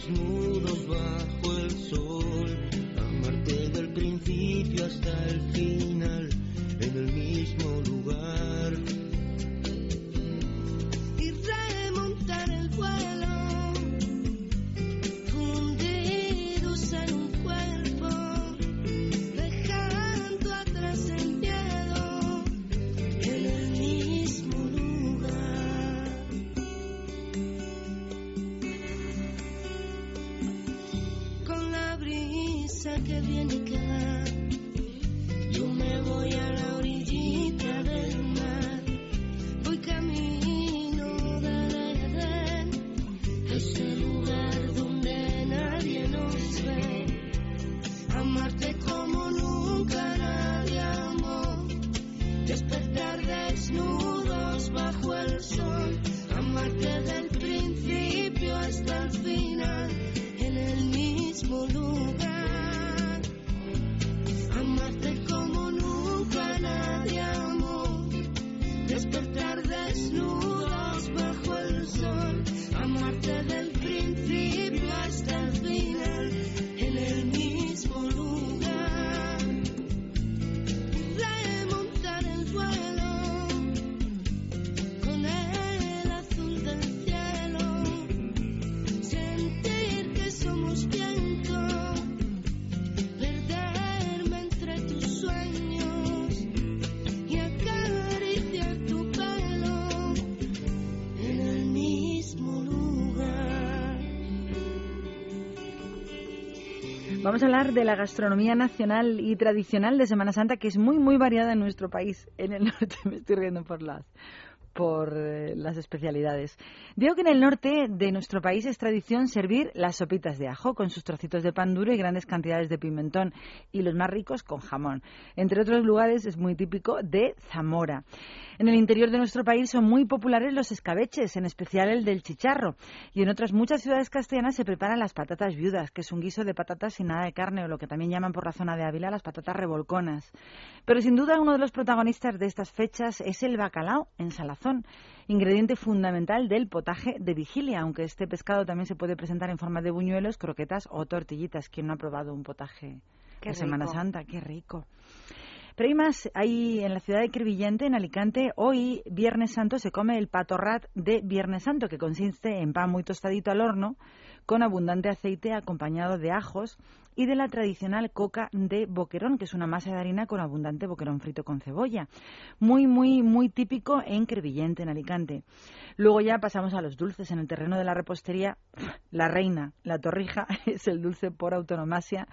Speaker 18: Desnudos bajo el sol, amarte del principio hasta el final, en el mismo lugar.
Speaker 2: Vamos a hablar de la gastronomía nacional y tradicional de Semana Santa, que es muy, muy variada en nuestro país. En el norte me estoy riendo por las por eh, las especialidades. Digo que en el norte de nuestro país es tradición servir las sopitas de ajo con sus trocitos de pan duro y grandes cantidades de pimentón y los más ricos con jamón. Entre otros lugares es muy típico de Zamora. En el interior de nuestro país son muy populares los escabeches, en especial el del chicharro. Y en otras muchas ciudades castellanas se preparan las patatas viudas, que es un guiso de patatas sin nada de carne, o lo que también llaman por la zona de Ávila las patatas revolconas. Pero sin duda uno de los protagonistas de estas fechas es el bacalao en ingrediente fundamental del potaje de vigilia, aunque este pescado también se puede presentar en forma de buñuelos, croquetas o tortillitas. ¿Quién no ha probado un potaje
Speaker 7: Qué
Speaker 2: de Semana. Santa? ¡Qué rico! Pero hay más, hay en la ciudad de Crevillente, en Alicante, hoy, Viernes Santo, se come el patorrat de Viernes Santo, que consiste en pan muy tostadito al horno, con abundante aceite acompañado de ajos y de la tradicional coca de boquerón, que es una masa de harina con abundante boquerón frito con cebolla. Muy, muy, muy típico en Crevillente, en Alicante. Luego ya pasamos a los dulces. En el terreno de la repostería, la reina, la torrija, es el dulce por autonomasia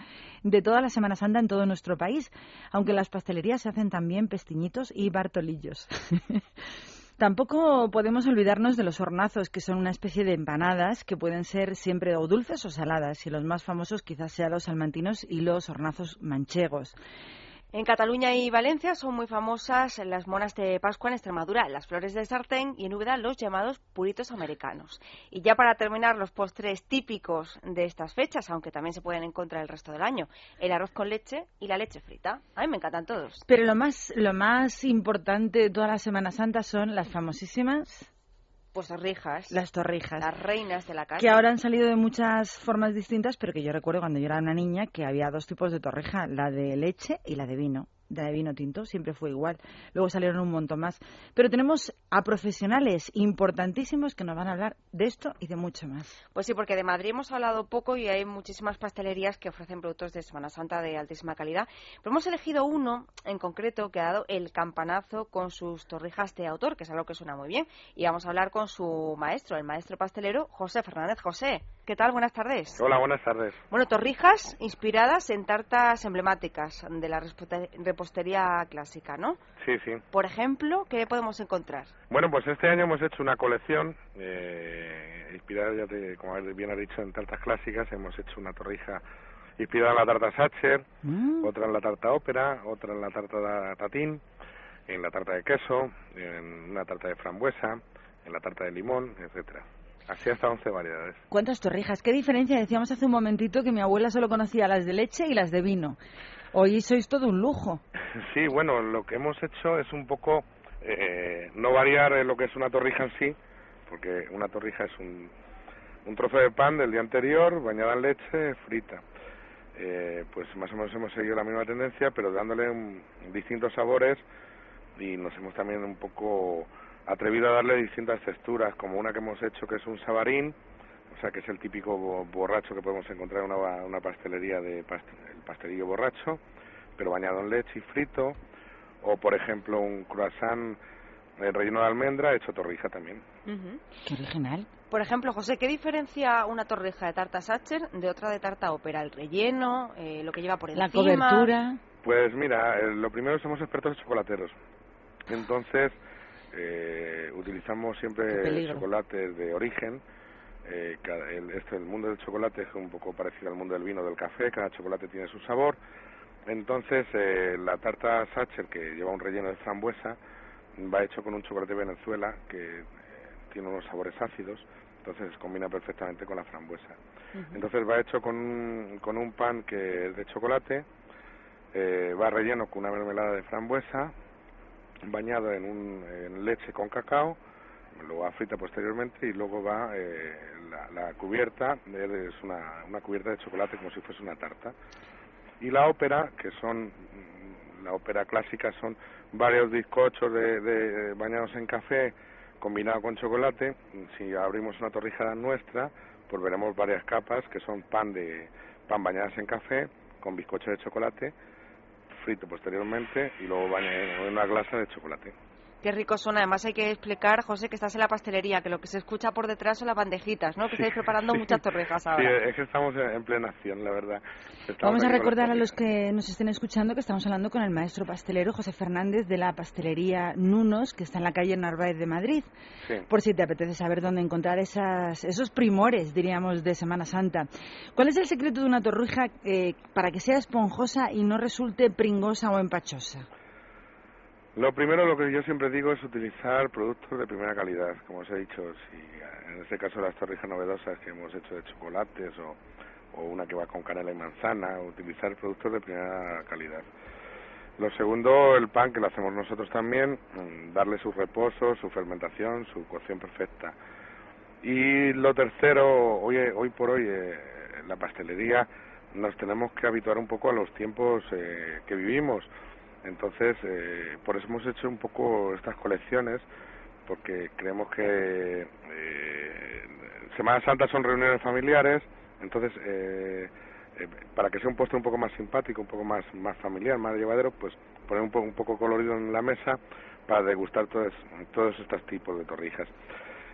Speaker 2: de toda la Semana Santa en todo nuestro país, aunque en las pastelerías se hacen también pestiñitos y bartolillos. Tampoco podemos olvidarnos de los hornazos, que son una especie de empanadas que pueden ser siempre o dulces o saladas, y los más famosos quizás sean los salmantinos y los hornazos manchegos.
Speaker 7: En Cataluña y Valencia son muy famosas las monas de Pascua en Extremadura, las flores de sartén y en Úbeda los llamados puritos americanos. Y ya para terminar, los postres típicos de estas fechas, aunque también se pueden encontrar el resto del año, el arroz con leche y la leche frita. A mí me encantan todos.
Speaker 2: Pero lo más, lo más importante de toda la Semana Santa son las famosísimas
Speaker 7: Pues torrijas,
Speaker 2: las torrijas.
Speaker 7: las reinas de la casa.
Speaker 2: que ahora han salido de muchas formas distintas, pero que yo recuerdo cuando yo era una niña que había dos tipos de torrija, la de leche y la de vino. De vino tinto siempre fue igual. Luego salieron un montón más. Pero tenemos a profesionales importantísimos que nos van a hablar de esto y de mucho más.
Speaker 7: Pues sí, porque de Madrid hemos hablado poco y hay muchísimas pastelerías que ofrecen productos de Semana Santa de altísima calidad. Pero hemos elegido uno en concreto que ha dado el campanazo con sus torrijas de autor, que es algo que suena muy bien. Y vamos a hablar con su maestro, el maestro pastelero José Fernández. José, ¿qué tal? Buenas tardes.
Speaker 19: Hola, buenas tardes.
Speaker 7: Bueno, torrijas inspiradas en tartas emblemáticas de la repostería clásica, ¿no?
Speaker 19: Sí, sí.
Speaker 7: Por ejemplo, ¿qué podemos encontrar?
Speaker 19: Bueno, pues este año hemos hecho una colección eh, inspirada, ya te- como bien ha dicho, en tartas clásicas. Hemos hecho una torrija inspirada en la tarta Sacher, otra en la tarta ópera, otra en la tarta de tatín, en la tarta de queso, en una tarta de frambuesa, en la tarta de limón, etcétera. Así hasta 11 variedades.
Speaker 2: ¿Cuántas torrijas? ¿Qué diferencia? Decíamos hace un momentito que mi abuela solo conocía las de leche y las de vino. Hoy sois todo un lujo.
Speaker 19: Sí, bueno, lo que hemos hecho es un poco eh, no variar eh, lo que es una torrija en sí, porque una torrija es un, un trozo de pan del día anterior, bañada en leche, frita. Eh, pues más o menos hemos seguido la misma tendencia, pero dándole un- distintos sabores y nos hemos también un poco atrevido a darle distintas texturas, como una que hemos hecho que es un sabarín, o sea que es el típico bo- borracho que podemos encontrar en una, una pastelería de past- el pastelillo borracho, pero bañado en leche y frito, o por ejemplo un croissant eh, relleno de almendra hecho torrija también.
Speaker 2: Qué original.
Speaker 7: Por ejemplo, José, ¿qué diferencia una torrija de tarta Sacher de otra de tarta ópera? El relleno, eh, lo que lleva por
Speaker 2: La
Speaker 7: encima.
Speaker 2: cobertura.
Speaker 19: Pues mira, eh, lo primero somos expertos chocolateros. Entonces, eh, utilizamos siempre chocolates de origen. Eh, el, este, el mundo del chocolate es un poco parecido al mundo del vino del café, cada chocolate tiene su sabor. Entonces, eh, la tarta Sacher, que lleva un relleno de frambuesa, va hecho con un chocolate de Venezuela que eh, tiene unos sabores ácidos, entonces combina perfectamente con la frambuesa. Entonces va hecho con un, con un pan que es de chocolate, eh, va relleno con una mermelada de frambuesa, bañado en, un, en leche con cacao, lo va frita posteriormente y luego va eh, la, la cubierta, es una, una cubierta de chocolate como si fuese una tarta. Y la ópera, que son, mm, la ópera clásica son varios bizcochos de, de- bañados en café combinado con chocolate. Si abrimos una torrija nuestra, pues veremos varias capas que son pan de pan bañadas en café con bizcocho de chocolate frito posteriormente y luego bañado en una glasa de chocolate.
Speaker 7: Qué rico suena. Además hay que explicar, José, que estás en la pastelería, que lo que se escucha por detrás son las bandejitas, ¿no? Que estáis preparando muchas torrijas
Speaker 19: Sí,
Speaker 7: ahora.
Speaker 19: es que estamos en en plena acción, la verdad. Estamos
Speaker 2: Vamos a recordar a los que nos estén escuchando que estamos hablando con el maestro pastelero José Fernández de la pastelería Nunos, que está en la calle Narváez de Madrid.
Speaker 19: Sí.
Speaker 2: Por si te apetece saber dónde encontrar esas, esos primores, diríamos, de Semana Santa. ¿Cuál es el secreto de una torrija eh, para que sea esponjosa y no resulte pringosa o empachosa?
Speaker 19: Lo primero, lo que yo siempre digo es utilizar productos de primera calidad, como os he dicho, si en este caso las torrijas novedosas que hemos hecho de chocolates o, una que va con canela y manzana, utilizar productos de primera calidad. Lo segundo, el pan que lo hacemos nosotros también, mm, darle su reposo, su fermentación, su cocción perfecta. Y lo tercero, hoy, hoy por hoy, eh, la pastelería nos tenemos que habituar un poco a los tiempos eh, que vivimos. Entonces, eh, por eso hemos hecho un poco estas colecciones, porque creemos que eh, Semana Santa son reuniones familiares, entonces, eh, eh, para que sea un postre un poco más simpático, un poco más, más familiar, más llevadero, pues poner un, po- un poco colorido en la mesa para degustar todos, todos estos tipos de torrijas.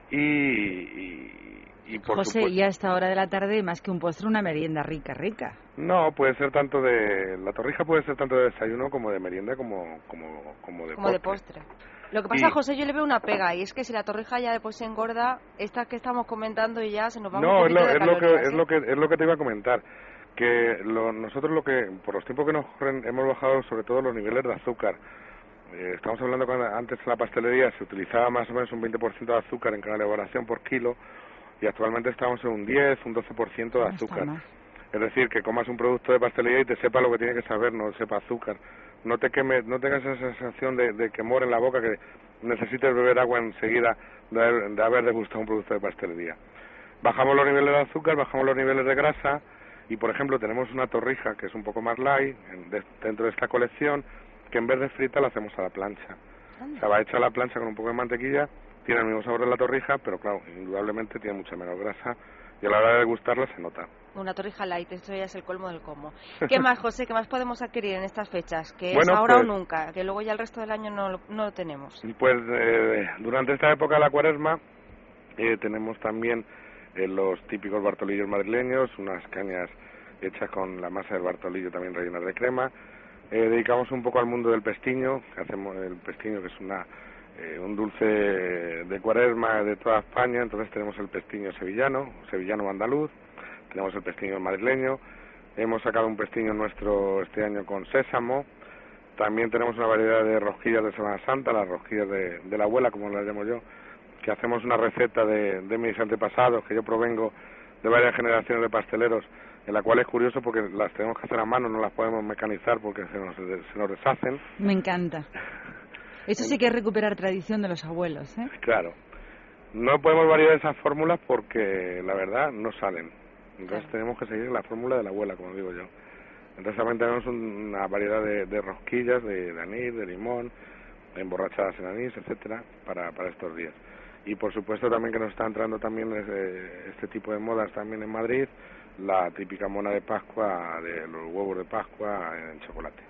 Speaker 19: Y, y, y por
Speaker 2: José,
Speaker 19: supuesto...
Speaker 2: y a esta hora de la tarde, más que un postre, una merienda rica, rica.
Speaker 19: No, puede ser tanto de... La torrija puede ser tanto de desayuno como de merienda como, como, como de
Speaker 7: Como de
Speaker 19: postre.
Speaker 7: Lo que pasa,
Speaker 19: Y-
Speaker 7: José, yo le veo una pega, y es que si la torrija ya después se engorda, estas que estamos comentando y ya se nos va un
Speaker 19: No, es
Speaker 7: poquito
Speaker 19: lo,
Speaker 7: de
Speaker 19: es, lo que, es,
Speaker 7: ¿eh?
Speaker 19: lo que, es lo que te iba a comentar. Que lo- nosotros lo que, por los tiempos que nos corren, hemos bajado sobre todo los niveles de azúcar. Eh, estamos hablando cuando antes en la pastelería se utilizaba más o menos un 20% de azúcar en cada elaboración por kilo y actualmente estamos en un 10, un 12% de azúcar. Es decir, que comas un producto de pastelería y te sepa lo que tiene que saber, no sepa azúcar. No te queme, no tengas esa sensación de, de quemor en la boca que necesites beber agua enseguida de haber, de haber degustado un producto de pastelería. Bajamos los niveles de azúcar, bajamos los niveles de grasa y, por ejemplo, tenemos una torrija que es un poco más light en- de- dentro de esta colección que en vez de frita la hacemos a la plancha. O sea, va hecha a la plancha con un poco de mantequilla, tiene el mismo sabor de la torrija, pero claro, indudablemente tiene mucha menos grasa y a la hora de degustarla se nota.
Speaker 7: Una torrija light, esto ya es el colmo del colmo. ¿Qué más, José? ¿Qué más podemos adquirir en estas fechas? Que es
Speaker 19: Bueno,
Speaker 7: ahora
Speaker 19: pues-
Speaker 7: o nunca, que luego ya el resto del año no, lo- no lo tenemos.
Speaker 19: Pues eh, durante esta época de la cuaresma eh, tenemos también eh, los típicos bartolillos madrileños, unas cañas hechas con la masa del bartolillo también rellenas de crema. Eh, dedicamos un poco al mundo del pestiño, que hacemos el pestiño que es una eh, un dulce de cuaresma de toda España, entonces tenemos el pestiño sevillano, sevillano andaluz, tenemos el pestiño madrileño, hemos sacado un pestiño nuestro este año con sésamo, también tenemos una variedad de rosquillas de Semana Santa, las rosquillas de, de la abuela, como las llamo yo, que hacemos una receta de, de mis antepasados, que yo provengo de varias generaciones de pasteleros, en la cual es curioso porque las tenemos que hacer a mano, no las podemos mecanizar porque se nos, se nos deshacen.
Speaker 2: Me encanta. Eso sí que es recuperar tradición de los abuelos, ¿eh?
Speaker 19: Claro. No podemos variar esas fórmulas porque la verdad no salen. Entonces tenemos que seguir la fórmula de la abuela, como digo yo. Entonces también tenemos un- una variedad de, de rosquillas, de, de anís, de limón, emborrachadas en anís, etcétera, para, para estos días. Y por supuesto también que nos está entrando también este, este tipo de modas también en Madrid, la típica mona de Pascua, de los huevos de Pascua en chocolate.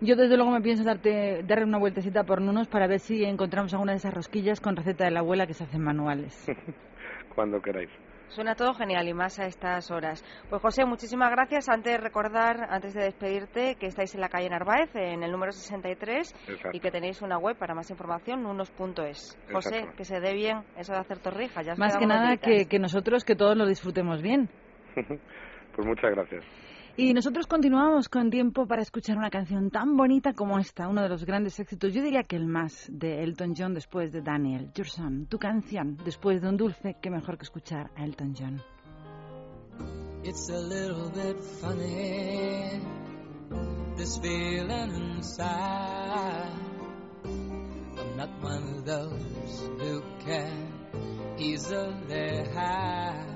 Speaker 2: Yo desde luego me pienso darte, darle una vueltecita por Nunos para ver si encontramos alguna de esas rosquillas con receta de la abuela que se hacen manuales.
Speaker 19: Cuando queráis.
Speaker 7: Suena todo genial y más a estas horas. Pues José, muchísimas gracias. Antes de recordar, antes de despedirte, que estáis en la calle Narváez, en el número 63,
Speaker 19: Exacto.
Speaker 7: y que tenéis una web para más información, nunos.es. José,
Speaker 19: Exacto.
Speaker 7: que se dé bien eso de hacer torrijas. Ya
Speaker 2: Más que nada que nosotros, que todos lo disfrutemos bien.
Speaker 19: pues muchas gracias.
Speaker 2: Y nosotros continuamos con tiempo para escuchar una canción tan bonita como esta, uno de los grandes éxitos, yo diría que el más, de Elton John después de Daniel. Your Son, tu canción, después de un dulce, qué mejor que escuchar a Elton John.
Speaker 20: It's a little bit funny, this feeling inside. Not one of those who can easily hide.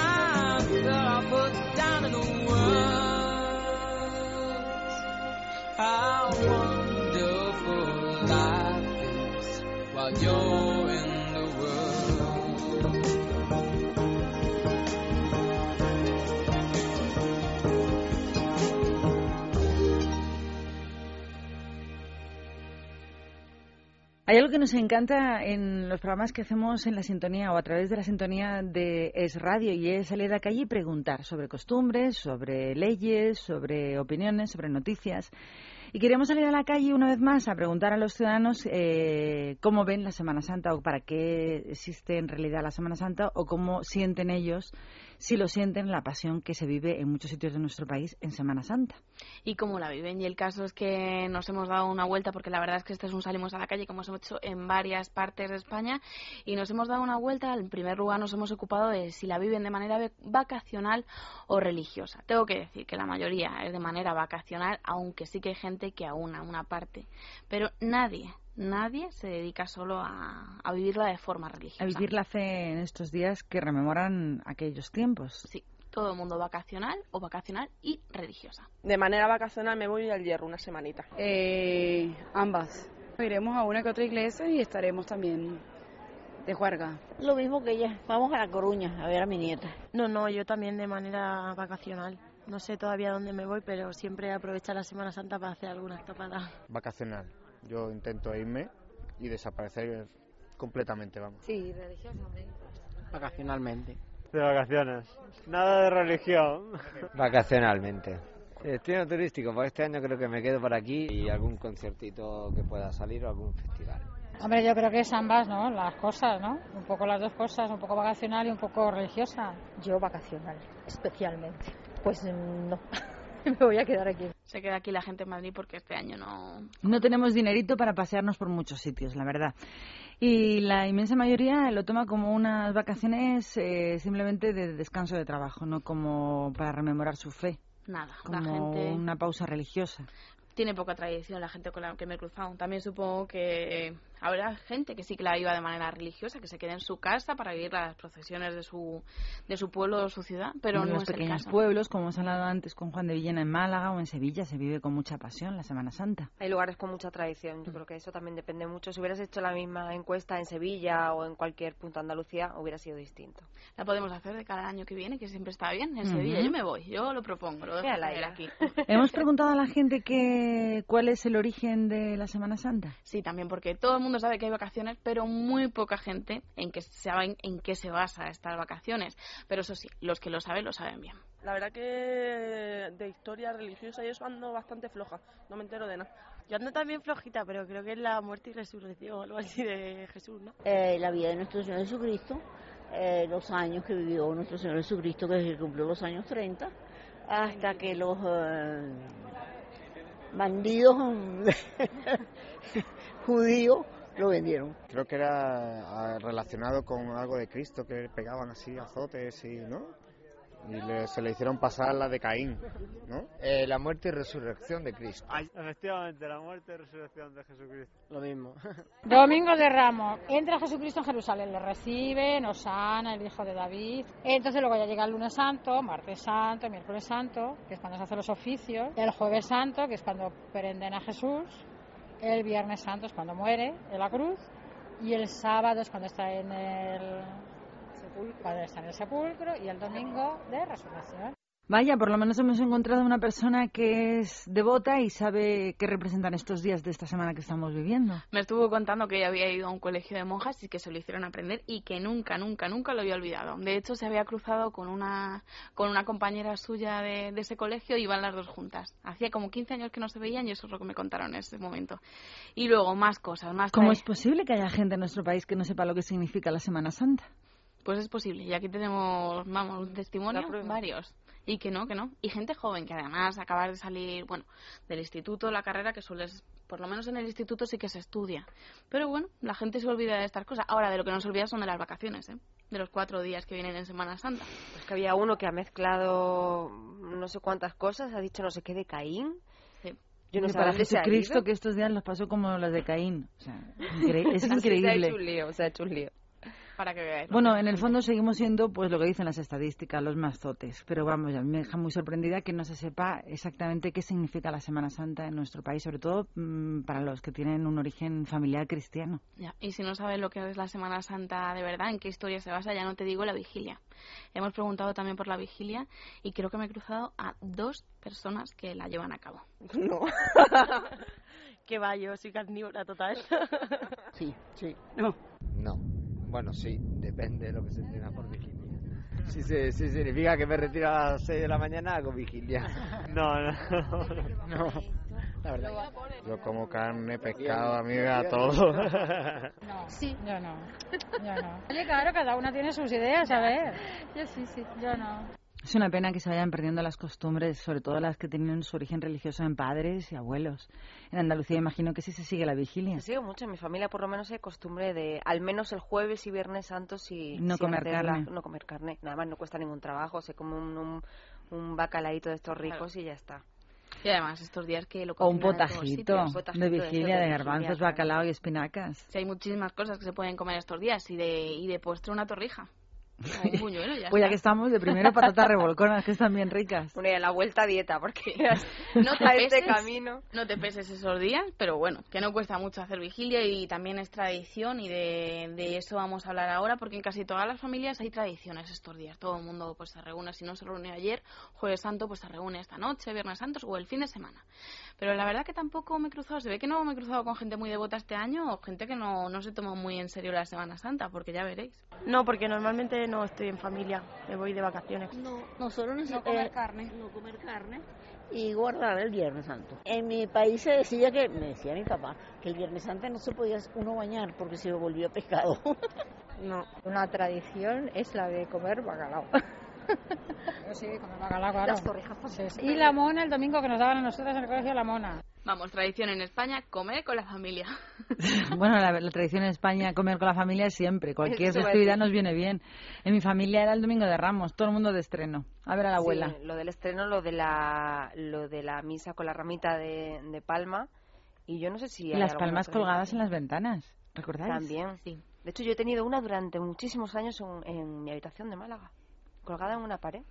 Speaker 2: Hay algo que nos encanta en los programas que hacemos en la sintonía o a través de la sintonía de Es Radio y es salir a la calle y preguntar sobre costumbres, sobre leyes, sobre opiniones, sobre noticias. Y queremos salir a la calle una vez más a preguntar a los ciudadanos eh, cómo ven la Semana Santa o para qué existe en realidad la Semana Santa o cómo sienten ellos, si lo sienten, la pasión que se vive en muchos sitios de nuestro país en Semana Santa.
Speaker 14: y cómo la viven. Y el caso es que nos hemos dado una vuelta, porque la verdad es que este es un salimos a la calle, como hemos hecho en varias partes de España, y nos hemos dado una vuelta. En primer lugar, nos hemos ocupado de si la viven de manera vacacional o religiosa. Tengo que decir que la mayoría es de manera vacacional, aunque sí que hay gente que aúna una parte. Pero nadie, nadie se dedica solo a, a vivirla de forma religiosa.
Speaker 2: A vivir la fe en estos días que rememoran aquellos tiempos.
Speaker 14: Sí, todo el mundo vacacional o vacacional y religiosa.
Speaker 21: De manera vacacional me voy al hierro una semanita.
Speaker 22: Eh, ambas. Iremos a una que otra iglesia y estaremos también de juerga.
Speaker 23: Lo mismo que ella. Vamos a La Coruña a ver a mi nieta.
Speaker 24: No, no, yo también de manera vacacional. No sé todavía dónde me voy, pero siempre aprovecho la Semana Santa para hacer alguna escapada.
Speaker 25: Vacacional. Yo intento irme y desaparecer completamente, vamos.
Speaker 23: Sí, religiosamente.
Speaker 26: Vacacionalmente.
Speaker 27: De vacaciones. Nada de religión.
Speaker 28: Vacacionalmente. Destino turístico, pues este año creo que me quedo por aquí y algún conciertito que pueda salir o algún festival.
Speaker 29: Hombre, yo creo que es ambas, ¿no? Las cosas, ¿no? Un poco las dos cosas, un poco vacacional y un poco religiosa.
Speaker 30: Yo vacacional, especialmente. Pues mm, no.
Speaker 29: me voy a quedar aquí.
Speaker 14: Se queda aquí la gente en Madrid porque este año no...
Speaker 2: No tenemos dinerito para pasearnos por muchos sitios, la verdad. Y la inmensa mayoría lo toma como unas vacaciones eh, simplemente de descanso de trabajo, no como para rememorar su fe,
Speaker 14: Nada,
Speaker 2: como
Speaker 14: la gente
Speaker 2: una pausa religiosa.
Speaker 14: tiene poca tradición la gente con la que me he cruzado. También supongo que habrá gente que sí que la viva de manera religiosa, que se quede en su casa para vivir las procesiones de su, de su pueblo o su ciudad, pero
Speaker 2: en
Speaker 14: no
Speaker 2: los
Speaker 14: es el
Speaker 2: pequeños
Speaker 14: caso.
Speaker 2: pueblos, como hemos hablado antes con Juan de Villena en Málaga o en Sevilla, se vive con mucha pasión la Semana Santa.
Speaker 7: Hay lugares con mucha tradición. Yo creo que eso también depende mucho. Si hubieras hecho la misma encuesta en Sevilla o en cualquier punto de Andalucía, hubiera sido distinto.
Speaker 14: La podemos hacer de cada año que viene, que siempre está bien. En
Speaker 2: Ujú.
Speaker 14: Sevilla yo me voy, yo lo propongo, lo dejo
Speaker 7: ella.
Speaker 14: aquí.
Speaker 2: Hemos preguntado a la gente que cuál es el origen de la Semana Santa.
Speaker 14: Sí, también porque todo el mundo sabe que hay vacaciones, pero muy poca gente en que saben en qué se basa estas vacaciones. Pero eso sí, los que lo saben lo saben bien.
Speaker 21: La verdad que de historia religiosa y eso ando bastante floja. No me entero de nada.
Speaker 24: Yo ando también flojita, pero creo que es la muerte y resurrección o algo así de Jesús, ¿no?
Speaker 23: Eh, la vida de nuestro Señor Jesucristo, eh, los años que vivió nuestro Señor Jesucristo, que cumplió los años 30, hasta que los eh, bandidos judíos lo vendieron.
Speaker 25: Creo que era ah, relacionado con algo de Cristo, que pegaban así azotes y, ¿no? Y le- se le hicieron pasar la de Caín, ¿no?
Speaker 28: Eh, la muerte y resurrección de Cristo.
Speaker 27: Efectivamente, la muerte y resurrección de Jesucristo.
Speaker 26: Lo mismo.
Speaker 29: Domingo de Ramos. Entra Jesucristo en Jerusalén, le recibe, nos sana, el hijo de David. Entonces luego ya llega el lunes santo, martes santo, miércoles santo, que es cuando se hacen los oficios. El jueves santo, que es cuando prenden a Jesús. El viernes santo es cuando muere en la cruz. Y el sábado es cuando está en el cuando está en el sepulcro. Y el domingo de resurrección.
Speaker 2: Vaya, por lo menos hemos encontrado una persona que es devota y sabe qué representan estos días de esta semana que estamos viviendo.
Speaker 14: Me estuvo contando que ella había ido a un colegio de monjas y que se lo hicieron aprender y que nunca, nunca, nunca lo había olvidado. De hecho, se había cruzado con una, con una compañera suya de, de ese colegio y iban las dos juntas. Hacía como 15 años que no se veían y eso es lo que me contaron en ese momento. Y luego más cosas, más
Speaker 2: ¿Cómo es posible que haya gente en nuestro país que no sepa lo que significa la Semana Santa?
Speaker 14: Pues es posible. Y aquí tenemos, vamos, un testimonio, varios. Y que no, que no. Y gente joven que además acaba de salir, bueno, del instituto, la carrera que suele, por lo menos en el instituto sí que se estudia. Pero bueno, la gente se olvida de estas cosas. Ahora, de lo que no se olvida son de las vacaciones, ¿eh? De los cuatro días que vienen en Semana Santa.
Speaker 7: Pues que había uno que ha mezclado no sé cuántas cosas, ha dicho no sé qué de Caín.
Speaker 14: Sí.
Speaker 7: Yo no sé
Speaker 2: para Jesucristo que estos días los pasó como las de Caín. O sea, incre- es
Speaker 7: Así Se ha
Speaker 2: increíble.
Speaker 7: hecho un lío, se ha hecho un lío.
Speaker 14: Para que veáis.
Speaker 2: Bueno, en el fondo seguimos siendo pues lo que dicen las estadísticas, los mazotes. Pero vamos, a mí me deja muy sorprendida que no se sepa exactamente qué significa la Semana Santa en nuestro país, sobre todo mm, para los que tienen un origen familiar cristiano.
Speaker 14: Ya, Y si no sabes lo que es la Semana Santa de verdad, en qué historia se basa, ya no te digo la vigilia. Hemos preguntado también por la vigilia y creo que me he cruzado a dos personas que la llevan a cabo.
Speaker 7: No.
Speaker 24: que va, yo soy carnívora total.
Speaker 23: Sí, sí.
Speaker 26: No.
Speaker 28: No. Bueno, sí, depende de lo que se entienda por vigilia. Si, se, si significa que me retiro a las 6 de la mañana, hago vigilia.
Speaker 27: No, no.
Speaker 28: No, la verdad.
Speaker 25: Yo como carne, pescado, a mí me da todo.
Speaker 29: No, sí, yo no. Yo no. Oye, claro, cada una tiene sus ideas, a ver. Yo sí, sí, yo no.
Speaker 2: Es una pena que se vayan perdiendo las costumbres, sobre todo las que tienen su origen religioso en padres y abuelos. En Andalucía imagino que sí se sigue la vigilia.
Speaker 7: Se sigue mucho. En mi familia, por lo menos, hay costumbre de, al menos el jueves y viernes santos, si,
Speaker 2: No
Speaker 7: si
Speaker 2: comer carne.
Speaker 7: No comer carne. Nada más no cuesta ningún trabajo. Se come un, un, un bacalaíto de estos ricos y ya está.
Speaker 14: Y además, estos días que lo
Speaker 2: O un potajito
Speaker 14: sitios.
Speaker 7: potajito
Speaker 2: de vigilia, de
Speaker 7: de
Speaker 2: garbanzos,
Speaker 7: claro.
Speaker 2: bacalao y espinacas.
Speaker 14: Sí, hay muchísimas cosas que se pueden comer estos días y de, y de postre una torrija. Un buñuelo, ya
Speaker 2: Pues ya
Speaker 14: está.
Speaker 2: que estamos, de primero patatas revolconas, que están bien ricas.
Speaker 7: Bueno, y a la vuelta a dieta, porque
Speaker 14: no te
Speaker 7: a este
Speaker 14: peses,
Speaker 7: camino.
Speaker 14: no te peses esos días, pero bueno, que no cuesta mucho hacer vigilia y también es tradición y de, de eso vamos a hablar ahora porque en casi todas las familias hay tradiciones estos días. Todo el mundo pues se reúne, si no se reunió ayer, jueves santo pues se reúne esta noche, viernes santos o el fin de semana. Pero la verdad que tampoco me he cruzado, se ve que no me he cruzado con gente muy devota este año o gente que no, no se toma muy en serio la Semana Santa, porque ya veréis.
Speaker 24: No, porque normalmente no estoy en familia, me voy de vacaciones.
Speaker 23: No, nosotros
Speaker 29: No
Speaker 23: necesitamos
Speaker 29: comer carne.
Speaker 23: no comer carne y guardar el Viernes Santo. En mi país se decía que, me decía mi papá, que el Viernes Santo no se podía uno bañar porque se volvía pescado.
Speaker 21: No.
Speaker 29: Una tradición es la de comer bacalao. sí, comer bacalao, claro.
Speaker 7: Las torrijas
Speaker 29: Sí, sí. Y la mona el domingo que nos daban a nosotros en el colegio la mona.
Speaker 14: Vamos, tradición en España, comer con la familia.
Speaker 2: Bueno, la, la tradición en España comer con la familia es siempre. Cualquier
Speaker 7: a
Speaker 2: festividad nos viene bien. En mi familia era el domingo de Ramos, todo el mundo de estreno. A ver a la abuela.
Speaker 7: Sí, lo del estreno, lo de la, lo de la misa con la ramita de, de palma. Y yo no sé si.
Speaker 2: Y
Speaker 7: hay
Speaker 2: las palmas colgadas en las ventanas. ¿Recordáis?
Speaker 7: También. De hecho, yo he tenido una durante muchísimos años en, en mi habitación de Málaga, colgada en una pared.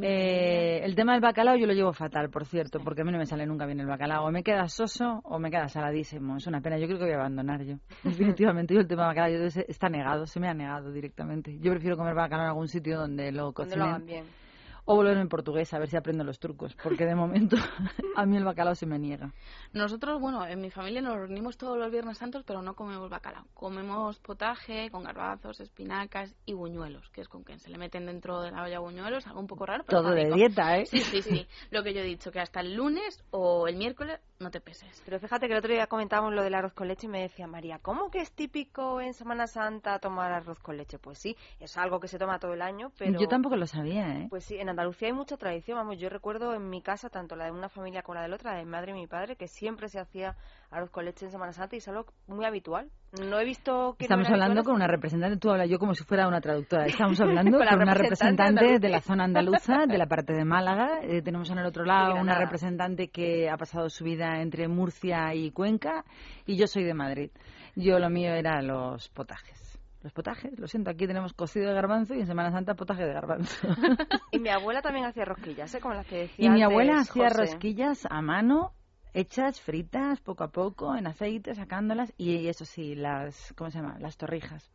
Speaker 2: Eh, el tema del bacalao yo lo llevo fatal, por cierto, porque a mí no me sale nunca bien el bacalao. O me queda soso o me queda saladísimo. Es una pena. Yo creo que voy a abandonar yo. Definitivamente yo el tema del bacalao yo está negado, se me ha negado directamente. Yo prefiero comer bacalao en algún sitio donde lo
Speaker 7: Donde lo hagan
Speaker 2: cocinen.
Speaker 7: bien.
Speaker 2: O volver en portugués a ver si aprendo los trucos, porque de momento a mí el bacalao se me niega.
Speaker 14: Nosotros, bueno, en mi familia nos reunimos todos los Viernes Santos, pero no comemos bacalao. Comemos potaje con garbanzos, espinacas y buñuelos, que es con que se le meten dentro de la olla buñuelos, algo un poco raro, pero
Speaker 2: Todo de dieta, ¿eh?
Speaker 14: Sí, sí, sí. Lo que yo he dicho, que hasta el lunes o el miércoles no te peses.
Speaker 7: Pero fíjate que el otro día comentábamos lo del arroz con leche y me decía María, ¿cómo que es típico en Semana Santa tomar arroz con leche? Pues sí, es algo que se toma todo el año, pero...
Speaker 2: Yo tampoco lo sabía, ¿eh?
Speaker 7: Pues sí, en Andalucía hay mucha tradición, vamos, yo recuerdo en mi casa, tanto la de una familia como la de la otra, la de mi madre y mi padre, que siempre se hacía arroz con leche en Semana Santa y es algo muy habitual. No he visto que
Speaker 2: Estamos hablando
Speaker 7: habitual
Speaker 2: con una representante, tú hablas yo como si fuera una traductora. Estamos hablando
Speaker 7: Con
Speaker 2: una
Speaker 7: representante
Speaker 2: representante de la zona andaluza, de la parte de Málaga. Eh, tenemos en el otro lado una representante que ha pasado su vida entre Murcia y Cuenca y yo soy de Madrid. Yo lo mío era los potajes. Los potajes, lo siento, aquí tenemos cocido de garbanzo y en Semana Santa potaje de garbanzo.
Speaker 7: Y mi abuela también hacía rosquillas, ¿eh? Como las que decía
Speaker 2: Y mi abuela hacía
Speaker 7: José.
Speaker 2: rosquillas a mano, hechas, fritas, poco a poco, en aceite, sacándolas. Y eso sí, las, ¿cómo se llama? Las torrijas.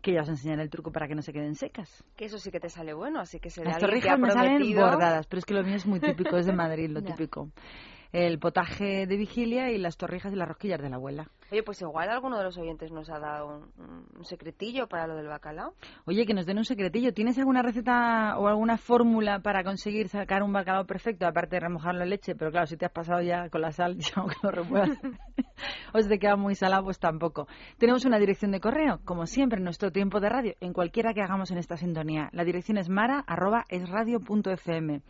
Speaker 2: Que ya os enseñaré el truco para que no se queden secas.
Speaker 7: Que eso sí que te sale bueno, así que se
Speaker 2: Las
Speaker 7: alguien que
Speaker 2: torrijas
Speaker 7: ha
Speaker 2: me salen bordadas, pero es que lo mío es muy típico, es de Madrid, lo típico. El potaje de vigilia y las torrijas y las rosquillas de la abuela.
Speaker 7: Oye, pues igual alguno de los oyentes nos ha dado un, un secretillo para lo del bacalao.
Speaker 2: Oye, que nos den un secretillo. ¿Tienes alguna receta o alguna fórmula para conseguir sacar un bacalao perfecto, aparte de remojarlo en leche? Pero claro, si te has pasado ya con la sal, ya aunque lo remuevas, o si te queda muy salado, pues tampoco. Tenemos una dirección de correo, como siempre, en nuestro tiempo de radio, en cualquiera que hagamos en esta sintonía. La dirección es mara.esradio.fm.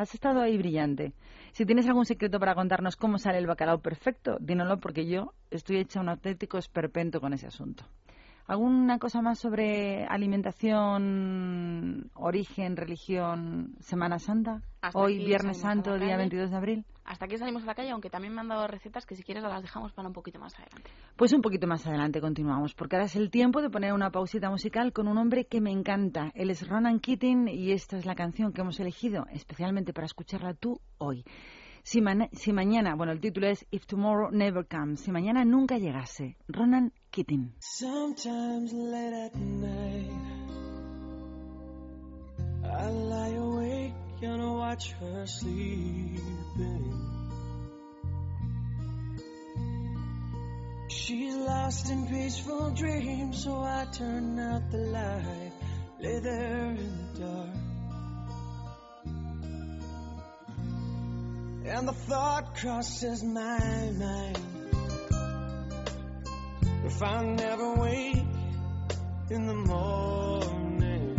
Speaker 2: Has estado ahí brillante. Si tienes algún secreto para contarnos cómo sale el bacalao perfecto, dínoslo porque yo estoy hecha un auténtico esperpento con ese asunto. ¿Alguna cosa más sobre alimentación, origen, religión, Semana Santa?
Speaker 14: Hasta
Speaker 2: Hoy, Viernes Santo, día
Speaker 14: calle.
Speaker 2: 22 de abril.
Speaker 14: Hasta aquí salimos a la calle, aunque también me han dado recetas que si quieres las dejamos para un poquito más adelante.
Speaker 2: Pues un poquito más adelante continuamos, porque ahora es el tiempo de poner una pausita musical con un hombre que me encanta. Él es Ronan Keating y esta es la canción que hemos elegido especialmente para escucharla tú hoy. Si, si mañana, bueno, el título es If Tomorrow Never Comes, si mañana nunca llegase, Ronan Keating.
Speaker 5: Sometimes late at night, I lie awake and watch her sleeping. She's lost in peaceful dreams, so I turn out the light, lay there in the dark. And the thought crosses my mind. If I never wake in the morning,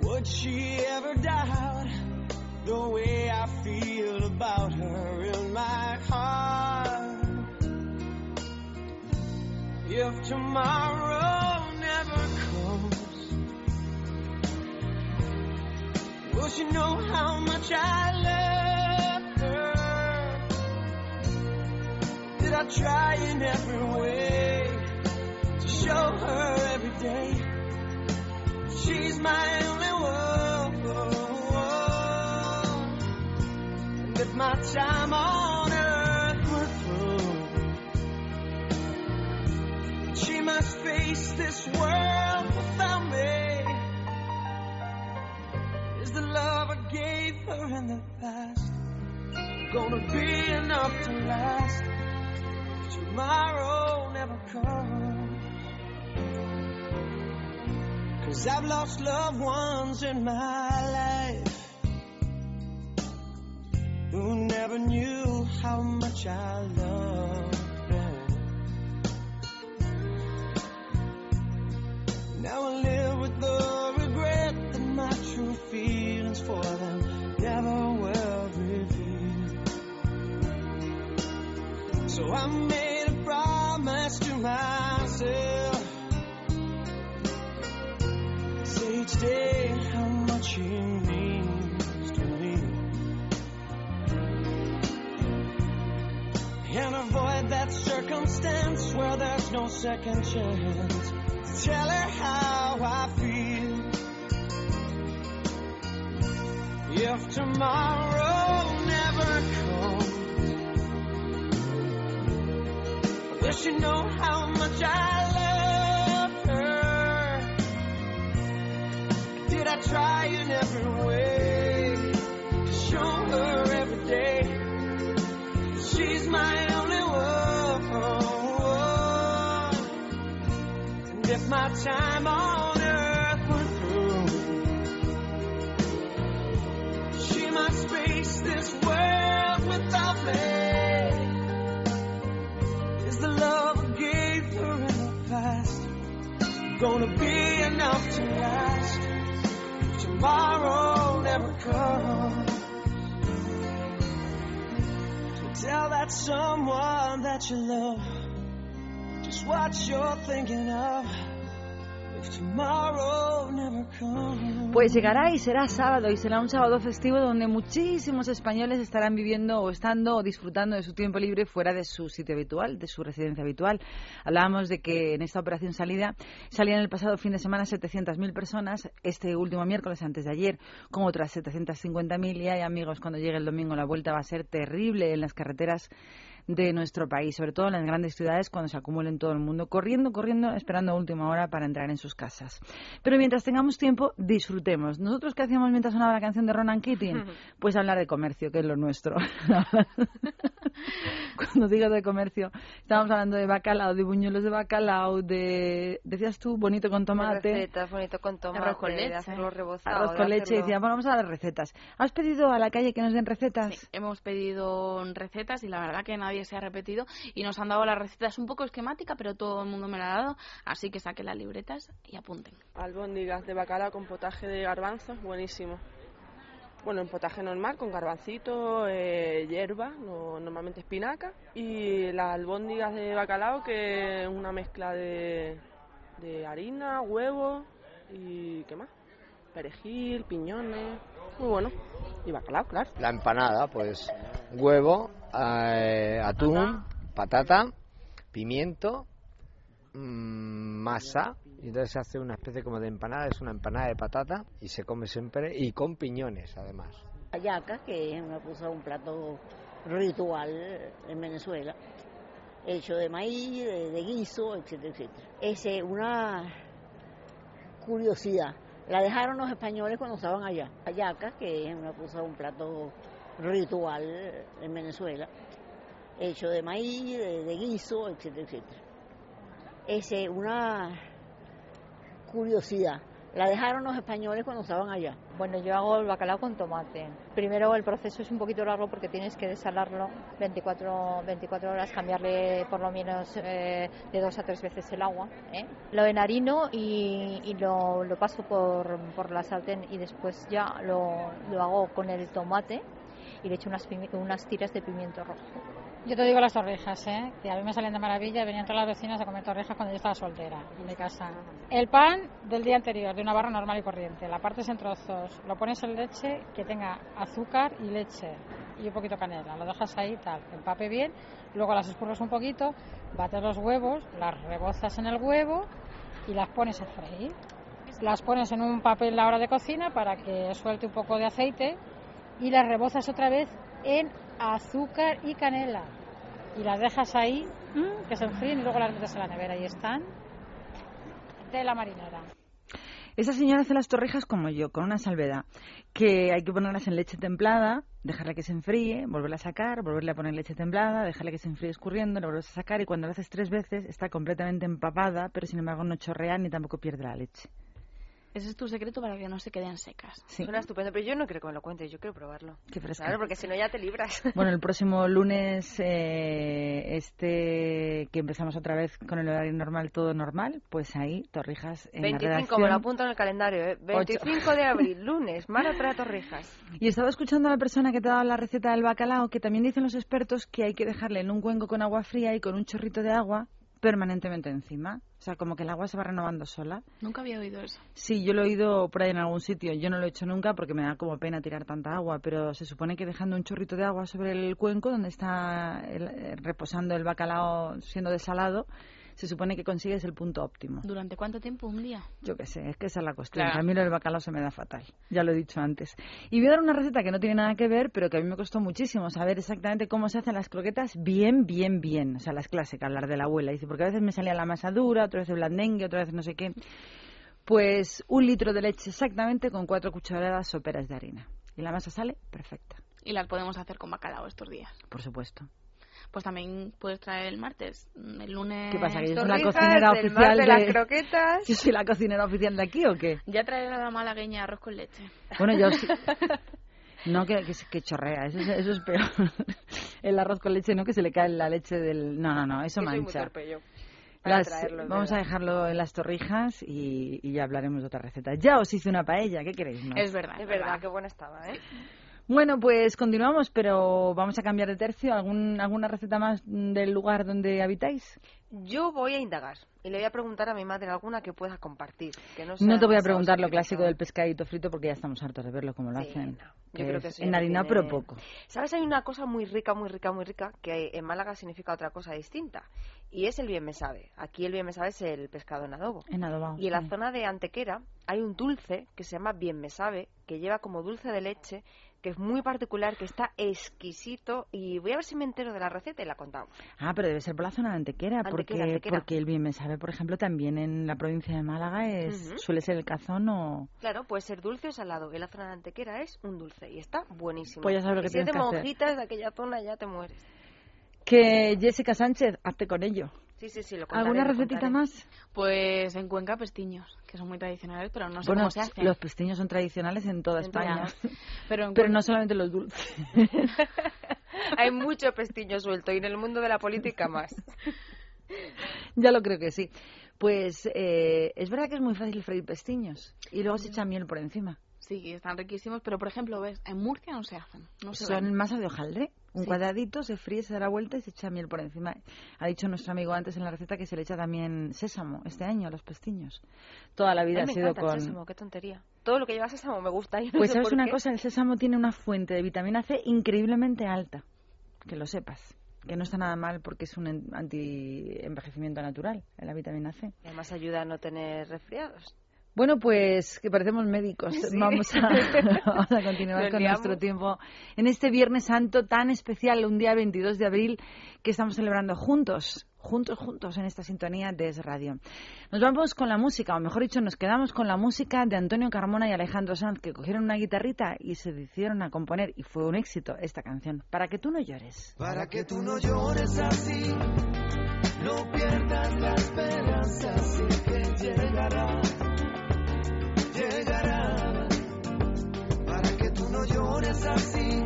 Speaker 5: would she ever doubt the way I feel about her in my heart? If tomorrow will she know how much I love her? Did I try in every way to show her every day she's my only one? And if my time on earth were through, she must face this world were in the past gonna be enough to last. Tomorrow never comes. Cause I've lost loved ones in my life who never knew how much I loved them. Now I live with the regret that my true feelings for them So I made a promise to myself. Say each day how much he means to me. And avoid that circumstance where there's no second chance. Tell her how I feel. If tomorrow Wish you know how much I love her. Did I try in every way to show her every day she's my only one? And if my time gonna be enough to last? If tomorrow never comes, so tell that someone that you love just what you're thinking of.
Speaker 2: Pues llegará y será sábado y será un sábado festivo donde muchísimos españoles estarán viviendo o estando o disfrutando de su tiempo libre fuera de su sitio habitual, de su residencia habitual. Hablábamos de que en esta operación salida salían el pasado fin de semana 700.000 personas, este último miércoles antes de ayer con otras 750.000 y hay amigos cuando llegue el domingo la vuelta va a ser terrible en las carreteras de nuestro país, sobre todo en las grandes ciudades cuando se acumulen todo el mundo, corriendo, corriendo, esperando a última hora para entrar en sus casas. Pero mientras tengamos tiempo, disfrutemos. ¿Nosotros qué hacíamos mientras sonaba la canción de Ronan Keating? Pues hablar de comercio, que es lo nuestro. Cuando digo de comercio, estábamos hablando de bacalao, de buñuelos de bacalao, de, decías tú, bonito con tomate.
Speaker 7: Recetas, bonito con tomate,
Speaker 2: Arroz con leche.
Speaker 7: hacerlo rebozado.
Speaker 2: Arroz con leche, y
Speaker 7: hacerlo-
Speaker 2: decía, bueno, vamos a las recetas. ¿Has pedido a la calle que nos den recetas?
Speaker 14: Hemos pedido recetas y la verdad que nadie se ha repetido y nos han dado las recetas un poco esquemática, pero todo el mundo me la ha dado, así que saquen las libretas y apunten.
Speaker 21: Albóndigas de bacalao con potaje de garbanzos, buenísimo. Bueno, en potaje normal, con garbancito, eh, hierba, no- normalmente espinaca. Y las albóndigas de bacalao, que es una mezcla de, de harina, huevo y ¿qué más? Perejil, piñones, muy bueno. Y bacalao, claro.
Speaker 28: La empanada, pues huevo, eh, atún, patata, pimiento, mm, masa. Y entonces se hace una especie como de empanada, es una empanada de patata y se come siempre y con piñones además.
Speaker 23: Hallaca, que es una cosa, un plato ritual en Venezuela, hecho de maíz, de, de guiso, etcétera, etcétera. Es eh, una curiosidad. La dejaron los españoles cuando estaban allá. Hallaca, que es una cosa, un plato ritual en Venezuela, hecho de maíz, de, guiso, etcétera, etcétera. Es una curiosidad. La dejaron los españoles cuando estaban allá.
Speaker 31: Bueno, yo hago el bacalao con tomate. Primero el proceso es un poquito largo porque tienes que desalarlo 24, 24 horas, cambiarle por lo menos eh, de dos a tres veces el agua. ¿eh? Lo enharino y, y lo, lo paso por, por la sartén y después ya lo, lo hago con el tomate y le echo unas, unas tiras de pimiento rojo.
Speaker 29: Yo te digo las torrijas, ¿eh? que a mí me salen de maravilla. Venían todas las vecinas a comer torrijas cuando yo estaba soltera mi casa. El pan del día anterior, de una barra normal y corriente. La partes en trozos, lo pones en leche que tenga azúcar y leche y un poquito canela. Lo dejas ahí, tal, empape bien. Luego las escurres un poquito, bates los huevos, las rebozas en el huevo y las pones a freír. Las pones en un papel a la hora de cocina para que suelte un poco de aceite y las rebozas otra vez en azúcar y canela y las dejas ahí mm, que se enfríen y luego las metes en la nevera y están de la marinera.
Speaker 2: Esa señora hace las torrijas como yo, con una salvedad, que hay que ponerlas en leche templada, dejarla que se enfríe, volverla a sacar, volverle a poner leche templada, dejarla que se enfríe escurriendo, la vuelves a sacar y cuando lo haces tres veces está completamente empapada, pero sin embargo no chorrea ni tampoco pierde la leche.
Speaker 14: Ese es tu secreto para que no se queden secas.
Speaker 7: Suena estupendo, pero yo no quiero que me lo cuentes, yo quiero probarlo.
Speaker 2: Qué fresca.
Speaker 7: Claro, porque si no ya te libras.
Speaker 2: Bueno, el próximo lunes, eh, este que empezamos otra vez con el horario normal, todo normal, pues ahí, Torrijas en la
Speaker 7: 25,
Speaker 2: redacción.
Speaker 7: me lo apunto en el calendario, ¿eh? 25 de abril, lunes, Mara para Torrijas.
Speaker 2: Y estaba escuchando a la persona que te ha dado la receta del bacalao, que también dicen los expertos que hay que dejarle en un cuenco con agua fría y con un chorrito de agua permanentemente encima. O sea, como que el agua se va renovando sola.
Speaker 14: Nunca había oído eso.
Speaker 2: Sí, yo lo he oído por ahí en algún sitio. Yo no lo he hecho nunca porque me da como pena tirar tanta agua, pero se supone que dejando un chorrito de agua sobre el cuenco donde está el- eh, reposando el bacalao siendo desalado, se supone que consigues el punto óptimo.
Speaker 14: ¿Durante cuánto tiempo? ¿Un día?
Speaker 2: Yo qué sé, es que esa es la cuestión.
Speaker 14: Claro.
Speaker 2: A mí lo del bacalao se me da fatal, ya lo he dicho antes. Y voy a dar una receta que no tiene nada que ver, pero que a mí me costó muchísimo saber exactamente cómo se hacen las croquetas bien, bien, bien. O sea, las clásicas, las de la abuela. Dice, porque a veces me salía la masa dura, otra vez el blandengue, otra vez no sé qué. Pues un litro de leche exactamente con cuatro cucharadas soperas de harina. Y la masa sale perfecta,
Speaker 14: Y las podemos hacer con bacalao estos días.
Speaker 2: por supuesto.
Speaker 14: Pues también puedes traer el martes, mm, el lunes.
Speaker 2: ¿Qué pasa? ¿Que soy la
Speaker 14: Torrijas,
Speaker 2: cocinera oficial
Speaker 14: martes
Speaker 2: de...
Speaker 14: las croquetas.
Speaker 2: ¿Yo soy la cocinera oficial de aquí o qué?
Speaker 14: Ya traeré a la malagueña arroz con leche.
Speaker 2: Bueno, yo sí. No, que, que, que chorrea, eso, es- eso es peor. El arroz con leche, no que se le cae la leche del... No, no, no, eso
Speaker 7: Yo soy muy
Speaker 2: mancha.
Speaker 7: torpe yo. Para
Speaker 2: Las-
Speaker 7: traerlo, es
Speaker 2: vamos a
Speaker 7: verdad.
Speaker 2: dejarlo en las torrijas y, y ya hablaremos de otra receta. Ya os hice una paella, ¿qué queréis más?
Speaker 14: Es verdad.
Speaker 7: Es verdad, qué buena estaba, ¿eh?
Speaker 2: Bueno, pues continuamos, pero vamos a cambiar de tercio. ¿Algún, ¿Alguna receta más del lugar donde habitáis?
Speaker 7: Yo voy a indagar y le voy a preguntar a mi madre alguna que pueda compartir. Que no,
Speaker 2: No te voy a preguntar lo clásico del pescadito frito porque ya estamos hartos de verlo como lo
Speaker 7: Sí,
Speaker 2: hacen.
Speaker 7: Yo creo que no
Speaker 2: enharinado,
Speaker 7: tiene-
Speaker 2: pero poco.
Speaker 7: ¿Sabes? Hay una cosa muy rica, muy rica, muy rica que en Málaga significa otra cosa distinta y es el bien me sabe. Aquí el bien me sabe es el pescado en adobo.
Speaker 2: En adobado,
Speaker 7: Y en la
Speaker 2: sí.
Speaker 7: zona de Antequera hay un dulce que se llama bien me sabe, que lleva como dulce de leche, que es muy particular, que está exquisito y voy a ver si me entero de la receta y la contamos.
Speaker 2: Ah, pero debe ser por la zona de Antequera,
Speaker 7: Antequera,
Speaker 2: porque,
Speaker 7: Antequera.
Speaker 2: porque el bien me sabe, por ejemplo, también en la provincia de Málaga es suele ser el cazón o...
Speaker 7: Claro, puede ser dulce o salado. En la zona de Antequera es un dulce y está buenísimo.
Speaker 2: Pues ya sabes lo que
Speaker 7: si
Speaker 2: tienes que hacer.
Speaker 7: monjitas de aquella zona ya te mueres.
Speaker 2: Que Jessica Sánchez, hazte con ello.
Speaker 7: Sí, sí, sí, lo contaré,
Speaker 2: ¿Alguna
Speaker 7: lo
Speaker 2: recetita
Speaker 7: contaré.
Speaker 2: más?
Speaker 14: Pues en Cuenca pestiños, que son muy tradicionales, pero no sé
Speaker 2: bueno,
Speaker 14: cómo se hacen.
Speaker 2: los pestiños son tradicionales en toda
Speaker 14: En
Speaker 2: España.
Speaker 14: Pero, en
Speaker 2: Pero no solamente los dulces.
Speaker 7: Hay mucho pestiño suelto y en el mundo de la política más.
Speaker 2: ya lo creo que sí. Pues eh, es verdad que es muy fácil freír pestiños y luego se echa miel por encima.
Speaker 14: Sí, están riquísimos, pero por ejemplo, ves, en Murcia no se hacen. No se
Speaker 2: Son
Speaker 14: ven.
Speaker 2: masa de hojaldre. Un
Speaker 14: Sí.
Speaker 2: cuadradito, se fríe, se da la vuelta y se echa miel por encima. Ha dicho nuestro amigo antes en la receta que se le echa también sésamo este año a los pestiños. Toda la vida ha sido
Speaker 7: encanta el
Speaker 2: con...
Speaker 7: sésamo, qué tontería. Todo lo que lleva sésamo me gusta. yo no
Speaker 2: Pues
Speaker 7: sé
Speaker 2: sabes
Speaker 7: por
Speaker 2: una
Speaker 7: qué.
Speaker 2: cosa, el sésamo tiene una fuente de vitamina C increíblemente alta. Que lo sepas. Que no está nada mal porque es un en- anti-envejecimiento natural, la vitamina C.
Speaker 7: Y además ayuda a no tener resfriados.
Speaker 2: Bueno, pues que parecemos médicos.
Speaker 7: Sí.
Speaker 2: Vamos, a, vamos a continuar
Speaker 7: Nos
Speaker 2: con
Speaker 7: liamos.
Speaker 2: nuestro tiempo en este Viernes Santo tan especial, un día 22 de abril, que estamos celebrando juntos, juntos, juntos en esta sintonía de Es Radio. Nos vamos con la música, o mejor dicho, nos quedamos con la música de Antonio Carmona y Alejandro Sanz, que cogieron una guitarrita y se decidieron a componer, y fue un éxito esta canción, Para que tú no llores.
Speaker 5: Para que tú no llores así, no pierdas la esperanza, sé que llegará. Llores así,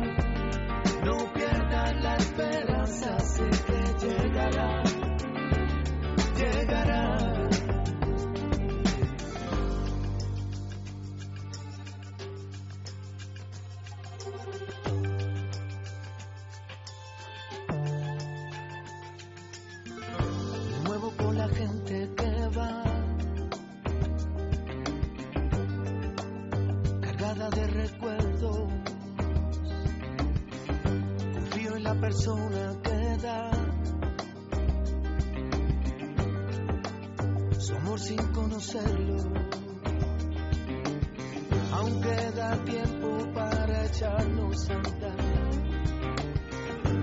Speaker 5: persona que da su amor sin conocerlo. Aún queda tiempo para echarnos a andar.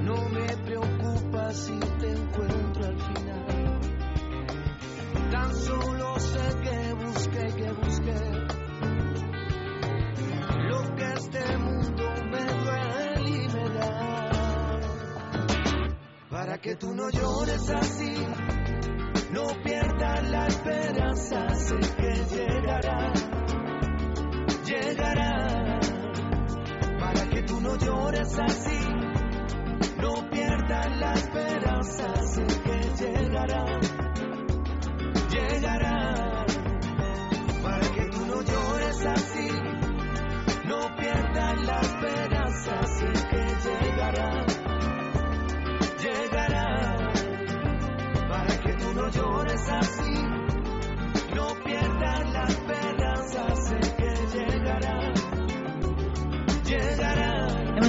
Speaker 5: No me preocupa si te encuentro al final. Tan solo sé que busqué, que busqué lo que este para que tú no llores así, no pierdas la esperanza, sé que llegará, llegará, para que tú no llores así, no pierdas la esperanza, sé que llegará, llegará.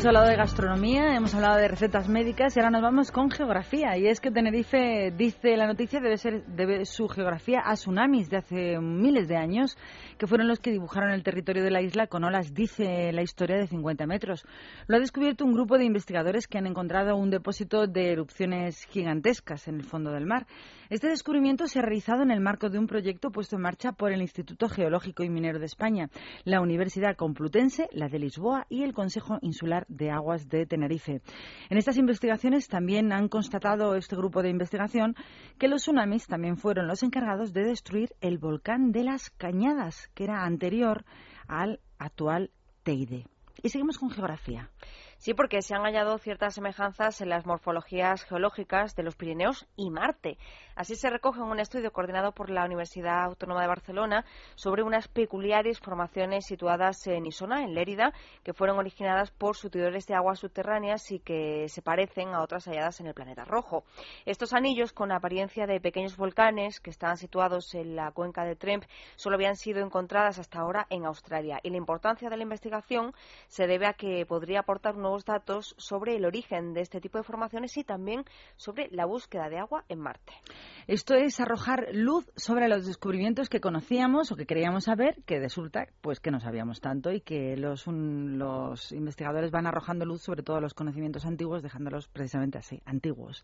Speaker 2: Hemos hablado de gastronomía, hemos hablado de recetas médicas y ahora nos vamos con geografía. Y es que Tenerife, dice la noticia, debe ser debe su geografía a tsunamis de hace miles de años, que fueron los que dibujaron el territorio de la isla con olas, dice la historia, de 50 metros. Lo ha descubierto un grupo de investigadores que han encontrado un depósito de erupciones gigantescas en el fondo del mar. Este descubrimiento se ha realizado en el marco de un proyecto puesto en marcha por el Instituto Geológico y Minero de España, la Universidad Complutense, la de Lisboa y el Consejo Insular de Aguas de Tenerife. En estas investigaciones también han constatado este grupo de investigación que los tsunamis también fueron los encargados de destruir el volcán de las Cañadas, que era anterior al actual Teide. Y seguimos con geografía.
Speaker 7: Sí, porque se han hallado ciertas semejanzas en las morfologías geológicas de los Pirineos y Marte. Así se recoge en un estudio coordinado por la Universidad Autónoma de Barcelona sobre unas peculiares formaciones situadas en Isona, en Lérida, que fueron originadas por surtidores de aguas subterráneas y que se parecen a otras halladas en el planeta rojo. Estos anillos, con apariencia de pequeños volcanes que estaban situados en la cuenca de Tremp, solo habían sido encontradas hasta ahora en Australia. Y la importancia de la investigación se debe a que podría aportar nuevos datos sobre el origen de este tipo de formaciones y también sobre la búsqueda de agua en Marte.
Speaker 2: Esto es arrojar luz sobre los descubrimientos que conocíamos o que creíamos saber, que resulta pues que no sabíamos tanto y que los, un- los investigadores van arrojando luz sobre todos los conocimientos antiguos, dejándolos precisamente así, antiguos.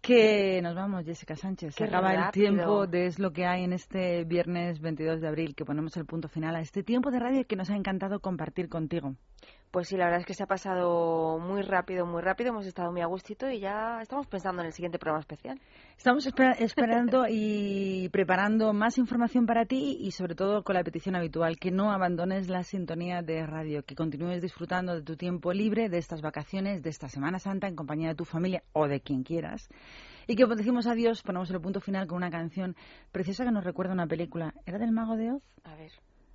Speaker 2: Que nos vamos, Jessica Sánchez. Se acaba el tiempo de Es lo que hay en este viernes 22 de abril, que ponemos el punto final a este tiempo de radio que nos ha encantado compartir contigo.
Speaker 7: Pues sí, la verdad es que se ha pasado muy rápido, muy rápido. Hemos estado muy a gustito y ya estamos pensando en el siguiente programa especial.
Speaker 2: Estamos espera- esperando y preparando más información para ti y sobre todo con la petición habitual, que no abandones la sintonía de radio, que continúes disfrutando de tu tiempo libre, de estas vacaciones, de esta Semana Santa en compañía de tu familia o de quien quieras. Y que decimos adiós, ponemos el punto final con una canción preciosa que nos recuerda una película. ¿Era del Mago de Oz?
Speaker 7: A ver.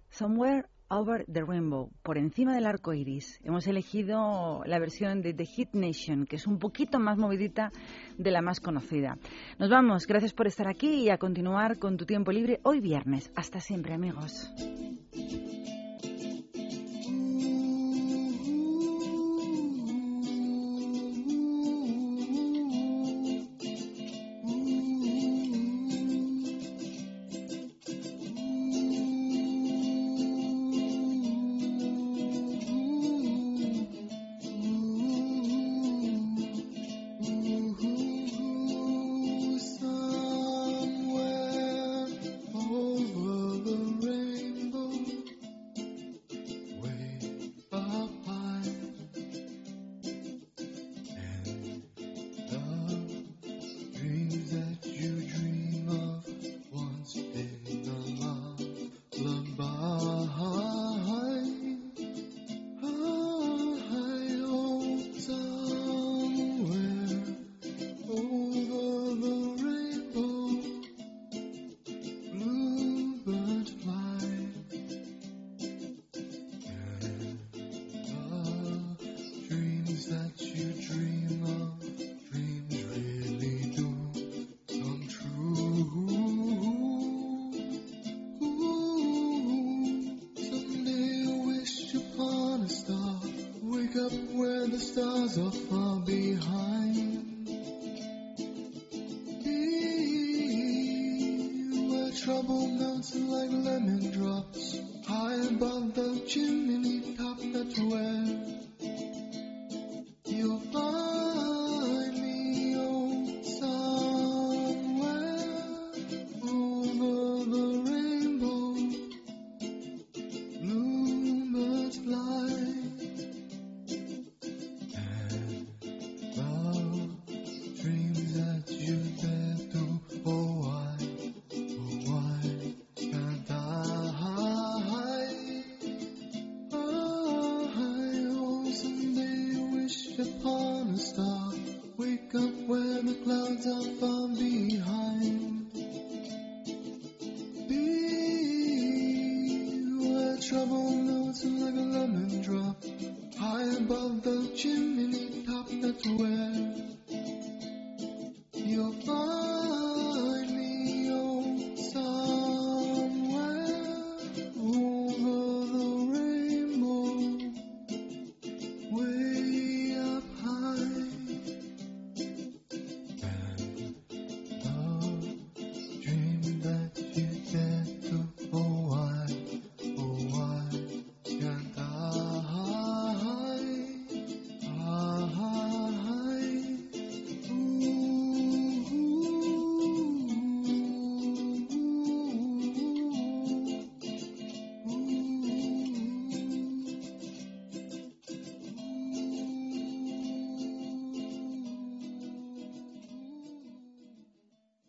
Speaker 2: Somewhere Over the Rainbow, por encima del arco iris. Hemos elegido la versión de The Hit Nation, que es un poquito más movidita de la más conocida. Nos vamos, gracias por estar aquí y a continuar con tu tiempo libre hoy viernes. Hasta siempre, amigos.